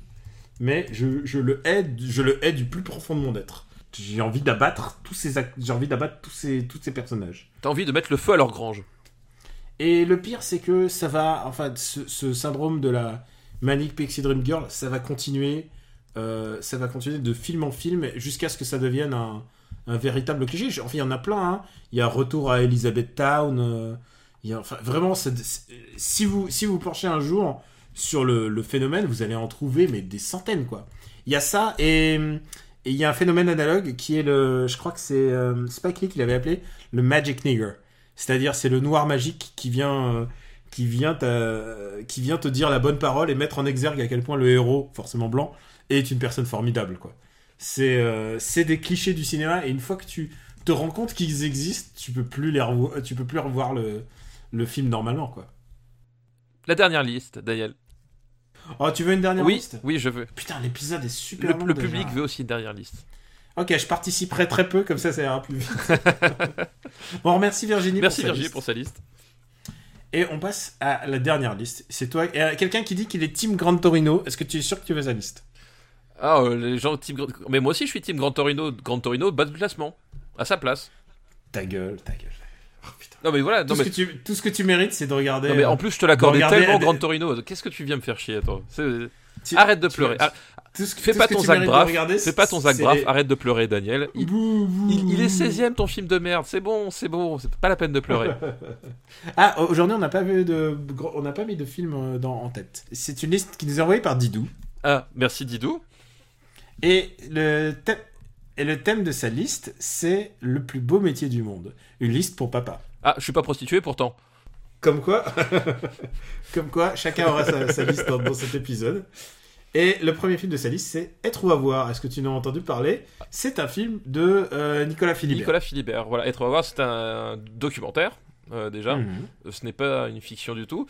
mais je, je le hais, je le hais du plus profond de mon être. J'ai envie d'abattre tous ces, j'ai envie d'abattre tous ces, tous ces personnages. T'as envie de mettre le feu à leur grange. Et le pire, c'est que ça va, enfin, ce, ce syndrome de la Manic Pixie Dream Girl, ça va continuer, euh, ça va continuer de film en film jusqu'à ce que ça devienne un, un véritable cliché. Enfin, il y en a plein. hein. Il y a Retour à Elizabeth Town. euh, il y a, enfin, vraiment, si vous si vous penchez un jour sur le, phénomène, vous allez en trouver mais des centaines quoi. Il y a ça et il y a un phénomène analogue qui est le, je crois que c'est euh, Spike Lee qui l'avait appelé le Magic Nigger. C'est-à-dire, c'est le noir magique qui vient, euh, qui, vient te, qui vient te dire la bonne parole et mettre en exergue à quel point le héros, forcément blanc, est une personne formidable. quoi. C'est euh, des clichés du cinéma et une fois que tu te rends compte qu'ils existent, tu peux plus les tu peux plus revoir le, le film normalement. quoi. La dernière liste, Daniel. Oh, tu veux une dernière Oui, liste oui, je veux. Putain, l'épisode est super Le, long le déjà. public veut aussi une dernière liste. Ok, je participerai très peu, comme ça ça ira plus vite. [laughs] bon, merci Virginie. Merci pour sa Virginie liste. pour sa liste. Et on passe à la dernière liste. C'est toi, euh, quelqu'un qui dit qu'il est Team Grand Torino. Est-ce que tu es sûr que tu veux sa liste? Ah, euh, les gens team Grand- Mais moi aussi, je suis team Grand Torino. Grand Torino, bas de classement. À sa place. Ta gueule, ta gueule. Oh. Non, mais voilà. Tout, Non, ce mais, que tu, tout ce que tu mérites, c'est de regarder. non, mais en plus, je te l'accordais tellement elle- Grand Torino. Qu'est-ce que tu viens me faire chier, toi? Tu- Arrête de pleurer. Tout ce Fais tout pas ce que ton tu de Braff. regarder, Fais pas ton Zach Braff. les- Arrête de pleurer, Daniel. Il, Bouh, bouh, il, il est bouh. 16ème ton film de merde. C'est bon, c'est bon. C'est pas la peine de pleurer. [laughs] Ah, aujourd'hui, on n'a pas vu de, on n'a pas mis de film euh, dans, en tête. C'est une liste qui nous est envoyée par Didou. Ah, merci Didou. Et le, thème, et le thème de sa liste, c'est le plus beau métier du monde. Une liste pour papa. Ah, je suis pas prostitué pourtant. Comme quoi, [laughs] comme quoi, chacun aura sa, sa liste dans, dans cet épisode. Et le premier film de sa liste, c'est Être ou avoir. Est-ce que tu en as entendu parler? C'est un film de euh, Nicolas Philibert. Nicolas Philibert. Voilà, être à voir, c'est un documentaire. euh, déjà, Mhm. ce n'est pas une fiction du tout.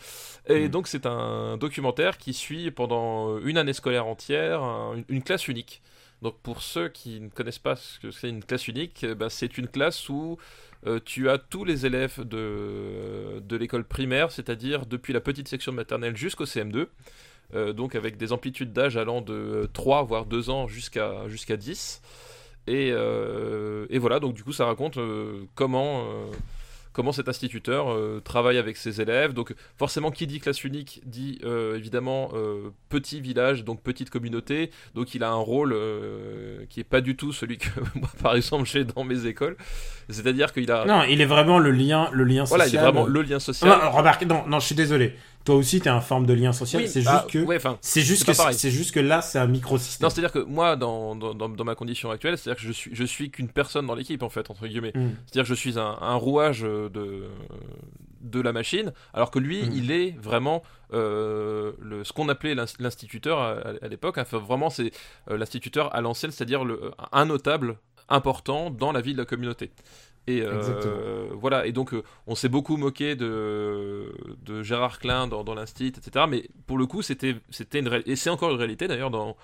Et Mhm. donc c'est un documentaire qui suit pendant une année scolaire entière un- une classe unique. Donc pour ceux qui ne connaissent pas ce que c'est une classe unique, eh ben, c'est une classe où euh, tu as tous les élèves de, de l'école primaire, c'est-à-dire depuis la petite section maternelle jusqu'au CM2, euh, donc avec des amplitudes d'âge allant de 3 voire 2 ans jusqu'à jusqu'à 10. Et, euh, et voilà, donc du coup, ça raconte comment, comment cet instituteur euh, travaille avec ses élèves. Donc, forcément, qui dit classe unique dit euh, évidemment euh, petit village, donc petite communauté. Donc, il a un rôle qui est pas du tout celui que [laughs] moi, par exemple, j'ai dans mes écoles. C'est-à-dire qu'il a. Non, il est vraiment le lien, le lien social. voilà, il est vraiment le lien social. Non, remarque, non, non, je suis désolé. Toi aussi, t'es un forme de lien social. Oui, c'est bah, juste que, ouais, c'est juste c'est que, c'est juste que là, c'est un microsystème. Non, c'est-à-dire que moi, dans, dans, ma condition actuelle, c'est-à-dire que je suis, je suis qu'une personne dans l'équipe, en fait, entre guillemets. Mm. C'est-à-dire que je suis un, un rouage de, de la machine, alors que lui, Mm. il est vraiment euh, le, ce qu'on appelait l'ins- l'instituteur à, à l'époque. Enfin, vraiment, c'est euh, l'instituteur à l'ancienne, c'est-à-dire le- un notable important dans la vie de la communauté. Et euh, voilà, et donc euh, on s'est beaucoup moqué de, de Gérard Klein dans, dans l'Instit, etc. Mais pour le coup, c'était c'était une réalité, et c'est encore une réalité d'ailleurs dans,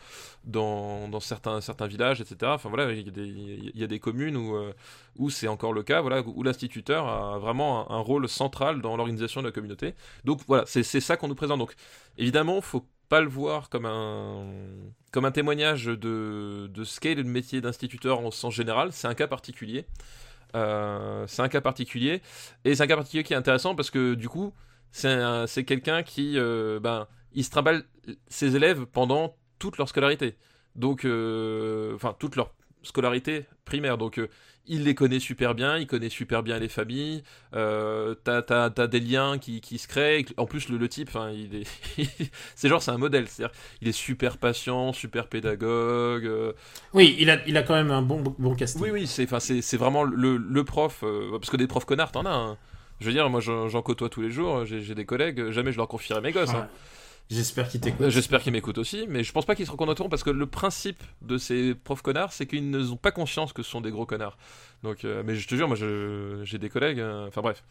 dans, dans certains, certains villages, etc. Enfin voilà, il y a des, il y a des communes où, euh, où c'est encore le cas, voilà, où l'instituteur a vraiment un, un rôle central dans l'organisation de la communauté. Donc voilà, c'est c'est ça qu'on nous présente. Donc évidemment, faut pas le voir comme un, comme un témoignage de, de ce qu'est le métier d'instituteur en sens général, c'est un cas particulier. Euh, c'est un cas particulier. Et c'est un cas particulier qui est intéressant parce que du coup c'est un- c'est quelqu'un qui euh, ben il se trimballe ses élèves pendant toute leur scolarité. Donc euh, enfin toute leur scolarité primaire. Donc il les connaît super bien il connaît super bien les familles euh, t'as t'as- t'as des liens qui, qui se créent en plus le, le type enfin il est [laughs] c'est genre c'est un modèle c'est à dire il est super patient super pédagogue euh, Oui, il a, il a quand même un bon, bon casting. oui, oui, c'est, enfin, c'est, c'est vraiment le, le prof. euh, parce que des profs connards, t'en as. hein. Je veux dire, moi, j'en, côtoie tous les jours. J'ai, j'ai des collègues. Jamais je leur confierai mes gosses. Ouais. hein. J'espère qu'il t'écoute. Euh, J'espère qu'ils m'écoutent aussi. Mais je pense pas qu'ils se reconnaîtront parce que le principe de ces profs connards, c'est qu'ils n'ont pas conscience que ce sont des gros connards. Donc, euh, mais je te jure, moi, j'ai des collègues. euh, Enfin, bref.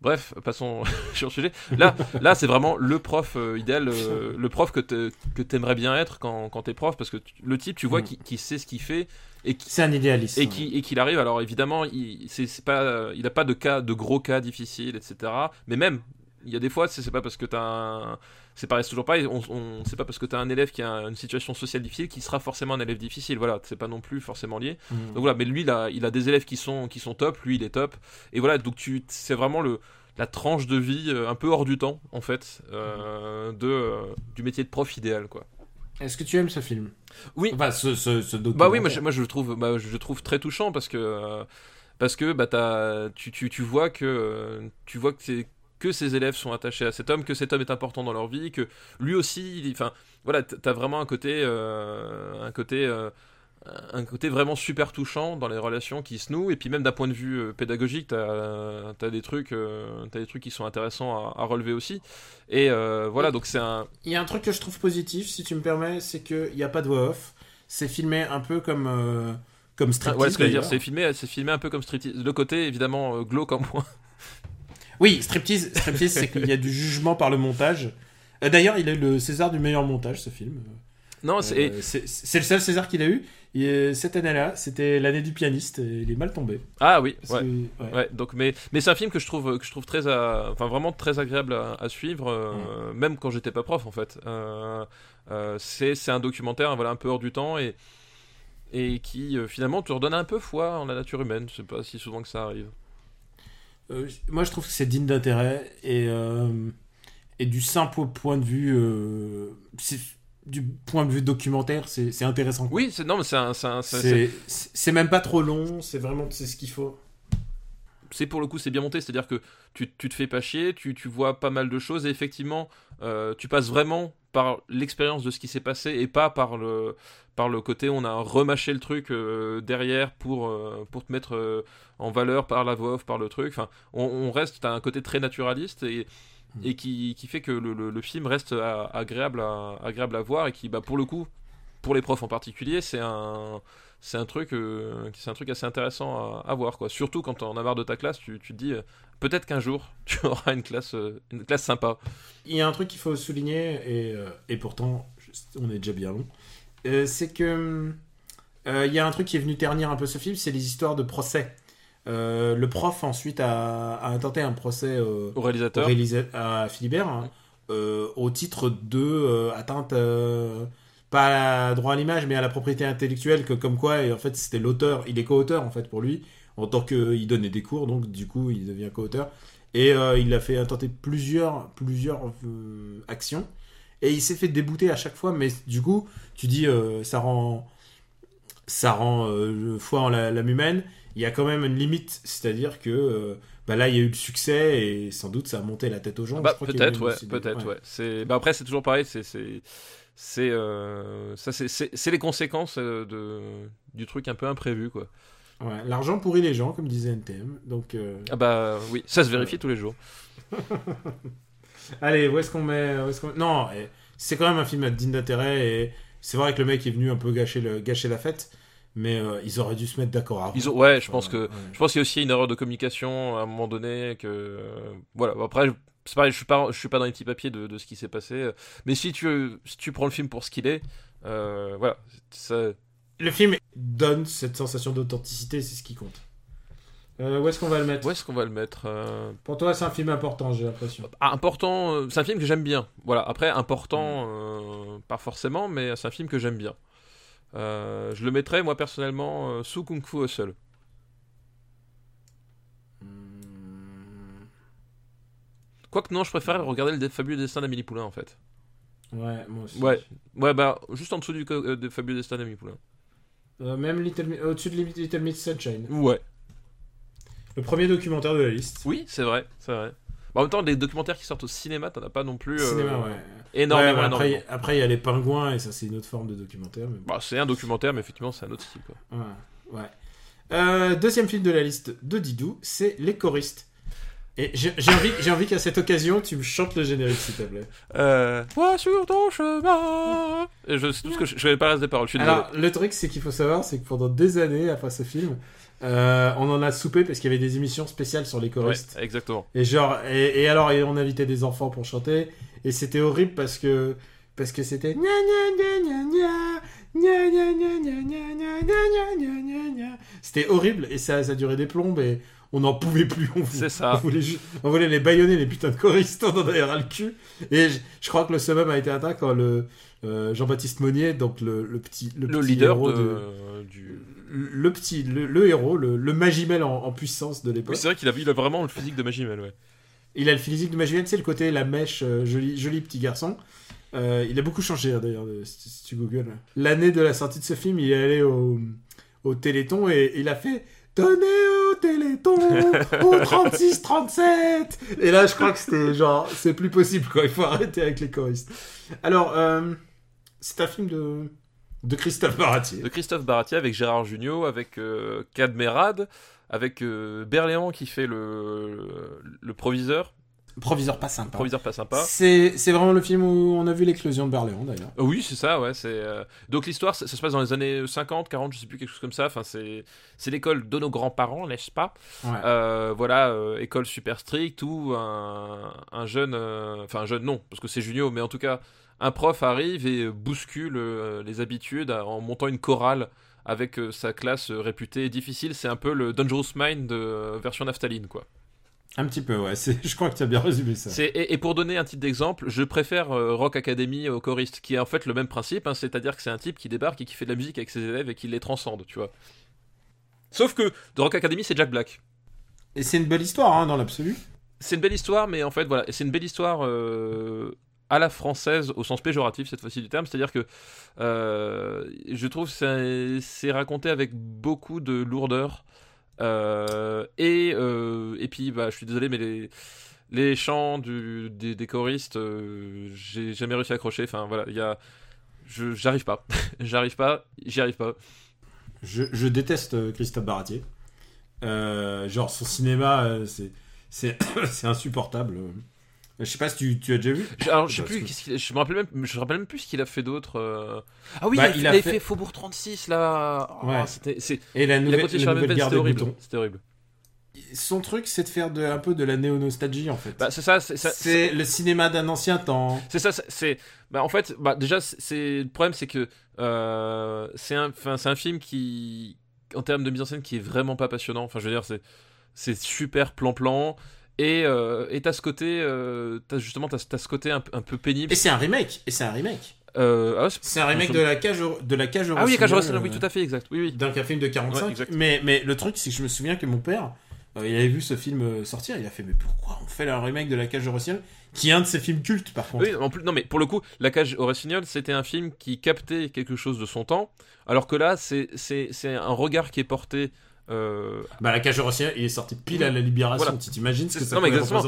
Bref, passons [laughs] sur le sujet. Là, là c'est vraiment le prof euh, idéal, euh, [laughs] le prof que, t'aimerais bien être quand, quand t'es prof, parce que tu- le type, tu vois, Mm. qui, qui sait ce qu'il fait et qui, C'est un idéaliste. et qui et qu'il arrive alors évidemment il c'est pas il a pas de cas de gros cas difficiles etc mais même il y a des fois c'est c'est pas parce que t'as un c'est pareil c'est toujours pareil. On, on c'est pas parce que t'as un élève qui a une situation sociale difficile qu'il sera forcément un élève difficile. Voilà c'est pas non plus forcément lié. Mm. donc voilà mais lui il a, il a des élèves qui sont qui sont top. Lui il est top. Et voilà donc tu c'est vraiment le la tranche de vie euh, un peu hors du temps en fait euh, de euh, du métier de prof idéal quoi. Est-ce que tu aimes ce film? Oui. Enfin, ce, ce, ce Bah oui, moi je, moi, je le trouve, bah, je le trouve très touchant parce que euh, parce que bah t'as, tu, tu, tu vois que tu vois que c'est que ses élèves sont attachés à cet homme, que cet homme est important dans leur vie, que lui aussi, il- enfin voilà, t'as vraiment un côté euh, un côté euh, un côté vraiment super touchant dans les relations qui se nouent et puis même d'un point de vue euh, pédagogique t'as as des trucs t'as des trucs qui sont intéressants à, à relever aussi et voilà donc c'est un Il y a un truc que je trouve positif, si tu me permets, c'est qu'il n'y a pas de voix off. C'est filmé un peu comme, comme Striptease. ouais, ce que je veux dire c'est filmé c'est filmé un peu comme Street le côté évidemment glauque en moins Oui, Striptease, striptease c'est qu'il y a du jugement par le montage. Euh, D'ailleurs, il a eu le César du meilleur montage, ce film. non Euh, c'est le seul César qu'il a eu. Et euh, cette année-là, c'était l'année du pianiste. Et il est mal tombé. Ah oui, Parce ouais. que- ouais. Ouais, donc mais mais c'est un film que je trouve que je trouve très à- enfin vraiment très agréable à, à suivre euh, même quand j'étais pas prof en fait. Euh, c'est c'est un documentaire voilà un peu hors du temps et et qui finalement te redonne un peu foi en la nature humaine. Je sais pas si souvent que ça arrive. Euh, moi, je trouve que c'est digne d'intérêt et, euh, et du simple point de vue, euh, du point de vue documentaire, c'est intéressant. quoi. Oui, c'est non mais c'est c'est même pas trop long, c'est vraiment c'est ce qu'il faut. c'est pour le coup c'est bien monté, c'est-à-dire que tu, tu te fais pas chier, tu, tu vois pas mal de choses et effectivement tu passes vraiment par l'expérience de ce qui s'est passé et pas par le par le côté on a remâché le truc euh, derrière pour euh, pour te mettre euh, en valeur par la voix off, par le truc. Enfin, on, on reste t'as un côté très naturaliste et et qui, qui fait que le, le- le film reste à- agréable à agréable à voir et qui bah pour le coup pour les profs en particulier c'est un c'est un truc c'est un truc assez intéressant à, à voir quoi surtout quand on a marre de ta classe tu, tu te dis peut-être qu'un jour [laughs] tu auras une classe euh, une classe sympa Il y a un truc qu'il faut souligner, et, euh, et pourtant, on est déjà bien long, euh, c'est que euh, il y a un truc qui est venu ternir un peu ce film, c'est les histoires de procès. Euh, le prof ensuite a, a intenté un procès au au réalisateur réalisa- à Philibert hein, au titre de atteinte pas à droit à l'image, mais à la propriété intellectuelle, que comme quoi, et en fait, c'était l'auteur, il est co-auteur en fait pour lui, en tant qu'il donnait des cours, donc du coup, il devient co-auteur. Et euh, il a fait tenter plusieurs, plusieurs euh, actions. Et il s'est fait débouter à chaque fois, mais du coup, tu dis, euh, ça rend, ça rend foi en la- l'âme humaine. Il y a quand même une limite, c'est-à-dire que bah là, il y a eu le succès et sans doute ça a monté la tête aux gens. Bah, Je crois qu'il y a eu peut-être, ouais, peut-être, ouais. C'est, bah après, c'est toujours pareil. C'est, c'est, c'est, euh, ça, c'est, les conséquences de du truc un peu imprévu, quoi. Ouais, L'argent pourrit les gens, comme disait NTM. Donc, euh, Ah bah oui, ça se vérifie tous les jours. [laughs] allez, où est-ce qu'on met, Non, eh, c'est quand même un film digne d'intérêt et c'est vrai que le mec est venu un peu gâcher, le, gâcher la fête, mais euh, ils auraient dû se mettre d'accord avant. Ils ont, ouais, je pense que, ouais. je pense qu'il y a aussi une erreur de communication à un moment donné que, euh, voilà. Après, c'est pareil, je suis pas, je suis pas dans les petits papiers de, de ce qui s'est passé. Mais si tu, si tu prends le film pour ce qu'il est, euh, voilà, ça, Le film donne cette sensation d'authenticité, c'est ce qui compte. Euh, où est-ce qu'on va le mettre où est-ce qu'on va le mettre euh, Pour toi, c'est un film important, j'ai l'impression. Ah, important, euh, c'est un film que j'aime bien. Voilà, après, important, pas forcément, mais c'est un film que j'aime bien. Je le mettrais, moi, personnellement, sous Kung Fu Hustle. Hmm, Quoique, non, je préférais regarder le fabuleux destin d'Amélie Poulain, en fait. Ouais, moi aussi. Ouais, ouais, bah, juste en dessous du de fabuleux destin d'Amélie Poulain. Euh, même Little Mi- au-dessus de Little Miss Sunshine. Ouais. Le premier documentaire de la liste. Oui, c'est vrai, c'est vrai. Bah, en même temps, les documentaires qui sortent au cinéma, t'en as pas non plus. euh, Cinéma, ouais. Énormément, Ouais, énormément. après, il y a les pingouins, et ça, c'est une autre forme de documentaire. Mais... Bah, c'est un documentaire, mais effectivement, c'est un autre style, quoi. Ouais. ouais. Euh, deuxième film de la liste de Didou, c'est Les choristes. Et j'ai envie, j'ai envie qu'à cette occasion, tu me chantes le générique, s'il te plaît. Euh, toi sur ton chemin. Je sais tout ce que je, vais pas le reste des paroles. Alors, le truc, c'est qu'il faut savoir, c'est que pendant des années après ce film, on en a soupé parce qu'il y avait des émissions spéciales sur les choristes. Ouais, exactement. Et genre, et, alors, on invitait des enfants pour chanter, et c'était horrible parce que parce que c'était c'était horrible et ça ça durait des plombes et on n'en pouvait plus. On, vou- C'est on ça. voulait, ju- on voulait les baïonner les putains de choristes, on en avait ras le cul. Et je, je crois que le summum a été atteint quand le euh, Jean-Baptiste Monnier, donc le, le petit le, Le petit leader héros de... du. le petit le, le héros le, le Magimel en, en puissance de l'époque. Oui, c'est vrai qu'il a, il a vraiment le physique de Magimel, ouais. Il a le physique de Magimel, sais, le côté la mèche, euh, joli, joli petit garçon. Euh, il a beaucoup changé hein, d'ailleurs, si, tu googles. L'année de la sortie de ce film, il est allé au, au Téléthon et il a fait Donnez au Téléthon au [laughs] 36-37 Et là, je crois que c'était genre, c'est plus possible quoi, il faut arrêter avec les choristes. Alors, euh, c'est un film de, de Christophe Baratier. De Christophe Baratier avec Gérard Jugnot, avec euh, Cadmerade, avec euh, Berléand qui fait le, le proviseur. Proviseur pas sympa. Proviseur pas sympa. C'est vraiment le film où on a vu l'éclosion de Berléand d'ailleurs. Euh, Oui, c'est ça, ouais. C'est euh, donc l'histoire, ça, ça se passe dans les années 50, 40, je sais plus quelque chose comme ça. Enfin, c'est l'école de nos grands-parents, n'est-ce pas? Ouais. Euh, Voilà, euh, école super stricte où un, un jeune, enfin un jeune non, parce que c'est Junio, mais en tout cas un prof arrive et bouscule les habitudes en montant une chorale avec sa classe réputée difficile. C'est un peu le Dangerous Mind de version naphtaline, quoi. Un petit peu, ouais. [laughs] Je crois que tu as bien résumé ça. Et, et pour donner un titre d'exemple, je préfère euh, Rock Academy au choriste, qui est en fait le même principe, hein, c'est-à-dire que c'est un type qui débarque et qui fait de la musique avec ses élèves et qui les transcende, tu vois. Sauf que de Rock Academy, c'est Jack Black. Et c'est une belle histoire, hein, dans l'absolu. C'est une belle histoire, mais en fait, voilà, c'est une belle histoire euh, à la française, au sens péjoratif cette fois-ci du terme, c'est-à-dire que euh, je trouve c'est raconté avec beaucoup de lourdeur. Euh, et, euh, et puis, bah, je suis désolé, mais les, les chants du, des, choristes, euh, j'ai jamais réussi à accrocher. Enfin, voilà, il y a. J'arrive pas. [laughs] J'arrive pas, j'y arrive pas. Je, déteste Christophe Baratier. Genre, son cinéma, c'est, c'est [coughs] insupportable. Je sais pas si tu, tu as déjà vu. Je- Alors, je sais plus, que- je me rappelle même, je me rappelle même plus ce qu'il a fait d'autre. euh. Ah oui, Bah, il, a, il a avait fait- fait... Faubourg 36 là. Oh, Ouais. Et la nouvelle, la la nouvelle c'était des horrible. boutons. C'était horrible. Son truc, c'est de faire de, un peu de la néo-nostalgie, en fait. Bah, c'est ça, c'est le cinéma d'un ancien temps. C'est ça, c'est-. Bah, en fait, bah, déjà, c'est- le problème, c'est que euh, c'est un, enfin, c'est un film qui, en termes de mise en scène, qui est vraiment pas passionnant. Enfin, je veux dire, c'est, c'est super plan-plan. Et euh, et t'as ce côté, euh, justement, t'as, ce côté un, peu- un peu pénible. Et c'est un remake. Et c'est un remake. Euh, ah, c'est- un remake de la cage au- de la cage Ah oui, Cage Rossignol, oui, tout à fait, exact. Oui, oui. D'un film de 45. Ouais, exact. mais, mais le truc, c'est que je me souviens que mon père, il avait vu ce film sortir, il a fait Mais pourquoi on fait un remake de La Cage au Rossignol Qui est un de ses films cultes, par contre? Oui, en plus, non, mais pour le coup, La Cage au Rossignol, c'était un film qui captait quelque chose de son temps, alors que là, c'est c'est- c'est un regard qui est porté. Euh, Bah, La Cage Rossignol, il est sorti pile à la Libération. Voilà. Tu t'imagines ce que ça non, mais exactement.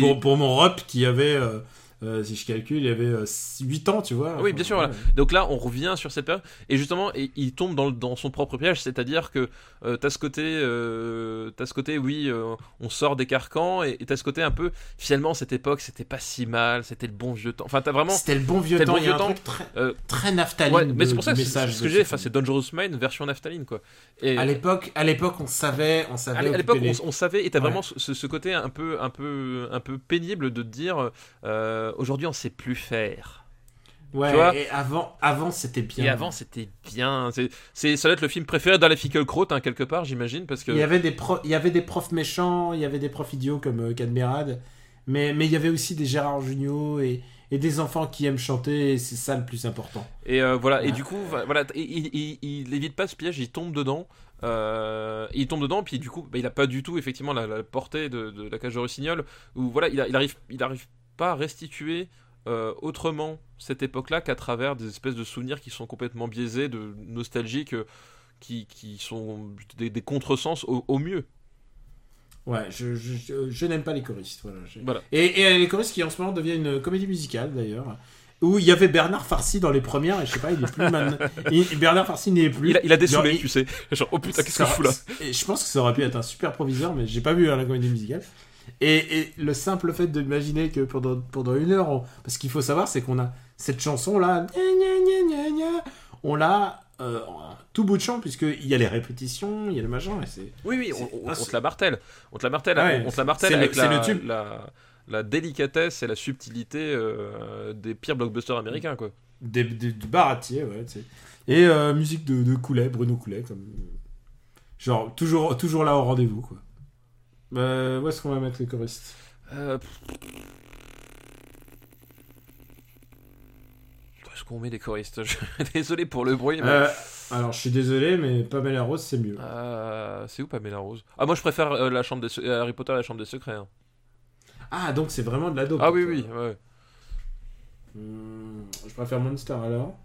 pour, pour mon rep qui avait, euh, euh, si je calcule, il avait euh, 8 ans, tu vois. Oui, bien sûr, voilà. Donc là, on revient sur cette période, et justement, et il tombe dans, le- dans son propre piège, c'est-à-dire que euh, t'as ce côté, euh, t'as ce côté, oui, euh, on sort des carcans, et t'as ce côté un peu, finalement, cette époque, c'était pas si mal, c'était le bon vieux temps. Enfin, t'as vraiment. C'était le bon vieux temps. bon il y a vieux un temps. truc très, Euh, très naphtaline. Ouais, mais c'est pour ça que ce que j'ai, enfin, c'est Dangerous Mind version naphtaline, quoi. Et À l'époque, à l'époque, on savait, on savait. à l'époque, on, on savait, et t'as Ouais. vraiment ce, ce côté un peu, un peu, un peu pénible de te dire, euh, aujourd'hui, on sait plus faire. Ouais, tu vois et avant, avant c'était bien. Et avant, c'était bien. C'est, ça doit être le film préféré d'Alain Finkielkraut, hein, quelque part, j'imagine, parce que. Il y avait des pro- il y avait des profs méchants, il y avait des profs idiots comme euh, Cadmerade, mais mais il y avait aussi des Gérard Jugnot et et des enfants qui aiment chanter. Et c'est ça le plus important. Et euh, voilà, et du coup, voilà, il, il, il, il évite pas ce piège, il tombe dedans. Euh, il tombe dedans, puis du coup, bah, il a pas du tout effectivement la, la portée de, de la cage de Rossignol, où voilà, il, a- il arrive, il arrive pas restituer euh, autrement cette époque-là qu'à travers des espèces de souvenirs qui sont complètement biaisés, de nostalgiques, euh, qui, qui sont des, des contresens au, au mieux. Ouais, je, je, je- je n'aime pas les choristes. Voilà. Et, et les choristes qui en ce moment deviennent une comédie musicale d'ailleurs. Où il y avait Bernard Farcy dans les premières, et je sais pas, il est plus [laughs] il- Bernard Farcy n'y est plus. Il a, il a Genre, tu sais. Genre, oh putain, qu'est-ce que je fous là Et je pense que ça aurait pu être un super proviseur, mais j'ai pas vu hein, la comédie musicale. Et, et le simple fait d'imaginer que pendant, pendant une heure, on- parce qu'il faut savoir, c'est qu'on a cette chanson là, gna, gna, gna, gna, gna, on l'a euh, tout bout de champ, puisqu'il y a les répétitions, il y a le machin, et c'est. Oui, oui, on, on- on c'est- te la martèle. On te la martèle, Ouais, on te la martèle c'est le- avec c'est la, le tube. la, la délicatesse et la subtilité euh, des pires blockbusters américains, quoi. Des, des- du baratier, ouais. Et euh, musique de, de Coulet, Bruno Coulet, comme. Genre, toujours, toujours là au rendez-vous, quoi. Euh, où est-ce qu'on va mettre les choristes? Euh... Où est-ce qu'on met les choristes? [laughs] Je- Désolé pour le bruit, mais... Euh, Alors, je suis désolé, mais Pamela Rose, c'est mieux. Euh, c'est où Pamela Rose? Ah, moi je préfère euh, la chambre des euh, Harry Potter la chambre des secrets. hein. Ah, donc c'est vraiment de la dope. Ah oui, oui, toi. ouais. Hmm, je préfère Monster alors.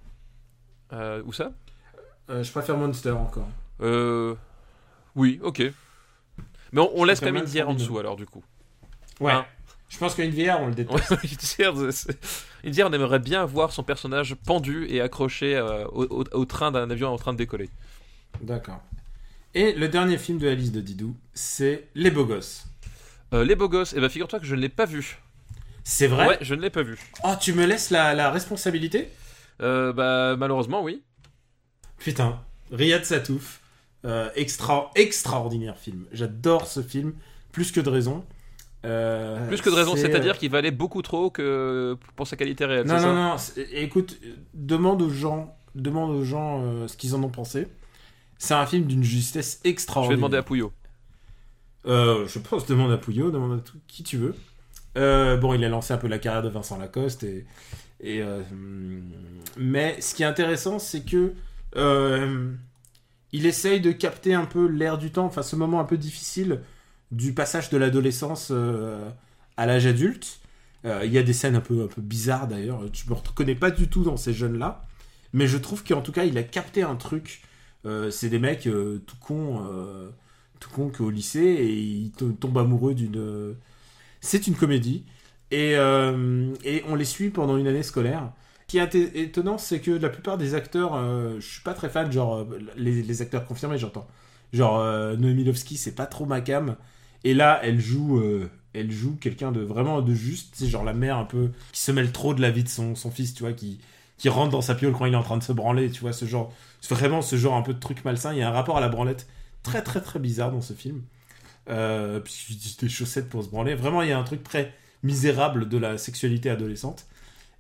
Euh, où ça? Euh, je préfère Monster encore. euh... Oui, ok. Mais on, on laisse quand même même une dière en dessous alors du coup. Ouais. Hein. Je pense qu'une VR, on le [laughs] déteste. Ouais, une dière, c'est- une dière, on aimerait bien voir son personnage pendu et accroché euh, au, au- au train d'un avion en train de décoller. D'accord. Et le dernier film de la liste de Didou, c'est Les Beaux Gosses. Euh, les beaux gosses, et bah figure-toi que je ne l'ai pas vu. C'est vrai? Ouais, je ne l'ai pas vu. Oh, tu me laisses la, la responsabilité? Euh, bah malheureusement oui. Putain, Riyad Satouf, euh, extra, extraordinaire film. J'adore ce film, plus que de raison. Euh, Plus que de raison, c'est, c'est-à-dire qu'il valait beaucoup trop que pour sa qualité réelle. Non, non, ça non. Écoute, euh, demande aux gens, demande aux gens euh, ce qu'ils en ont pensé. C'est un film d'une justesse Je extraordinaire. vais demander à Pouillot. Euh, je pense, demande à Pouillot, demande à tout, qui tu veux. Euh, bon, il a lancé un peu la carrière de Vincent Lacoste et, et euh, mais ce qui est intéressant, c'est que euh, il essaye de capter un peu l'air du temps, enfin ce moment un peu difficile du passage de l'adolescence euh, à l'âge adulte. Euh, Il y a des scènes un peu, un peu bizarres d'ailleurs. Je me reconnais pas du tout dans ces jeunes-là, mais je trouve qu'en tout cas, il a capté un truc. Euh, c'est des mecs tout cons, tout cons qu'au lycée et ils to- tombent amoureux d'une. C'est une comédie et, et on les suit pendant une année scolaire. Qui est étonnant, c'est que la plupart des acteurs, euh, je suis pas très fan, genre euh, les, acteurs confirmés, j'entends. Genre euh, Noémie Lovski, c'est pas trop ma cam. Et là, elle joue, euh, elle joue quelqu'un de vraiment de juste, c'est genre la mère un peu qui se mêle trop de la vie de son, fils, tu vois, qui, qui rentre dans sa piole quand il est en train de se branler, tu vois, ce genre, vraiment ce genre un peu de truc malsain. Il y a un rapport à la branlette très très très bizarre dans ce film. Euh, utilise des chaussettes pour se branler. Vraiment, il y a un truc très misérable de la sexualité adolescente.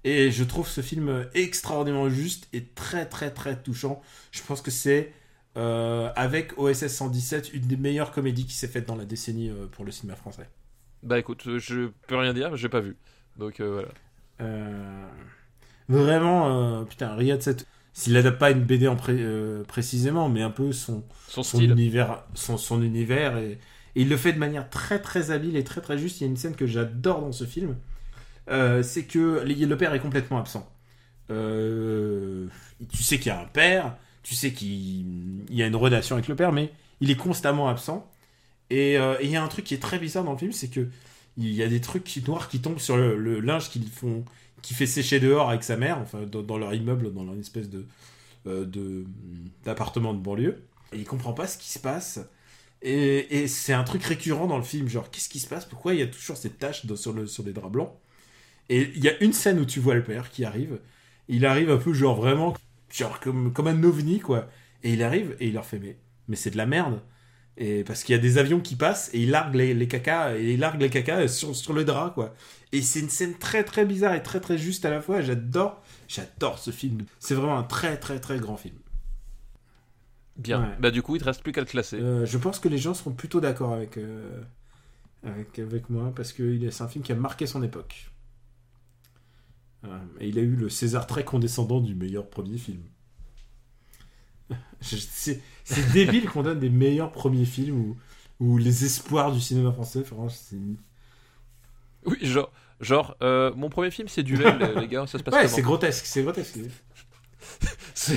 Et je trouve ce film extraordinairement juste et très très très touchant. Je pense que c'est, euh, avec OSS 117, une des meilleures comédies qui s'est faite dans la décennie euh, pour le cinéma français. Bah écoute, je peux rien dire, j'ai pas vu. Donc euh, voilà. Euh, Vraiment, euh, putain, Riyad Satouf, s'il n'adapte pas une BD en pré- euh, précisément, mais un peu son, Son univers, son, son univers et, et il le fait de manière très très habile et très très juste. Il y a une scène que j'adore dans ce film, euh, c'est que le père est complètement absent. Euh, tu sais qu'il y a un père, tu sais qu'il il y a une relation avec le père, mais il est constamment absent. Et euh, et il y a un truc qui est très bizarre dans le film, c'est que il y a des trucs noirs qui tombent sur le, linge qu'ils font, qui fait sécher dehors avec sa mère, enfin dans, leur immeuble, dans leur espèce de euh, d'appartement de banlieue. Et il comprend pas ce qui se passe. Et, c'est un truc récurrent dans le film, genre qu'est-ce qui se passe? Pourquoi il y a toujours ces taches sur, le, sur les draps blancs? Et il y a une scène où tu vois le père qui arrive. Il arrive un peu genre vraiment genre comme, comme un ovni quoi. Et il arrive et il leur fait mais, mais c'est de la merde. Et parce qu'il y a des avions qui passent et il largue les, les cacas et il largue les cacas sur, sur le drap quoi. Et c'est une scène très très bizarre et très très juste à la fois. J'adore, j'adore ce film. C'est vraiment un très très très grand film. Bien. Ouais. Bah du coup, il te reste plus qu'à le classer. Euh, je pense que les gens seront plutôt d'accord avec, euh, avec, avec moi parce que c'est un film qui a marqué son époque. Voilà. Et il a eu le César très condescendant du meilleur premier film. C'est débile qu'on donne des meilleurs premiers films ou, ou les espoirs du cinéma français. Franchement, Oui, genre, genre euh, mon premier film c'est Duel, les, [laughs] les gars, ça se passe Ouais, c'est grotesque, c'est grotesque. [laughs]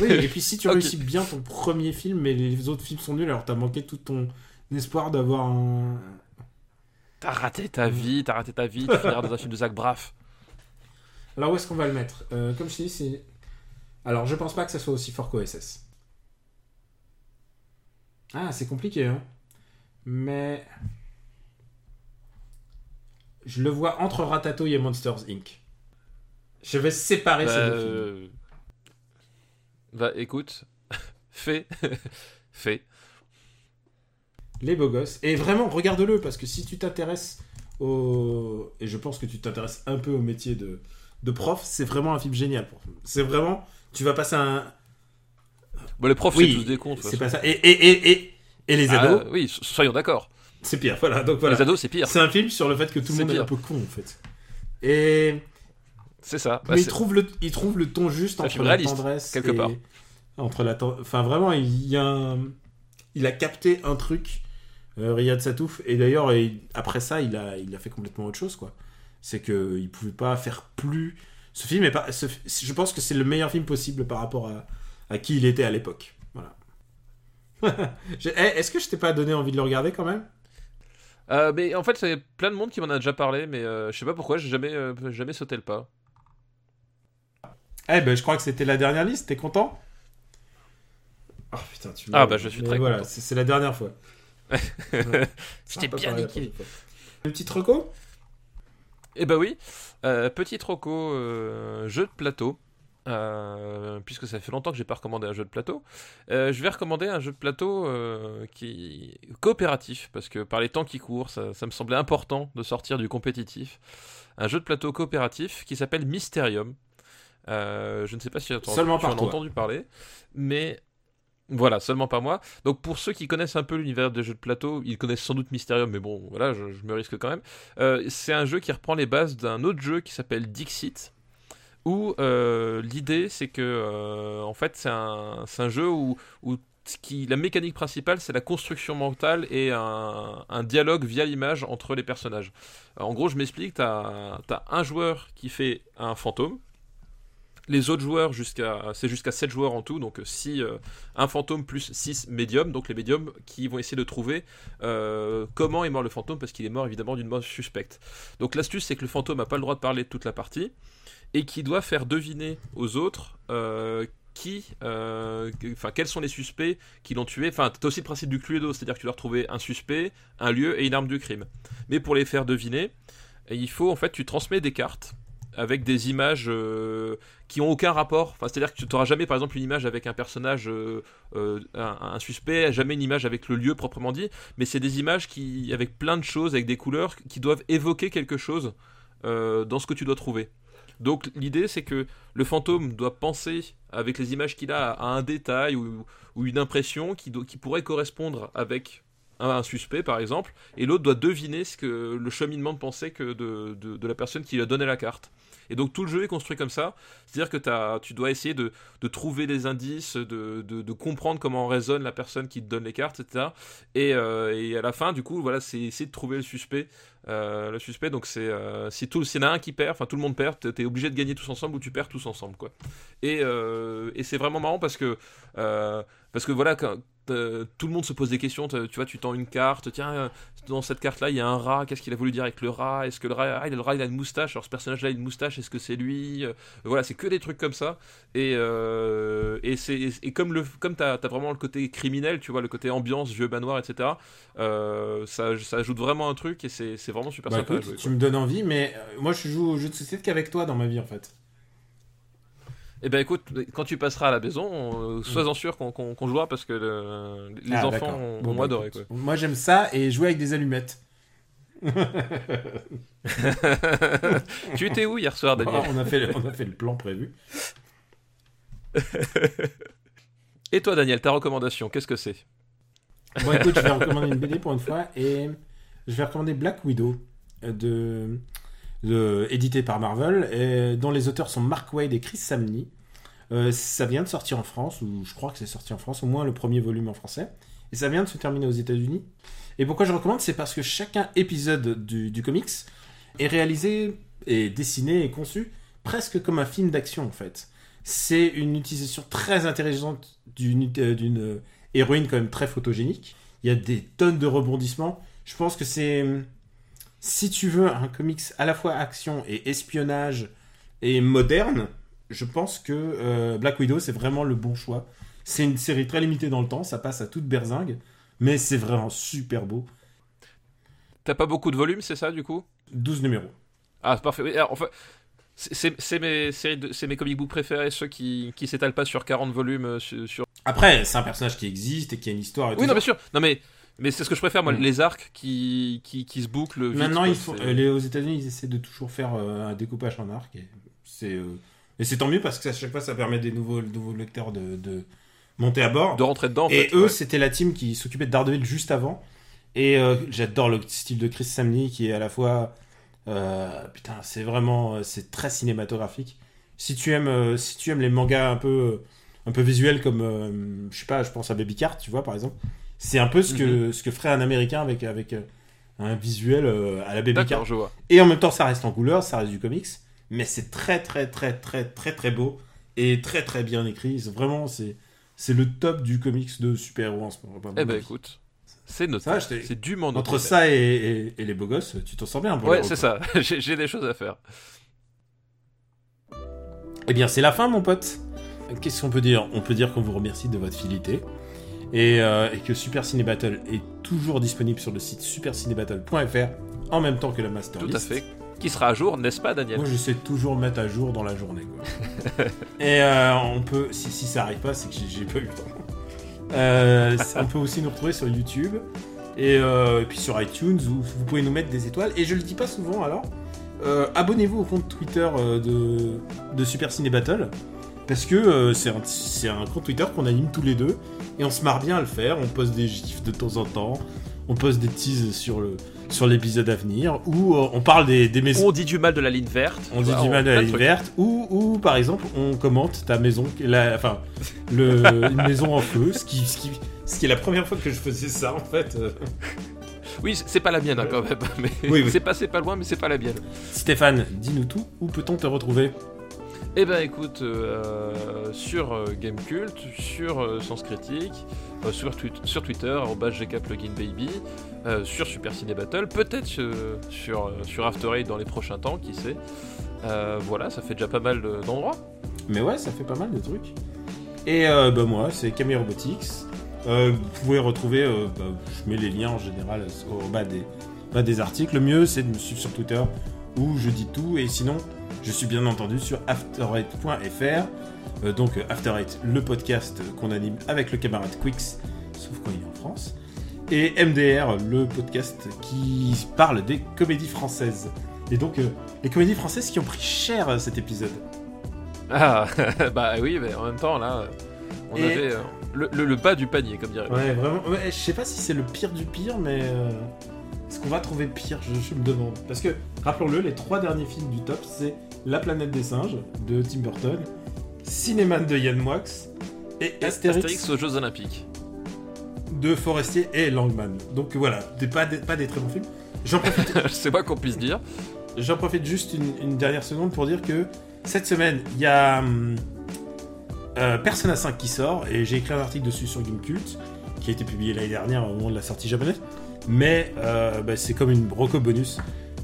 Oui, et puis si tu réussis bien ton premier film, mais les autres films sont nuls, alors t'as manqué tout ton espoir d'avoir un, T'as raté ta vie, t'as raté ta vie, tu finiras dans un film de Zach Braff. Alors où est-ce qu'on va le mettre? Euh, Comme je dit, c'est. Alors je pense pas que ça soit aussi fort qu'OSS. Ah, c'est compliqué, hein. Mais. Je le vois entre Ratatouille et Monsters Inc. Je vais séparer Bah, ces deux films. euh, bah écoute, [laughs] fais, [laughs] fais. Les beaux gosses. Et vraiment, regarde-le, parce que si tu t'intéresses au. Et je pense que tu t'intéresses un peu au métier de, de prof, c'est vraiment un film génial. C'est vraiment. Tu vas passer un. Bon, les profs, Oui, c'est tous des cons. C'est pas ça. Et, et, et, et, et les Ah, ados, oui, so- soyons d'accord. c'est pire. Voilà, donc voilà. Les ados, c'est pire. C'est un film sur le fait que tout le monde est un peu con, en fait. Et. C'est ça. Bah, mais il c'est- trouve, le, il trouve le ton juste entre la réaliste, tendresse. quelque et- part. Entre la ten- Enfin, vraiment, il y a un- Il a capté un truc, euh, Riyad Satouf. Et d'ailleurs, il- après ça, il a, il a fait complètement autre chose, quoi. C'est qu'il pouvait pas faire plus. Ce film est pas. ce- Je pense que c'est le meilleur film possible par rapport à, à qui il était à l'époque. Voilà. [laughs] Eh, Est-ce que je t'ai pas donné envie de le regarder quand même? Euh, mais en fait, c'est plein de monde qui m'en a déjà parlé, mais euh, je sais pas pourquoi, j'ai jamais, euh, jamais sauté le pas. Eh ben, je crois que c'était la dernière liste. T'es content? Oh putain, tu Ah, bah, je suis Mais très voilà, content. c'est c'est la dernière fois. [laughs] On peut bien niqué. Une petite reco? Eh bah oui, euh, petit troco euh, jeu de plateau. euh, puisque ça fait longtemps que j'ai pas recommandé un jeu de plateau, Euh, je vais recommander un jeu de plateau euh, qui coopératif parce que par les temps qui courent, ça, ça me semblait important de sortir du compétitif. Un jeu de plateau coopératif qui s'appelle Mysterium. Je ne sais pas si tu as Seulement tu en entendu parler, mais voilà, seulement par moi. Donc pour ceux qui connaissent un peu l'univers des jeux de plateau, ils connaissent sans doute Mysterium, mais bon, voilà, je, me risque quand même. Euh, c'est un jeu qui reprend les bases d'un autre jeu qui s'appelle Dixit, où euh, l'idée c'est que, euh, en fait, c'est un, un jeu où, où qui, la mécanique principale c'est la construction mentale et un, un dialogue via l'image entre les personnages. En gros, je m'explique, t'as as un joueur qui fait un fantôme. Les autres joueurs, jusqu'à c'est jusqu'à 7 joueurs en tout, donc si un fantôme plus 6 médiums, donc les médiums qui vont essayer de trouver euh, comment est mort le fantôme, parce qu'il est mort évidemment d'une mort suspecte. Donc l'astuce c'est que le fantôme n'a pas le droit de parler toute la partie, et qui doit faire deviner aux autres euh, qui, euh, quels sont les suspects qui l'ont tué. Enfin, t'as aussi le principe du Cluedo, c'est-à-dire que tu dois retrouver un suspect, un lieu et une arme du crime. Mais pour les faire deviner, il faut en fait tu transmets des cartes avec des images euh, qui ont aucun rapport. Enfin, c'est-à-dire que tu n'auras jamais, par exemple, une image avec un personnage, euh, euh, un, suspect, jamais une image avec le lieu proprement dit, mais c'est des images qui, avec plein de choses, avec des couleurs, qui doivent évoquer quelque chose dans ce que tu dois trouver. Donc l'idée, c'est que le fantôme doit penser, avec les images qu'il a, à un détail ou, une impression qui, pourrait correspondre avec un suspect par exemple, et l'autre doit deviner ce que le cheminement de pensée de la personne qui lui a donné la carte. Et donc tout le jeu est construit comme ça, c'est-à-dire que tu dois essayer de, trouver des indices, de, comprendre comment résonne la personne qui te donne les cartes, etc. Et, euh, et à la fin, du coup, voilà, c'est essayer de trouver le suspect. Euh, le suspect, donc c'est euh, tout, s'il y en a un qui perd, enfin tout le monde perd, t'es obligé de gagner tous ensemble ou tu perds tous ensemble, quoi. Et, et c'est vraiment marrant parce que parce que voilà, euh, tout le monde se pose des questions. Tu vois, tu tends une carte. Tiens, euh, dans cette carte-là, il y a un rat. Qu'est-ce qu'il a voulu dire avec le rat Est-ce que le rat, ah, le rat, il a une moustache Alors ce personnage-là, a une moustache. Est-ce que c'est lui euh, Voilà, c'est que des trucs comme ça. Et et c'est et comme le comme t'as as vraiment le côté criminel, tu vois, le côté ambiance, vieux manoir, etc. ça, ça ajoute vraiment un truc et c'est vraiment super bah, sympa. à jouer, tu me donnes envie, mais moi je joue au jeu de société qu'avec toi dans ma vie en fait. Eh ben écoute, quand tu passeras à la maison, euh, sois-en sûr qu'on jouera parce que les ah, enfants ont, bah, adoré. Moi j'aime ça et jouer avec des allumettes. [laughs] tu étais où hier soir, Daniel on, a fait, on a fait le plan prévu. [laughs] et toi, Daniel, ta recommandation, qu'est-ce que c'est? Bon, écoute, je vais recommander une BD pour une fois et je vais recommander Black Widow euh, édité par Marvel, dont les auteurs sont Mark Wade et Chris Samney. Euh, ça vient de sortir en France, ou je crois que c'est sorti en France, au moins le premier volume en français. Et ça vient de se terminer aux États-Unis. Et pourquoi je recommande C'est parce que chacun épisode du, comics est réalisé et dessiné et conçu presque comme un film d'action en fait. C'est une utilisation très intelligente d'une euh, héroïne quand même très photogénique. Il y a des tonnes de rebondissements. Je pense que c'est si tu veux un comics à la fois action et espionnage et moderne, je pense que euh, Black Widow, c'est vraiment le bon choix. C'est une série très limitée dans le temps, ça passe à toute berzingue, mais c'est vraiment super beau. T'as pas beaucoup de volumes, c'est ça, du coup? 12 numéros. Ah, parfait. enfin, c'est mes, mes comic books préférés, ceux qui, qui s'étalent pas sur 40 volumes. Euh, sur... Après, c'est un personnage qui existe et qui a une histoire. oui, non, bien sûr. Non, mais mais c'est ce que je préfère, moi, mm. les arcs qui, qui, qui se bouclent. Maintenant, ils font, euh, les, aux États-Unis, ils essaient de toujours faire euh, un découpage en arc. Et c'est euh, et c'est tant mieux parce que à chaque fois, ça permet des nouveaux, nouveaux lecteurs de, de monter à bord. De rentrer dedans. En et eux, c'était la team qui s'occupait de Daredevil juste avant. Et j'adore le style de Chris Samney qui est à la fois. putain, c'est vraiment. C'est très cinématographique. Si tu aimes, si tu aimes les mangas un peu, un peu visuels comme. je sais pas, je pense à Baby Cart, tu vois, par exemple c'est un peu ce que, mhm. ce que ferait un américain avec, avec euh, un visuel euh, à la baby je vois. Et en même temps, ça reste en couleur, ça reste du comics, mais c'est très, très, très, très, très, très beau et très, très bien écrit. Vraiment, c'est, c'est le top du comics de super-héros en ce moment. Eh ben, écoute. C'est notre. C'est du monde. Entre ça et, et, les beaux gosses, tu t'en sors bien. ouais, c'est ça. [laughs] J'ai des choses à faire. Eh bien, c'est la fin, mon pote. Qu'est-ce qu'on peut dire On peut dire qu'on vous remercie de votre fidélité. Euh, et, que Super Ciné Battle est toujours disponible sur le site supercinébattle.fr en même temps que la Master Tout à fait. Qui sera à jour, n'est-ce pas, Daniel Moi, j'essaie toujours mettre à jour dans la journée. [laughs] et euh, on peut, si, si ça arrive pas, c'est que j'ai pas eu le temps. Euh, on peut aussi nous retrouver sur YouTube et, puis sur iTunes où vous pouvez nous mettre des étoiles. Et je le dis pas souvent alors. Abonnez-vous au compte Twitter de, de Super Ciné Battle parce que c'est un, un compte Twitter qu'on anime tous les deux et on se marre bien à le faire. On poste des gifs de temps en temps, on poste des teases sur le sur l'épisode à venir, ou euh, on parle des, des, maisons. On dit du mal de la ligne verte. On dit du mal de la ligne verte, ou, ou par exemple on commente ta maison, la, enfin le, [laughs] une maison en feu, ce qui, ce qui, ce qui est la première fois que je faisais ça en fait. [laughs] Oui, c'est pas la mienne hein, quand même, [laughs] mais oui, c'est passé pas loin, mais c'est pas la mienne. Stéphane, dis-nous tout, où peut-on te retrouver? Eh ben écoute, euh, sur euh, Gamecult, sur euh, Sens Critique, sur, sur Twitter, gkpluginbaby, sur Super Ciné Battle, peut-être sur, After Eight dans les prochains temps, qui sait. voilà, ça fait déjà pas mal d'endroits. Mais ouais, ça fait pas mal de trucs. Et ben moi, c'est Camille Robotics. vous pouvez retrouver, bah, je mets les liens en général au bas des articles. Le mieux, c'est de me suivre sur Twitter où je dis tout. Et sinon, je suis bien entendu sur afterite.fr. Euh, donc After le podcast qu'on anime avec le camarade Quix, sauf quand il est en France. Et MDR, le podcast qui parle des comédies françaises. Et donc, euh, les comédies françaises qui ont pris cher euh, cet épisode. Ah, [laughs] bah oui, mais en même temps, là, on avait le, le- le bas du panier, comme dirait. Ouais, vraiment. ouais, je sais pas si c'est le pire du pire, mais euh, est-ce qu'on va trouver pire je, je me demande. Parce que, rappelons-le, les trois derniers films du top, c'est La planète des singes de Tim Burton, Cinéman de Yann Moix et Astérix, Astérix aux Jeux Olympiques. de Forestier et Langman. Donc voilà, des- pas, des, pas des très bons films. J'en profite, [laughs] C'est pas qu'on puisse dire. j'en profite juste une, une dernière seconde pour dire que cette semaine, il y a hum, euh, Persona 5 qui sort et j'ai écrit un article dessus sur Gamecult qui a été publié l'année dernière au moment de la sortie japonaise. Mais euh, bah, c'est comme une Roco bonus.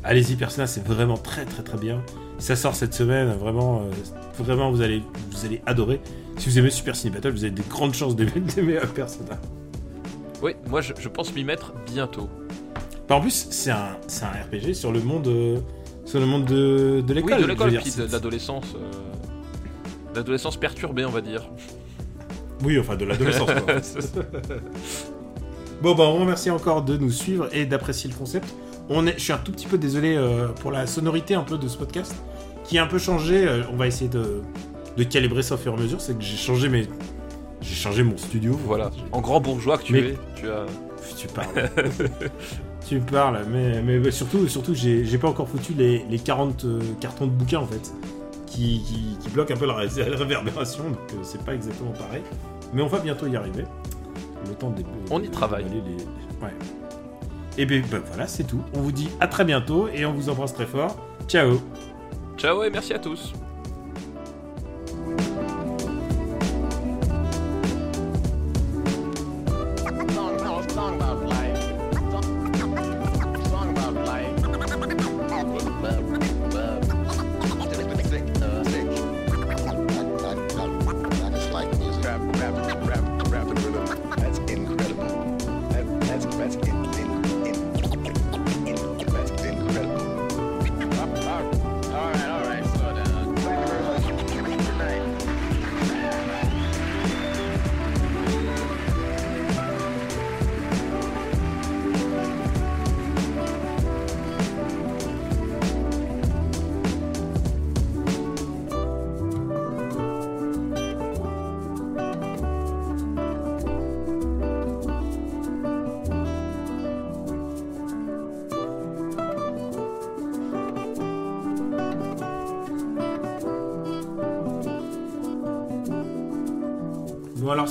Allez-y, Persona, c'est vraiment très très très bien. Ça sort cette semaine, vraiment, euh, vraiment vous allez, vous allez adorer. Si vous aimez Super Ciné Battle, vous avez des grandes chances [laughs] d'aimer Persona. Oui, moi je, je pense m'y mettre bientôt. Bah, en plus, c'est un, c'est un RPG sur le monde, euh, sur le monde de, de Oui, l'école. de je l'école, puis de de l'adolescence. L'adolescence perturbée, on va dire. Oui, enfin de l'adolescence. [laughs] [laughs] bon, bah, on vous remercie encore de nous suivre et d'apprécier le concept. On est, je suis un tout petit peu désolé euh, pour la sonorité un peu de ce podcast, qui a un peu changé. euh, on va essayer de, de calibrer ça au fur et à mesure. C'est que j'ai changé mes, j'ai changé mon studio. Voilà. En grand bourgeois que tu Mais- es, tu as. Tu parles. [laughs] tu parles, mais, mais surtout, surtout j'ai pas encore foutu les, les 40 euh, cartons de bouquins en fait, qui, qui, qui bloquent un peu la, la réverbération, donc c'est pas exactement pareil. Mais on va bientôt y arriver. Le temps de, On y travaille. d'évaluer les- Ouais. Et bien voilà, c'est tout. On vous dit à très bientôt et on vous embrasse très fort. Ciao Ciao et merci à tous.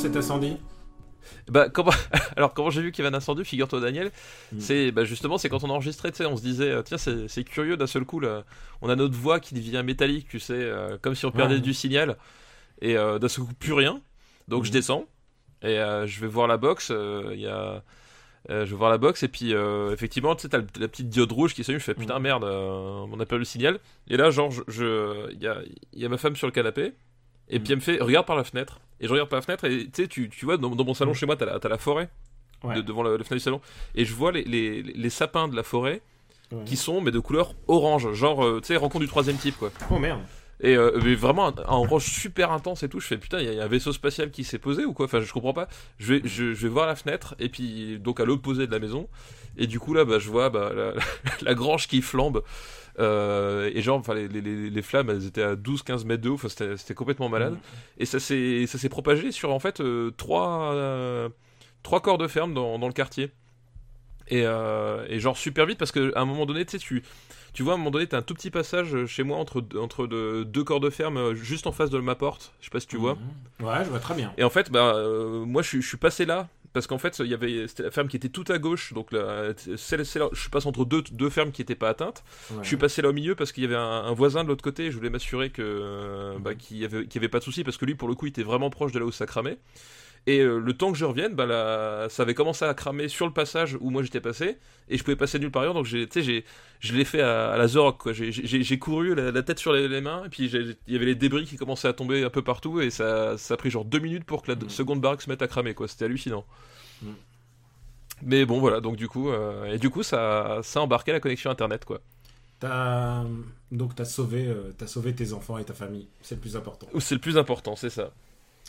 Cet incendie Bah, comment... [laughs] Alors, comment j'ai vu qu'il y avait un incendie, figure-toi, Daniel, Mm. c'est bah, justement, c'est quand on enregistrait, tu sais, on se disait, euh, tiens, c'est curieux d'un seul coup, là, on a notre voix qui devient métallique, tu sais, euh, comme si on perdait Ouais. du signal, et euh, d'un seul coup, plus rien. Donc, je Mhm. descends, et euh, je vais voir la box, il y a. euh, je vais voir la box et puis euh, effectivement tu sais t'as la petite diode rouge qui s'allume je fais putain Mhm. merde euh, on a perdu le signal et là genre je je- il y a, il y a ma femme sur le canapé et puis elle me fait regarde par la fenêtre. Et je regarde par la fenêtre et tu sais tu, tu vois dans, dans mon salon Mhm. chez moi t'as la, la forêt Ouais. de- devant la, la fenêtre du salon. Et je vois les, les, les sapins de la forêt Ouais. qui sont mais de couleur orange. Genre euh, tu sais rencontre du troisième type quoi. Oh merde. Et euh, mais vraiment un, un orange super intense et tout. Je fais putain il y, a- il y a un vaisseau spatial qui s'est posé ou quoi? Enfin je comprends pas. Je vais je, je vais voir la fenêtre et puis donc à l'opposé de la maison. Et du coup là bah je vois bah, la, [laughs] la grange qui flambe euh, et genre enfin les, les, les- flammes elles étaient à 12-15 mètres de haut. Enfin c'était complètement malade. Et ça s'est propagé sur en fait euh, trois euh, trois corps de ferme dans, dans le quartier. Et, euh, et genre super vite parce que à un moment donné tu sais tu tu vois à un moment donné t'as un tout petit passage chez moi entre entre de- deux corps de ferme juste en face de ma porte. Je sais pas si tu vois. Mhm. Ouais, je vois très bien. et en fait bah euh, moi je, je suis passé là parce qu'en fait il y avait c'était la ferme qui était tout à gauche donc là, celle, celle- je passe entre deux, deux fermes qui étaient pas atteintes Ouais. je suis passé là au milieu parce qu'il y avait un, un voisin de l'autre côté. Je voulais m'assurer que euh, bah, qu'il y avait qu'il y avait pas de souci parce que lui pour le coup il était vraiment proche de là où ça cramait. Et euh, le temps que je revienne, bah, là, ça avait commencé à cramer sur le passage où moi j'étais passé et je pouvais passer nulle part ailleurs. Donc j'ai, tu sais, j'ai, je l'ai fait à, à la Zorok. J'ai, couru la, la tête sur les, les mains et puis il y avait les débris qui commençaient à tomber un peu partout et ça, ça a pris genre deux minutes pour que la Mm. seconde baraque se mette à cramer quoi. C'était hallucinant. Mm. Mais bon voilà donc du coup euh, et du coup ça, ça a embarqué la connexion internet quoi. T'as donc t'as sauvé, euh, t'as sauvé tes enfants et ta famille. C'est le plus important. Ou C'est le plus important, c'est ça.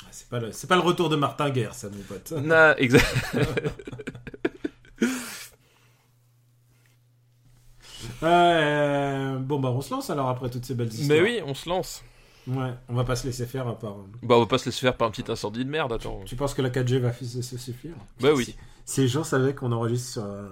Ah, C'est pas le, c'est pas le retour de Martin Guerre, ça, mon pote. Na, exact. [laughs] Euh, bon bah on se lance alors après toutes ces belles histoires. Mais oui, on se lance. Ouais, on va pas se laisser faire à part. Bah, on va pas se laisser faire par un petit incendie de merde, attends. Tu penses que la 4G va se suffire? Bah oui. Si, les gens savaient qu'on enregistre sur, euh,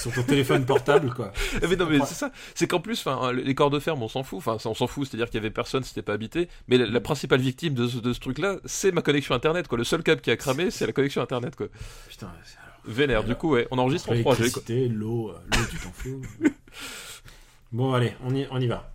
sur ton téléphone portable, quoi. [laughs] Mais non, mais c'est ça. C'est qu'en plus, enfin, les corps de ferme, on s'en fout. Enfin, ça, on s'en fout. C'est-à-dire qu'il y avait personne, c'était pas habité. Mais la, la principale victime de ce, de ce truc-là, c'est ma connexion internet, quoi. Le seul câble qui a cramé, c'est la connexion internet, quoi. Putain, c'est- alors, Vénère. Du coup, ouais, on enregistre en 3G, quoi. l'électricité, l'eau, euh, l'eau, tu t'en fous. [laughs] bon, allez, on y, on y va.